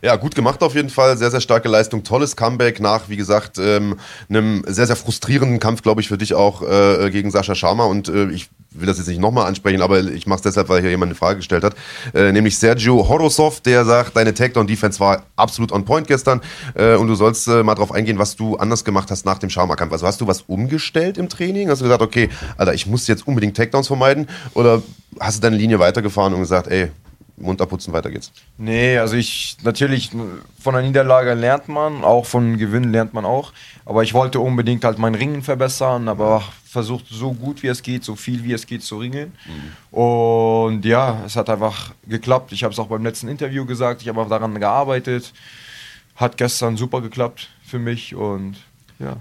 Ja, gut gemacht auf jeden Fall. Sehr, sehr starke Leistung. Tolles Comeback nach, wie gesagt, ähm, einem sehr, sehr frustrierenden Kampf, glaube ich, für dich auch äh, gegen Sascha Sharma. Und äh, ich will das jetzt nicht nochmal ansprechen, aber ich mache es deshalb, weil hier jemand eine Frage gestellt hat. Äh, nämlich Sergio Horosov, der sagt, deine Takedown-Defense war absolut on point gestern. Äh, und du sollst äh, mal drauf eingehen, was du anders gemacht hast nach dem Sharma-Kampf. Also hast du was umgestellt im Training? Hast du gesagt, okay, Alter, ich muss jetzt unbedingt Takedowns vermeiden? Oder hast du deine Linie weitergefahren und gesagt, ey, Mund abputzen, weiter geht's. Nee, also ich, natürlich, von der Niederlage lernt man, auch von Gewinnen lernt man auch. Aber ich wollte unbedingt halt mein Ringen verbessern, aber versucht so gut wie es geht, so viel wie es geht zu ringen. Mhm. Und ja, es hat einfach geklappt. Ich habe es auch beim letzten Interview gesagt, ich habe auch daran gearbeitet. Hat gestern super geklappt für mich und ja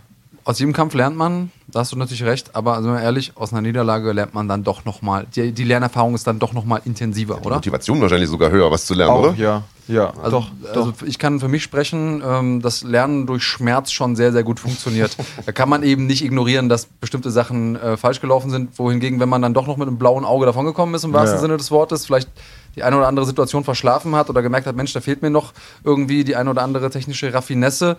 aus jedem Kampf lernt man, da hast du natürlich recht, aber sind wir ehrlich, aus einer Niederlage lernt man dann doch nochmal, die, die Lernerfahrung ist dann doch nochmal intensiver, ja, oder? Motivation wahrscheinlich sogar höher, was zu lernen, Auch, oder? Ja, ja, also, doch, also doch. ich kann für mich sprechen, ähm, dass Lernen durch Schmerz schon sehr, sehr gut funktioniert. da kann man eben nicht ignorieren, dass bestimmte Sachen äh, falsch gelaufen sind, wohingegen, wenn man dann doch noch mit einem blauen Auge davongekommen ist, im wahrsten ja. Sinne des Wortes, vielleicht die eine oder andere Situation verschlafen hat oder gemerkt hat, Mensch, da fehlt mir noch irgendwie die eine oder andere technische Raffinesse,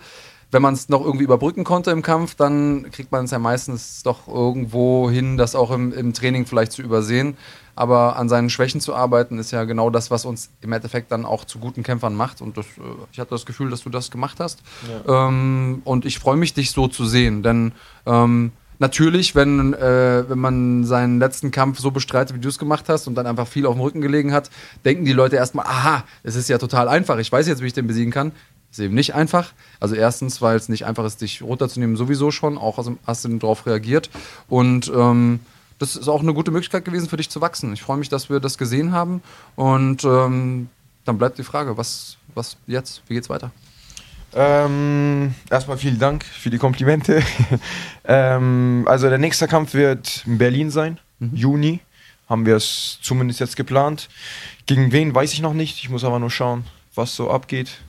wenn man es noch irgendwie überbrücken konnte im Kampf, dann kriegt man es ja meistens doch irgendwo hin, das auch im, im Training vielleicht zu übersehen. Aber an seinen Schwächen zu arbeiten, ist ja genau das, was uns im Endeffekt dann auch zu guten Kämpfern macht. Und das, äh, ich hatte das Gefühl, dass du das gemacht hast. Ja. Ähm, und ich freue mich, dich so zu sehen. Denn ähm, natürlich, wenn, äh, wenn man seinen letzten Kampf so bestreitet, wie du es gemacht hast und dann einfach viel auf dem Rücken gelegen hat, denken die Leute erstmal, aha, es ist ja total einfach, ich weiß jetzt, wie ich den besiegen kann. Ist eben nicht einfach. Also erstens, weil es nicht einfach ist, dich runterzunehmen, sowieso schon. Auch also hast du darauf reagiert. Und ähm, das ist auch eine gute Möglichkeit gewesen für dich zu wachsen. Ich freue mich, dass wir das gesehen haben. Und ähm, dann bleibt die Frage, was, was jetzt? Wie geht's weiter? Ähm, erstmal vielen Dank für die Komplimente. ähm, also der nächste Kampf wird in Berlin sein, mhm. Juni. Haben wir es zumindest jetzt geplant. Gegen wen weiß ich noch nicht. Ich muss aber nur schauen, was so abgeht.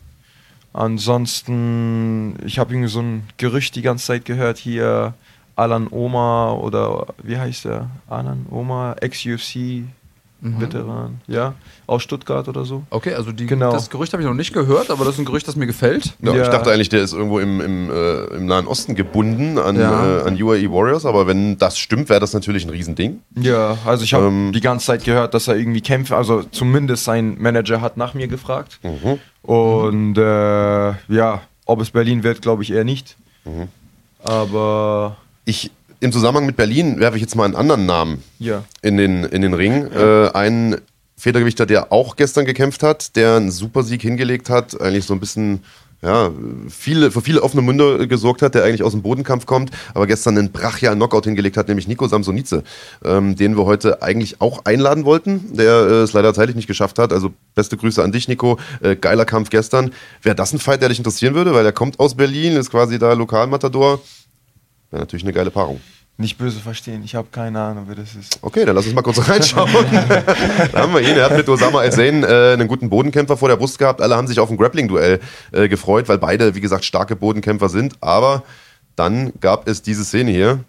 Ansonsten, ich habe irgendwie so ein Gerücht die ganze Zeit gehört hier, Alan Oma oder wie heißt der? Alan Oma, Ex-UFC. Mhm. Veteran, ja, aus Stuttgart oder so. Okay, also die, genau. das Gerücht habe ich noch nicht gehört, aber das ist ein Gerücht, das mir gefällt. Ja, ja. Ich dachte eigentlich, der ist irgendwo im, im, äh, im Nahen Osten gebunden an, ja. äh, an UAE Warriors, aber wenn das stimmt, wäre das natürlich ein Riesending. Ja, also ich habe ähm, die ganze Zeit gehört, dass er irgendwie kämpft, also zumindest sein Manager hat nach mir gefragt. Mhm. Und äh, ja, ob es Berlin wird, glaube ich eher nicht. Mhm. Aber. Ich, im Zusammenhang mit Berlin werfe ich jetzt mal einen anderen Namen ja. in, den, in den Ring. Ja. Äh, einen Federgewichter, der auch gestern gekämpft hat, der einen Supersieg hingelegt hat, eigentlich so ein bisschen ja, viele, für viele offene Munde gesorgt hat, der eigentlich aus dem Bodenkampf kommt, aber gestern einen brachialen Knockout hingelegt hat, nämlich Nico Samsonice, ähm, den wir heute eigentlich auch einladen wollten, der äh, es leider zeitlich nicht geschafft hat. Also beste Grüße an dich, Nico. Äh, geiler Kampf gestern. Wäre das ein Fight, der dich interessieren würde, weil er kommt aus Berlin, ist quasi da Lokalmatador. Wäre natürlich eine geile Paarung. Nicht böse verstehen, ich habe keine Ahnung, wer das ist. Okay, dann lass uns mal kurz reinschauen. da haben wir ihn. Er hat mit Osama El-Zain äh, einen guten Bodenkämpfer vor der Brust gehabt. Alle haben sich auf ein Grappling-Duell äh, gefreut, weil beide, wie gesagt, starke Bodenkämpfer sind. Aber dann gab es diese Szene hier.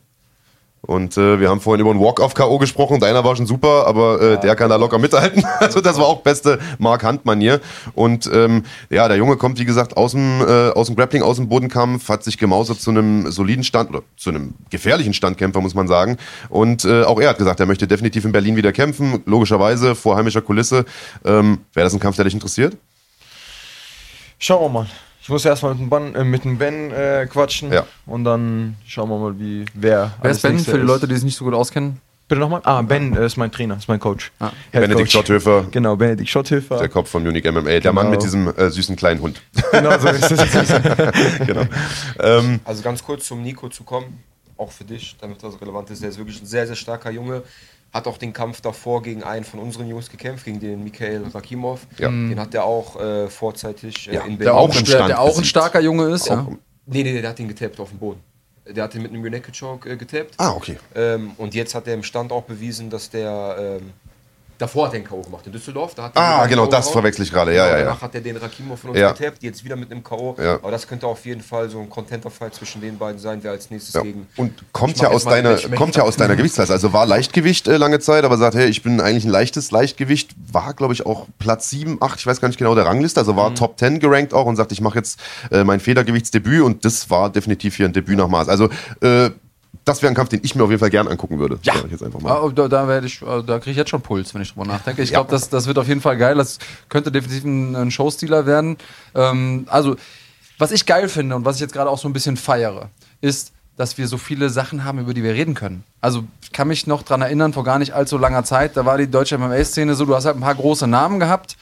Und äh, wir haben vorhin über einen Walk-Off-K.O. gesprochen. Deiner war schon super, aber äh, ja, der kann da locker mithalten. Also das war auch beste Mark Hunt-Manier. Und ähm, ja, der Junge kommt, wie gesagt, aus dem, äh, aus dem Grappling, aus dem Bodenkampf, hat sich gemausert zu einem soliden Stand oder zu einem gefährlichen Standkämpfer, muss man sagen. Und äh, auch er hat gesagt, er möchte definitiv in Berlin wieder kämpfen. Logischerweise vor heimischer Kulisse. Ähm, Wäre das ein Kampf, der dich interessiert? Schauen wir mal. Ich muss erstmal mit dem, Ban, äh, mit dem Ben äh, quatschen ja. und dann schauen wir mal, wie wer. Wer ist Ben für die Leute, die es nicht so gut auskennen? Bitte nochmal? Ah, Ben äh, ist mein Trainer, ist mein Coach. Ah. Benedikt Schotthöfer. Genau, Benedikt Schotthöfer. Der Kopf von Munich MMA, der genau. Mann mit diesem äh, süßen kleinen Hund. Genau, so ist es. genau. Ähm, also ganz kurz zum Nico zu kommen, auch für dich, damit das relevant ist. Er ist wirklich ein sehr, sehr starker Junge hat auch den Kampf davor gegen einen von unseren Jungs gekämpft, gegen den Mikhail Rakimov. Ja. Den hat er auch äh, vorzeitig äh, ja, in Berlin. Der auch, der, der auch ein starker Junge ist, ja? Nee, nee, der hat ihn getappt auf dem Boden. Der hat ihn mit einem United Choke äh, getappt. Ah, okay. Ähm, und jetzt hat er im Stand auch bewiesen, dass der ähm, Davor hat er den K.O. gemacht in Düsseldorf. Da hat Ah, er den genau, das verwechsel ich gerade. Ja, Genau, ja, Danach ja. hat er den Rakimov von uns Ja. getappt, jetzt wieder mit einem K.O. Ja. Aber das könnte auf jeden Fall so ein Contenter-Fight zwischen den beiden sein, wer als nächstes Ja. gegen. Und kommt ja, aus deiner, kommt ja aus deiner Gewichtsklasse. Also war Leichtgewicht äh, lange Zeit, aber sagt, hey, ich bin eigentlich ein leichtes Leichtgewicht. War, glaube ich, auch Platz 7, 8, ich weiß gar nicht genau, der Rangliste. Also Mhm. war Top 10 gerankt auch und sagt, ich mache jetzt äh, mein Federgewichtsdebüt und das war definitiv hier ein Debüt nach Maß. Also äh, das wäre ein Kampf, den ich mir auf jeden Fall gern angucken würde. Ja. Ich jetzt einfach mal. Ah, Da, da, ich, äh, da kriege ich jetzt schon Puls, wenn ich drüber nachdenke. Ich glaube, das, das wird auf jeden Fall geil. Das könnte definitiv ein, ein Showstealer werden. Ähm, also, was ich geil finde und was ich jetzt gerade auch so ein bisschen feiere, ist, dass wir so viele Sachen haben, über die wir reden können. Also, ich kann mich noch dran erinnern, vor gar nicht allzu langer Zeit, da war die deutsche MMA-Szene so, du hast halt ein paar große Namen gehabt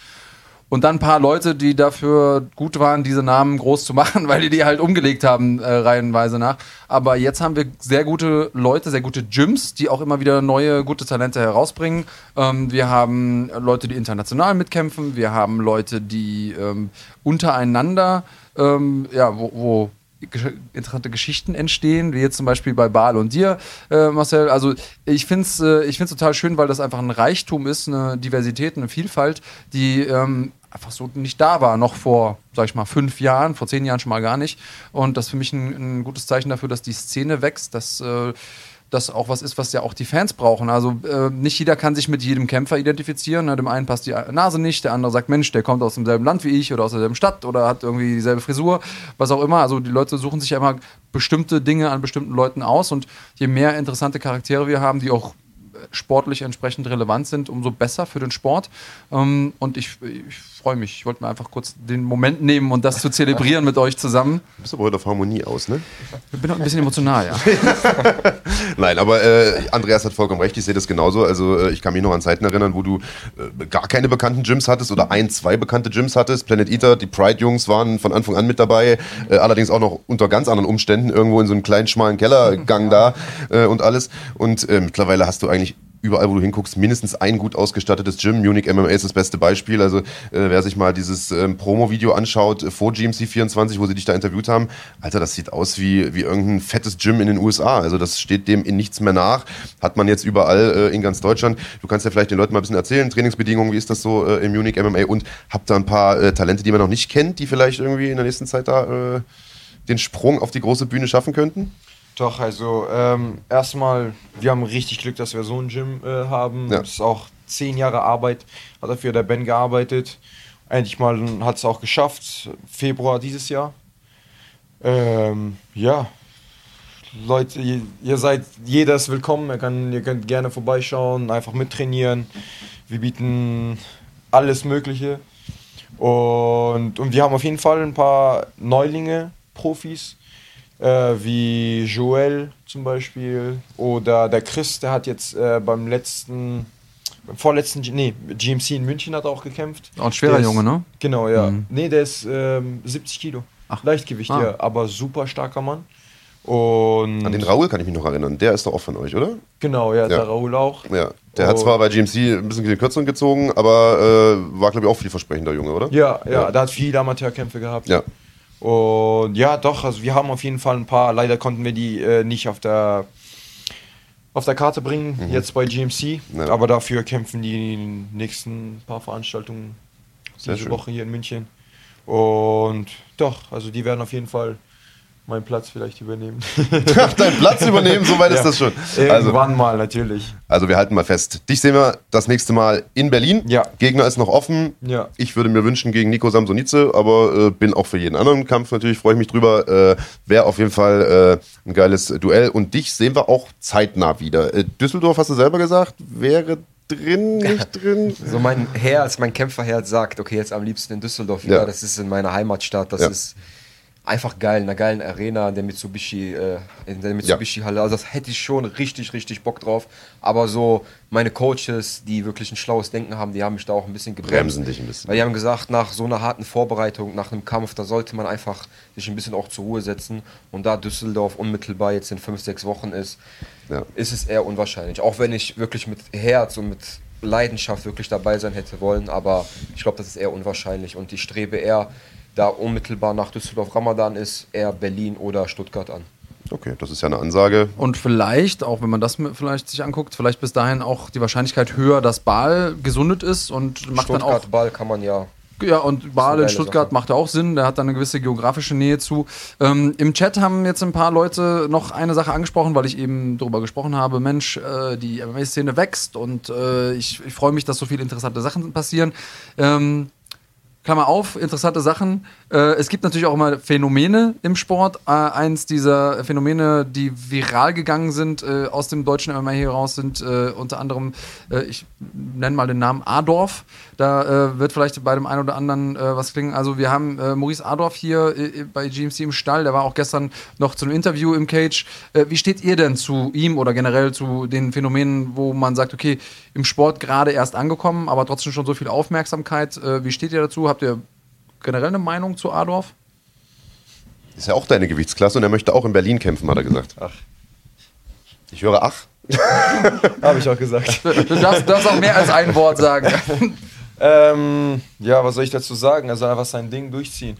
und dann ein paar Leute, die dafür gut waren, diese Namen groß zu machen, weil die die halt umgelegt haben, äh, reihenweise nach. Aber jetzt haben wir sehr gute Leute, sehr gute Gyms, die auch immer wieder neue, gute Talente herausbringen. Ähm, wir haben Leute, die international mitkämpfen. Wir haben Leute, die ähm, untereinander, ähm, ja, wo, wo interessante Geschichten entstehen, wie jetzt zum Beispiel bei Baal und dir, äh, Marcel. Also ich finde es äh, ich find's total schön, weil das einfach ein Reichtum ist, eine Diversität, eine Vielfalt, die ähm, einfach so nicht da war, noch vor, sag ich mal, fünf Jahren, vor zehn Jahren schon mal gar nicht. Und das ist für mich ein, ein gutes Zeichen dafür, dass die Szene wächst, dass äh, das auch was ist, was ja auch die Fans brauchen. Also äh, nicht jeder kann sich mit jedem Kämpfer identifizieren. Ne? Dem einen passt die Nase nicht, der andere sagt, Mensch, der kommt aus demselben Land wie ich oder aus derselben Stadt oder hat irgendwie dieselbe Frisur, was auch immer. Also die Leute suchen sich ja immer bestimmte Dinge an bestimmten Leuten aus und je mehr interessante Charaktere wir haben, die auch sportlich entsprechend relevant sind, umso besser für den Sport. Ähm, und ich, ich freue mich. Ich wollte mir einfach kurz den Moment nehmen und das zu zelebrieren mit euch zusammen. Du bist aber heute auf Harmonie aus, ne? Ich bin auch ein bisschen emotional, ja. Nein, aber äh, Andreas hat vollkommen recht, ich sehe das genauso. Also äh, ich kann mich noch an Zeiten erinnern, wo du äh, gar keine bekannten Gyms hattest oder ein, zwei bekannte Gyms hattest. Planet Eater, die Pride-Jungs waren von Anfang an mit dabei, äh, allerdings auch noch unter ganz anderen Umständen, irgendwo in so einem kleinen, schmalen Kellergang da äh, und alles. Und äh, mittlerweile hast du eigentlich überall, wo du hinguckst, mindestens ein gut ausgestattetes Gym. Munich MMA ist das beste Beispiel. Also äh, wer sich mal dieses ähm, Promo-Video anschaut äh, vor GMC 24, wo sie dich da interviewt haben, Alter, das sieht aus wie, wie irgendein fettes Gym in den USA. Also das steht dem in nichts mehr nach. Hat man jetzt überall äh, in ganz Deutschland. Du kannst ja vielleicht den Leuten mal ein bisschen erzählen, Trainingsbedingungen, wie ist das so äh, in Munich MMA und habt da ein paar äh, Talente, die man noch nicht kennt, die vielleicht irgendwie in der nächsten Zeit da äh, den Sprung auf die große Bühne schaffen könnten? Doch, also ähm, erstmal, wir haben richtig Glück, dass wir so ein Gym äh, haben. Ja. Das ist auch zehn Jahre Arbeit, hat dafür der Ben gearbeitet. Endlich mal hat es auch geschafft, Februar dieses Jahr. Ähm, ja, Leute, ihr, seid, jeder ist willkommen, ihr, kann, ihr könnt gerne vorbeischauen, einfach mittrainieren. Wir bieten alles Mögliche. Und, und wir haben auf jeden Fall ein paar Neulinge, Profis, äh, wie Joel zum Beispiel oder der Chris, der hat jetzt äh, beim letzten, beim vorletzten, nee, GMC in München hat er auch gekämpft. Auch ein schwerer ist- Junge, ne? Genau, ja. Mhm. Nee, der ist ähm, 70 Kilo. Ach. Leichtgewicht, Ah. ja, aber super starker Mann. Und An den Raoul kann ich mich noch erinnern. Der ist doch auch von euch, oder? genau, ja, Ja. der Raoul auch. Ja. Der hat Oh. zwar bei GMC ein bisschen den Kürzeren gezogen, aber äh, war, glaube ich, auch vielversprechender Junge, oder? Ja, ja, Ja. der hat viele Amateurkämpfe gehabt. Ja. Und ja, doch, also wir haben auf jeden Fall ein paar, leider konnten wir die äh, nicht auf der auf der Karte bringen, jetzt bei GMC. Mhm. Ja. Aber dafür kämpfen die nächsten paar Veranstaltungen Sehr diese schön. Woche hier in München. Und doch, also die werden auf jeden Fall meinen Platz vielleicht übernehmen. Deinen Platz übernehmen, soweit ist Ja. das schon. Also, Irgendwann mal natürlich. also wir halten mal fest. Dich sehen wir das nächste Mal in Berlin. Ja. Gegner ist noch offen. Ja. Ich würde mir wünschen gegen Nico Samsonice, aber äh, bin auch für jeden anderen Kampf natürlich, freue ich mich drüber. Äh, Wäre auf jeden Fall äh, ein geiles Duell. Und dich sehen wir auch zeitnah wieder. Äh, Düsseldorf, hast du selber gesagt, wäre drin, nicht drin? So mein Herz, mein Kämpferherz sagt, okay, jetzt am liebsten in Düsseldorf wieder. Ja. Das ist in meiner Heimatstadt. Das Ja. ist einfach geil, in einer geilen Arena, in der Mitsubishi, äh, in der Mitsubishi-Halle. Also das hätte ich schon richtig, richtig Bock drauf. Aber so meine Coaches, die wirklich ein schlaues Denken haben, die haben mich da auch ein bisschen gebremst. Bremsen dich ein bisschen. Weil die haben gesagt, nach so einer harten Vorbereitung, nach einem Kampf, da sollte man einfach sich ein bisschen auch zur Ruhe setzen. Und da Düsseldorf unmittelbar jetzt in fünf, sechs Wochen ist, Ja. ist es eher unwahrscheinlich. Auch wenn ich wirklich mit Herz und mit Leidenschaft wirklich dabei sein hätte wollen, aber ich glaube, das ist eher unwahrscheinlich und ich strebe eher, da unmittelbar nach Düsseldorf Ramadan ist, eher Berlin oder Stuttgart an. Okay, das ist ja eine Ansage. Und vielleicht, auch wenn man das vielleicht sich anguckt, vielleicht bis dahin auch die Wahrscheinlichkeit höher, dass Baal gesundet ist und macht dann auch Stuttgart Ball kann man ja. Ja, und Baal in Stuttgart Sache. macht ja auch Sinn, der hat da eine gewisse geografische Nähe zu. Ähm, Im Chat haben jetzt ein paar Leute noch eine Sache angesprochen, weil ich eben darüber gesprochen habe, Mensch, äh, die MMA-Szene wächst und äh, ich, ich freue mich, dass so viele interessante Sachen passieren. Ähm, Klammer auf, interessante Sachen. Äh, es gibt natürlich auch immer Phänomene im Sport. Äh, eins dieser Phänomene, die viral gegangen sind äh, aus dem deutschen MMA hier raus, sind unter anderem, ich nenne mal den Namen Adorf. Da wird vielleicht bei dem einen oder anderen was klingen. Also wir haben Maurice Adorf hier bei GMC im Stall. Der war auch gestern noch zu einem Interview im Cage. Wie steht ihr denn zu ihm oder generell zu den Phänomenen, wo man sagt, okay, im Sport gerade erst angekommen, aber trotzdem schon so viel Aufmerksamkeit. Wie steht ihr dazu? Habt ihr generell eine Meinung zu Adorf? Ist ja auch deine Gewichtsklasse und er möchte auch in Berlin kämpfen, hat er gesagt. Ach. Ich höre ach. Habe ich auch gesagt. Du darfst, darfst auch mehr als ein Wort sagen. Ähm, ja, was soll ich dazu sagen? Er soll einfach sein Ding durchziehen.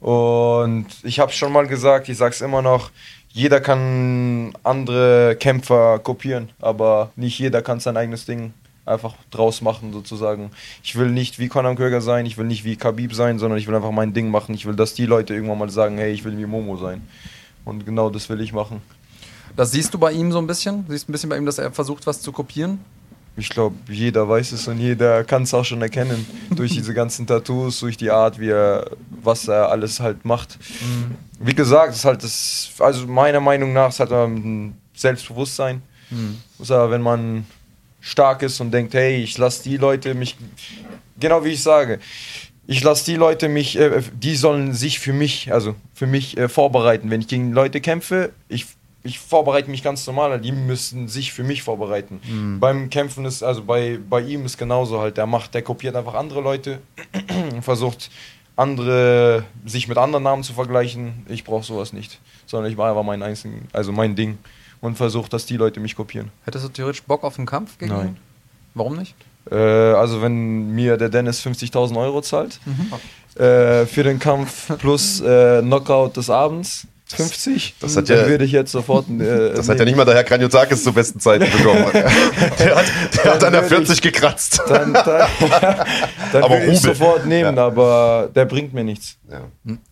Und ich habe schon mal gesagt, ich sag's immer noch, jeder kann andere Kämpfer kopieren, aber nicht jeder kann sein eigenes Ding einfach draus machen sozusagen. Ich will nicht wie Conor McGregor sein, ich will nicht wie Khabib sein, sondern ich will einfach mein Ding machen. Ich will, dass die Leute irgendwann mal sagen, hey, ich will wie Momo sein. Und genau das will ich machen. Das siehst du bei ihm so ein bisschen? Siehst ein bisschen bei ihm, dass er versucht, was zu kopieren? Ich glaube, jeder weiß es und jeder kann es auch schon erkennen. durch diese ganzen Tattoos, durch die Art, wie er, was er alles halt macht. Wie gesagt, ist halt das, also meiner Meinung nach, ist halt ein Selbstbewusstsein. Muss aber, wenn man stark ist und denkt, hey, ich lasse die Leute mich, genau wie ich sage, ich lasse die Leute mich, äh, die sollen sich für mich, also für mich äh, vorbereiten. Wenn ich gegen Leute kämpfe, ich, ich vorbereite mich ganz normal, die müssen sich für mich vorbereiten. Beim Kämpfen ist, also bei, bei ihm ist genauso halt, der macht, der kopiert einfach andere Leute, versucht andere, sich mit anderen Namen zu vergleichen. Ich brauche sowas nicht, sondern ich mache einfach mein einzigen, also mein Ding und versuche, dass die Leute mich kopieren. Hättest du theoretisch Bock auf einen Kampf gegen Nein. ihn? Warum nicht? Äh, also wenn mir der Dennis 50.000 Euro zahlt äh, für den Kampf plus äh, Knockout des Abends 50, Das hat dann ja- würde ich jetzt sofort. Äh, Das hat ja nicht mal der Herr Kranjotakis zur besten Zeit bekommen. der hat, der hat an der 40 gekratzt. Dann, dann, dann Aber würde ich sofort nehmen, aber der bringt mir nichts. Ja.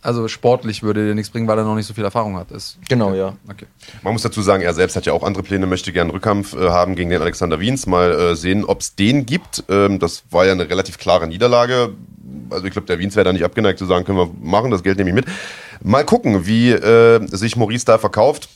Also sportlich würde dir nichts bringen, weil er noch nicht so viel Erfahrung hat. Ist Genau, ja. okay. Man muss dazu sagen, er selbst hat ja auch andere Pläne, möchte gerne einen Rückkampf äh, haben gegen den Alexander Wiens. Mal äh, sehen, ob es den gibt. Ähm, das war ja eine relativ klare Niederlage. Also ich glaube, der Wiens wäre da nicht abgeneigt zu sagen, können wir machen, das Geld nehme ich mit. Mal gucken, wie äh, sich Maurice da verkauft.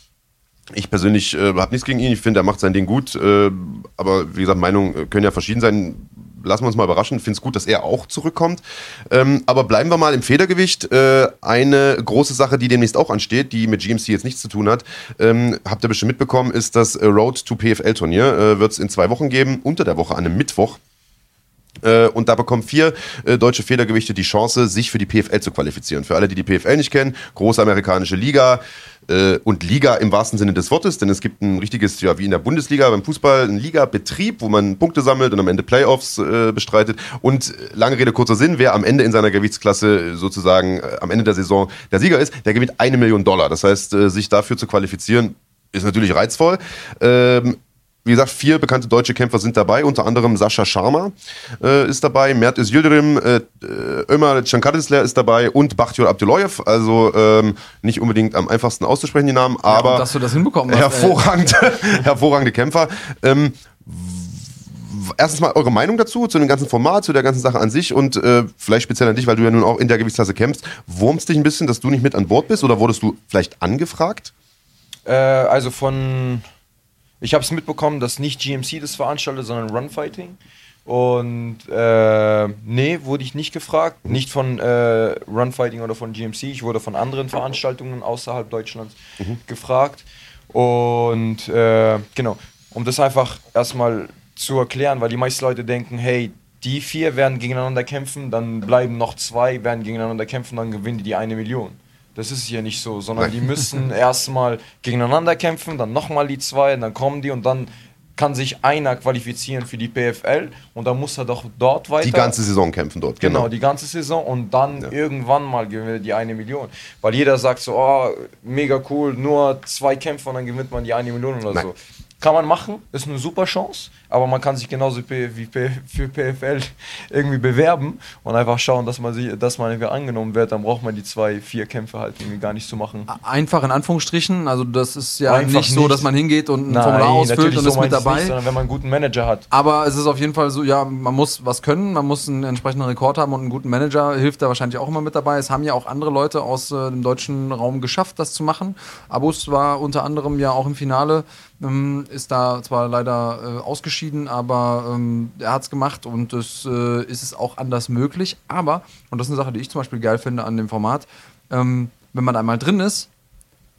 Ich persönlich äh, habe nichts gegen ihn. Ich finde, er macht sein Ding gut. Äh, aber wie gesagt, Meinungen äh, können ja verschieden sein. Lassen wir uns mal überraschen. Finde es gut, dass er auch zurückkommt. Ähm, aber bleiben wir mal im Federgewicht. Äh, eine große Sache, die demnächst auch ansteht, die mit GMC jetzt nichts zu tun hat, ähm, habt ihr bestimmt mitbekommen, ist das Road to PFL Turnier. Äh, Wird es in zwei Wochen geben, unter der Woche an einem Mittwoch. Äh, und da bekommen vier äh, deutsche Federgewichte die Chance, sich für die PFL zu qualifizieren. Für alle, die die PFL nicht kennen, große amerikanische Liga äh, und Liga im wahrsten Sinne des Wortes, denn es gibt ein richtiges, ja wie in der Bundesliga beim Fußball, einen Ligabetrieb, wo man Punkte sammelt und am Ende Playoffs äh, bestreitet. Und lange Rede, kurzer Sinn, wer am Ende in seiner Gewichtsklasse sozusagen äh, am Ende der Saison der Sieger ist, der gewinnt eine Million Dollar. Das heißt, äh, sich dafür zu qualifizieren, ist natürlich reizvoll. Ähm, wie gesagt, vier bekannte deutsche Kämpfer sind dabei, unter anderem Sascha Sharma äh, ist dabei, Mert Yildirim, äh, äh, Ömer Cankadisler ist dabei und Bachtiyar Abdullayev. Also ähm, nicht unbedingt am einfachsten auszusprechen, die Namen, Ja, aber und dass du das hinbekommen hast. hervorragende, hervorragende Kämpfer. Ähm, erstens mal eure Meinung dazu, zu dem ganzen Format, zu der ganzen Sache an sich und äh, vielleicht speziell an dich, weil du ja nun auch in der Gewichtsklasse kämpfst. Wurmst dich ein bisschen, dass du nicht mit an Bord bist oder wurdest du vielleicht angefragt? Äh, also von. Ich habe es mitbekommen, dass nicht GMC das veranstaltet, sondern Runfighting. Und äh, nee, wurde ich nicht gefragt. Nicht von äh, Runfighting oder von GMC. Ich wurde von anderen Veranstaltungen außerhalb Deutschlands gefragt. Und äh, genau, um das einfach erstmal zu erklären, weil die meisten Leute denken, hey, die vier werden gegeneinander kämpfen, dann bleiben noch zwei, werden gegeneinander kämpfen, dann gewinnen die die eine Million. Das ist hier nicht so, sondern die müssen erstmal gegeneinander kämpfen, dann nochmal die zwei, dann kommen die und dann kann sich einer qualifizieren für die PFL und dann muss er doch dort weiter. Die ganze Saison kämpfen dort, Genau, genau. die ganze Saison und dann Ja. irgendwann mal gewinnen wir die eine Million. Weil jeder sagt so, oh, mega cool, nur zwei Kämpfe und dann gewinnt man die eine Million oder Nein. so. Kann man machen, ist eine super Chance, aber man kann sich genauso wie für PFL irgendwie bewerben und einfach schauen, dass man, sie, dass man irgendwie angenommen wird. Dann braucht man die zwei, vier Kämpfe halt irgendwie gar nicht zu machen. Einfach in Anführungsstrichen, also das ist ja Einfach nicht so, dass man hingeht und ein Formular ausfüllt und so ist mit dabei. Nicht, sondern wenn man einen guten Manager hat. Aber es ist auf jeden Fall so, ja, man muss was können, man muss einen entsprechenden Rekord haben und einen guten Manager hilft da wahrscheinlich auch immer mit dabei. Es haben ja auch andere Leute aus äh, dem deutschen Raum geschafft, das zu machen. Abus war unter anderem ja auch im Finale, ähm, ist da zwar leider äh, ausgeschieden, aber ähm, er hat es gemacht und es äh, ist es auch anders möglich. Aber, und das ist eine Sache, die ich zum Beispiel geil finde an dem Format, ähm, wenn man einmal drin ist,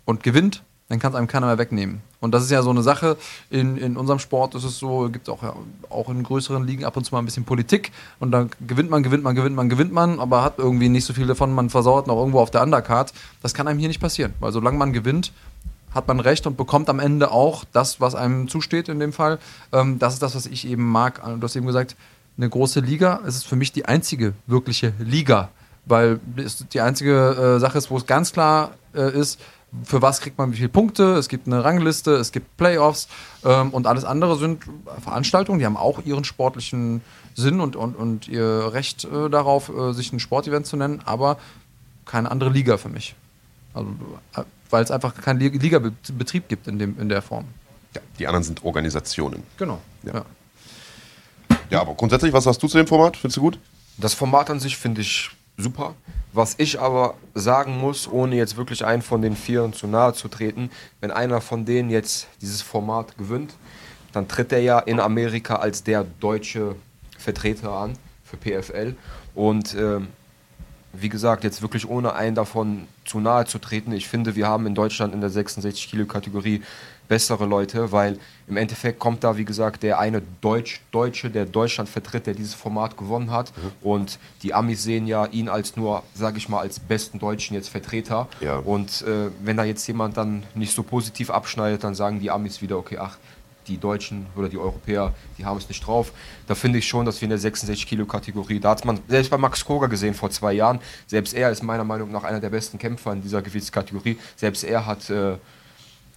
und gewinnt, dann kann es einem keiner mehr wegnehmen. Und das ist ja so eine Sache, in, in unserem Sport ist es so, gibt auch, ja, auch in größeren Ligen ab und zu mal ein bisschen Politik und dann gewinnt man, gewinnt man, gewinnt man, gewinnt man, aber hat irgendwie nicht so viel davon, man versauert noch irgendwo auf der Undercard. Das kann einem hier nicht passieren, weil solange man gewinnt, hat man recht und bekommt am Ende auch das, was einem zusteht in dem Fall. Ähm, das ist das, was ich eben mag. Du hast eben gesagt, eine große Liga, es ist für mich die einzige wirkliche Liga, weil es die einzige äh, Sache ist, wo es ganz klar äh, ist, für was kriegt man wie viele Punkte, es gibt eine Rangliste, es gibt Playoffs ähm, und alles andere sind Veranstaltungen, die haben auch ihren sportlichen Sinn und, und, und ihr Recht äh, darauf, äh, sich ein Sportevent zu nennen, aber keine andere Liga für mich. Also, äh, weil es einfach keinen Li- Ligabetrieb gibt in, dem, in der Form. Ja, die anderen sind Organisationen. Genau. Ja. Ja. Ja, aber grundsätzlich, was sagst du zu dem Format? Findest du gut? Das Format an sich finde ich super. Was ich aber sagen muss, ohne jetzt wirklich einen von den Vieren zu nahe zu treten, wenn einer von denen jetzt dieses Format gewinnt, dann tritt er ja in Amerika als der deutsche Vertreter an für PFL. Und ähm, wie gesagt, jetzt wirklich ohne einen davon zu nahe zu treten, ich finde, wir haben in Deutschland in der 66 Kilo Kategorie bessere Leute, weil im Endeffekt kommt da, wie gesagt, der eine Deutsch, Deutsche, der Deutschland vertritt, der dieses Format gewonnen hat. Und die Amis sehen ja ihn als nur, sage ich mal, als besten Deutschen jetzt Vertreter. Ja. Und äh, wenn da jetzt jemand dann nicht so positiv abschneidet, dann sagen die Amis wieder, okay, ach, die Deutschen oder die Europäer, die haben es nicht drauf. Da finde ich schon, dass wir in der 66 Kilo Kategorie, da hat man selbst bei Max Koga gesehen vor zwei Jahren, selbst er ist meiner Meinung nach einer der besten Kämpfer in dieser Gewichtskategorie. Selbst er hat, äh,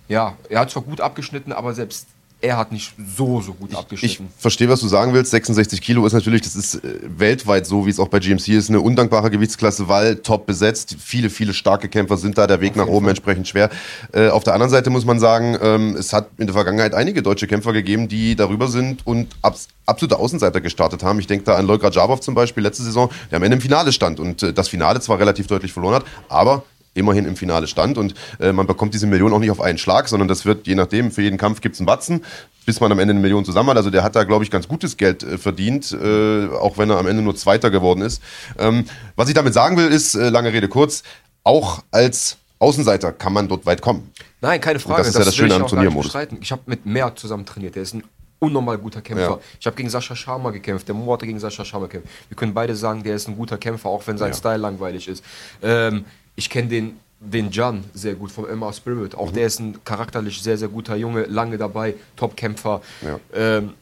ja, er hat zwar gut abgeschnitten, aber selbst er hat nicht so, so gut Ich abgeschnitten. verstehe, was du sagen willst. 66 Kilo ist natürlich, das ist äh, weltweit so, wie es auch bei GMC ist, eine undankbare Gewichtsklasse, weil top besetzt. Viele, viele starke Kämpfer sind da, der Weg nach oben entsprechend schwer. Äh, auf der anderen Seite muss man sagen, ähm, es hat in der Vergangenheit einige deutsche Kämpfer gegeben, die darüber sind und abs absolute Außenseiter gestartet haben. Ich denke da an Leukra Jabov zum Beispiel letzte Saison, der am Ende im Finale stand und äh, das Finale zwar relativ deutlich verloren hat, aber immerhin im Finale stand und äh, man bekommt diese Million auch nicht auf einen Schlag, sondern das wird je nachdem, für jeden Kampf gibt es einen Batzen, bis man am Ende eine Million zusammen hat. Also der hat da, glaube ich, ganz gutes Geld äh, verdient, äh, auch wenn er am Ende nur Zweiter geworden ist. Ähm, was ich damit sagen will, ist, äh, lange Rede kurz, auch als Außenseiter kann man dort weit kommen. Nein, keine Frage. das ist ja das Schöne ich am Turniermodus. Ich habe mit Mehr zusammen trainiert. Der ist ein unnormal guter Kämpfer. Ja. Ich habe gegen Sascha Sharma gekämpft. Der Mo hatte gegen Sascha Sharma gekämpft. Wir können beide sagen, der ist ein guter Kämpfer, auch wenn sein Ja. Style langweilig ist. Ähm, ich kenne den, den Jan sehr gut vom Emma Spirit. Mhm. Auch der ist ein charakterlich sehr, sehr guter Junge, lange dabei, Top-Kämpfer. Ja. Ähm,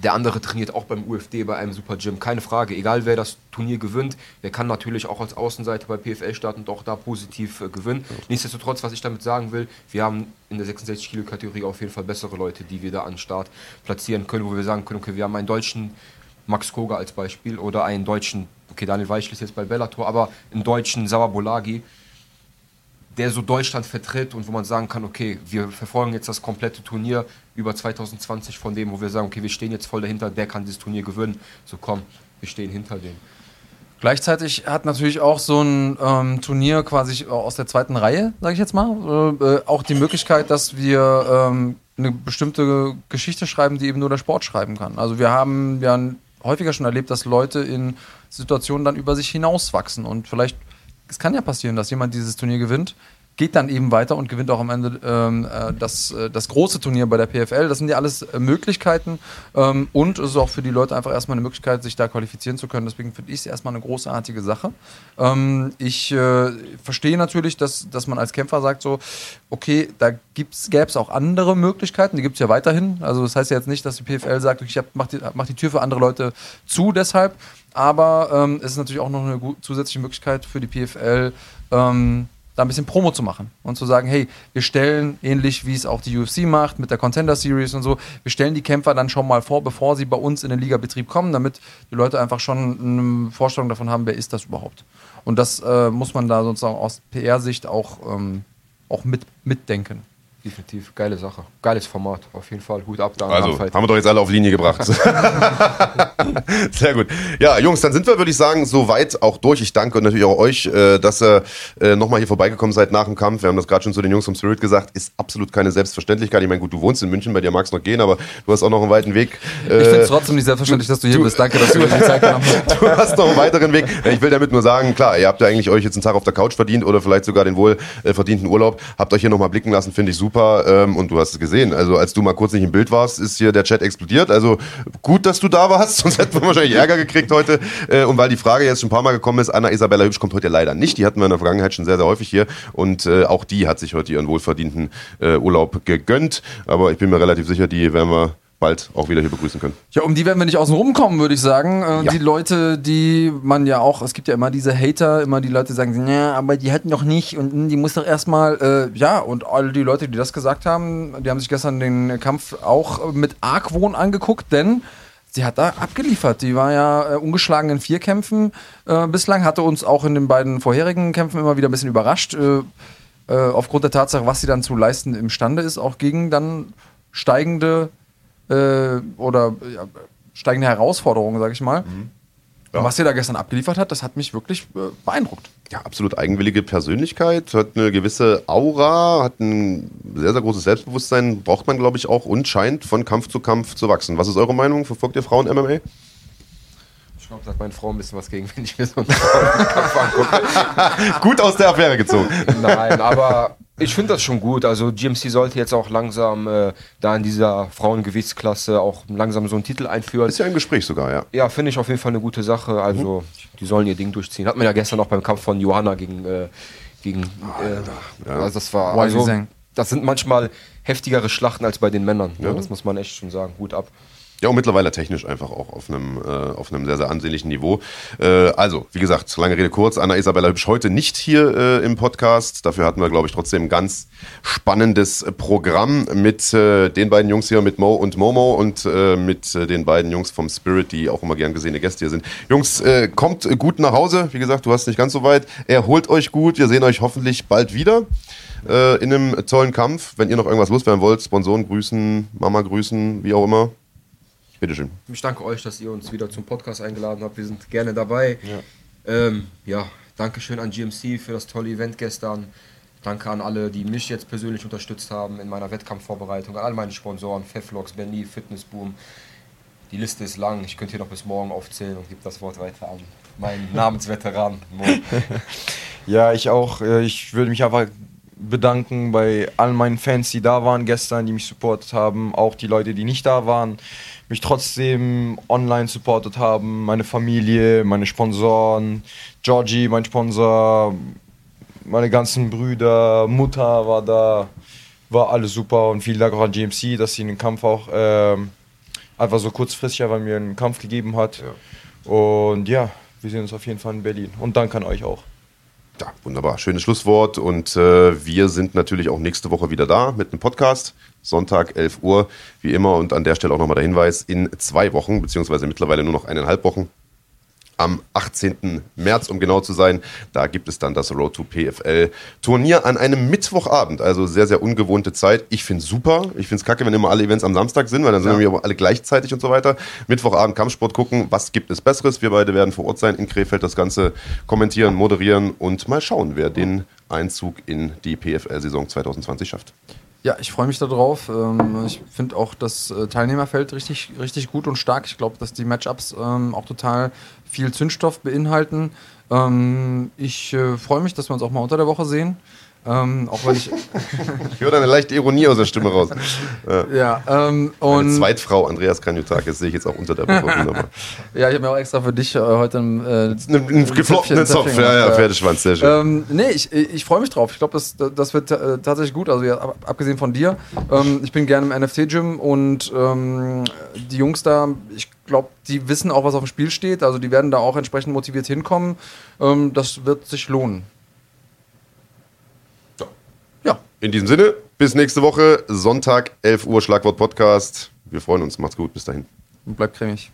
der andere trainiert auch beim UFD bei einem Super Gym. Keine Frage. Egal wer das Turnier gewinnt, der kann natürlich auch als Außenseiter bei PFL starten und auch da positiv äh, gewinnen. Nichtsdestotrotz, was ich damit sagen will, wir haben in der 66 Kilo Kategorie auf jeden Fall bessere Leute, die wir da an Start platzieren können, wo wir sagen können, okay, wir haben einen deutschen Max Koga als Beispiel oder einen deutschen, okay, Daniel Weichel ist jetzt bei Bellator, aber einen deutschen Sauer Bolagi, der so Deutschland vertritt und wo man sagen kann, okay, wir verfolgen jetzt das komplette Turnier über 2020 von dem, wo wir sagen, okay, wir stehen jetzt voll dahinter, der kann dieses Turnier gewinnen. So komm, wir stehen hinter dem. Gleichzeitig hat natürlich auch so ein ähm, Turnier quasi aus der zweiten Reihe, sage ich jetzt mal, äh, äh, auch die Möglichkeit, dass wir ähm, eine bestimmte Geschichte schreiben, die eben nur der Sport schreiben kann. Also wir haben ja häufiger schon erlebt, dass Leute in Situationen dann über sich hinauswachsen und vielleicht, es kann ja passieren, dass jemand dieses Turnier gewinnt, geht dann eben weiter und gewinnt auch am Ende ähm, äh, das, äh, das große Turnier bei der PFL. Das sind ja alles äh, Möglichkeiten ähm, und es ist auch für die Leute einfach erstmal eine Möglichkeit, sich da qualifizieren zu können. Deswegen finde ich es erstmal eine großartige Sache. Ähm, ich äh, verstehe natürlich, dass, dass man als Kämpfer sagt so, okay, da gäbe es auch andere Möglichkeiten, die gibt es ja weiterhin. Also das heißt ja jetzt nicht, dass die PFL sagt, ich mach die, mach die Tür für andere Leute zu deshalb, aber ähm, es ist natürlich auch noch eine zusätzliche Möglichkeit für die PFL, ähm, da ein bisschen Promo zu machen und zu sagen, hey, wir stellen, ähnlich wie es auch die UFC macht mit der Contender Series und so, wir stellen die Kämpfer dann schon mal vor, bevor sie bei uns in den Ligabetrieb kommen, damit die Leute einfach schon eine Vorstellung davon haben, wer ist das überhaupt. Und das äh, muss man da sozusagen aus PR-Sicht auch, ähm, auch mit, mitdenken. Definitiv, geile Sache. Geiles Format, auf jeden Fall. Hut ab da. Also, haben wir doch jetzt alle auf Linie gebracht. Sehr gut. Ja, Jungs, dann sind wir, würde ich sagen, soweit auch durch. Ich danke natürlich auch euch, äh, dass ihr äh, nochmal hier vorbeigekommen seid nach dem Kampf. Wir haben das gerade schon zu den Jungs vom Spirit gesagt. Ist absolut keine Selbstverständlichkeit. Ich meine, gut, du wohnst in München, bei dir mag es noch gehen, aber du hast auch noch einen weiten Weg. ich finde es äh, trotzdem nicht selbstverständlich, dass du hier du, bist. Danke, dass du dir die Zeit genommen hast. Du hast noch einen weiteren Weg. Ich will damit nur sagen, klar, ihr habt ja eigentlich euch jetzt einen Tag auf der Couch verdient oder vielleicht sogar den wohl verdienten Urlaub. Habt euch hier nochmal blicken lassen, finde ich super. Ähm, und du hast es gesehen. Also als du mal kurz nicht im Bild warst, ist hier der Chat explodiert. Also gut, dass du da warst, sonst hätten wir wahrscheinlich Ärger gekriegt heute. Äh, und weil die Frage jetzt schon ein paar Mal gekommen ist, Anna Isabella Hübsch kommt heute leider nicht. Die hatten wir in der Vergangenheit schon sehr, sehr häufig hier. Und äh, auch die hat sich heute ihren wohlverdienten äh, Urlaub gegönnt. Aber ich bin mir relativ sicher, die werden wir bald auch wieder hier begrüßen können. Ja, um die werden wir nicht außen rum kommen, würde ich sagen. Äh, ja. Die Leute, die man ja auch, es gibt ja immer diese Hater, immer die Leute, die sagen, ja, aber die hätten doch nicht und hm, die muss doch erstmal, äh, ja, und all die Leute, die das gesagt haben, die haben sich gestern den Kampf auch mit Argwohn angeguckt, denn sie hat da abgeliefert. Die war ja äh, ungeschlagen in vier Kämpfen äh, bislang, hatte uns auch in den beiden vorherigen Kämpfen immer wieder ein bisschen überrascht. Äh, äh aufgrund der Tatsache, was sie dann zu leisten imstande ist, auch gegen dann steigende äh, oder ja, steigende Herausforderungen, sag ich mal. Mhm. Ja. Was sie da gestern abgeliefert hat, das hat mich wirklich äh, beeindruckt. Ja, absolut eigenwillige Persönlichkeit, hat eine gewisse Aura, hat ein sehr, sehr großes Selbstbewusstsein, braucht man, glaube ich, auch und scheint von Kampf zu Kampf zu wachsen. Was ist eure Meinung? Verfolgt ihr Frauen MMA? Ich glaube, sagt meine Frau ein bisschen was gegen, wenn ich mir so einen Kampf angucke. Gut aus der Affäre gezogen. Nein, aber ich finde das schon gut. Also GMC sollte jetzt auch langsam äh, da in dieser Frauengewichtsklasse auch langsam so einen Titel einführen. Ist ja im Gespräch sogar, ja. Ja, finde ich auf jeden Fall eine gute Sache. Also mhm. die sollen ihr Ding durchziehen. Hat man ja gestern auch beim Kampf von Johanna gegen gegen. Äh, ja. Also das war also, das sind manchmal heftigere Schlachten als bei den Männern. Ja. Das muss man echt schon sagen. Hut ab. Ja, und mittlerweile technisch einfach auch auf einem, äh, auf einem sehr, sehr ansehnlichen Niveau. Äh, also, wie gesagt, lange Rede kurz, Anna Isabella Hübsch heute nicht hier äh, im Podcast. Dafür hatten wir, glaube ich, trotzdem ein ganz spannendes Programm mit äh, den beiden Jungs hier, mit Mo und Momo und äh, mit äh, den beiden Jungs vom Spirit, die auch immer gern gesehene Gäste hier sind. Jungs, kommt gut nach Hause. Wie gesagt, du hast nicht ganz so weit. Erholt euch gut. Wir sehen euch hoffentlich bald wieder in einem tollen Kampf. Wenn ihr noch irgendwas loswerden wollt, Sponsoren grüßen, Mama grüßen, wie auch immer. Bitteschön. Ich danke euch, dass ihr uns wieder zum Podcast eingeladen habt. Wir sind gerne dabei. Ja, ähm, ja danke schön an GMC für das tolle Event gestern. Danke an alle, die mich jetzt persönlich unterstützt haben in meiner Wettkampfvorbereitung, an all meine Sponsoren, Feflox, Benny, Fitnessboom. Die Liste ist lang, ich könnte hier noch bis morgen aufzählen und gebe das Wort weiter an meinen Namensveteran. ja, ich auch. Äh, ich würde mich einfach bedanken bei all meinen Fans, die da waren gestern, die mich supportet haben, auch die Leute, die nicht da waren mich trotzdem online supportet haben, meine Familie, meine Sponsoren, Georgie, mein Sponsor, meine ganzen Brüder, Mutter war da, war alles super und vielen Dank auch an GMC, dass sie den Kampf auch äh, einfach so kurzfristig einfach mir einen Kampf gegeben hat. Ja. Und ja, wir sehen uns auf jeden Fall in Berlin. Und danke an euch auch. Ja, wunderbar. Schönes Schlusswort. Und äh, wir sind natürlich auch nächste Woche wieder da mit einem Podcast. Sonntag, 11 Uhr, wie immer. Und an der Stelle auch nochmal der Hinweis, in zwei Wochen, beziehungsweise mittlerweile nur noch eineinhalb Wochen, am 18. März, um genau zu sein. Da gibt es dann das Road to PFL Turnier an einem Mittwochabend. Also sehr, sehr ungewohnte Zeit. Ich finde es super. Ich finde es kacke, wenn immer alle Events am Samstag sind, weil dann sind ja. wir alle gleichzeitig und so weiter. Mittwochabend Kampfsport gucken. Was gibt es Besseres? Wir beide werden vor Ort sein in Krefeld, das Ganze kommentieren, moderieren und mal schauen, wer den Einzug in die PFL-Saison 2020 schafft. Ja, ich freue mich darauf. Ähm, ich finde auch das äh, Teilnehmerfeld richtig, richtig gut und stark. Ich glaube, dass die Matchups ähm, auch total viel Zündstoff beinhalten. Ähm, ich äh, freue mich, dass wir uns auch mal unter der Woche sehen. Ähm, auch wenn ich. ich höre eine leichte Ironie aus der Stimme raus. ja, ähm, und. Meine Zweitfrau, Andreas Kranjotakis, sehe ich jetzt auch unter der Woche. ja, ich habe mir auch extra für dich äh, heute einen, äh, einen geflochtenen Zopf. Ja, ja, Pferdeschwanz, sehr schön. Ähm, nee, ich, ich freue mich drauf. Ich glaube, das, das wird äh, tatsächlich gut. Also, ja, abgesehen von dir. Ähm, ich bin gerne im NFT-Gym und ähm, die Jungs da, ich glaube, die wissen auch, was auf dem Spiel steht. Also, die werden da auch entsprechend motiviert hinkommen. Ähm, das wird sich lohnen. In diesem Sinne, bis nächste Woche, Sonntag, 11 Uhr, Schlagwort Podcast. Wir freuen uns. Macht's gut. Bis dahin. Und bleibt cremig.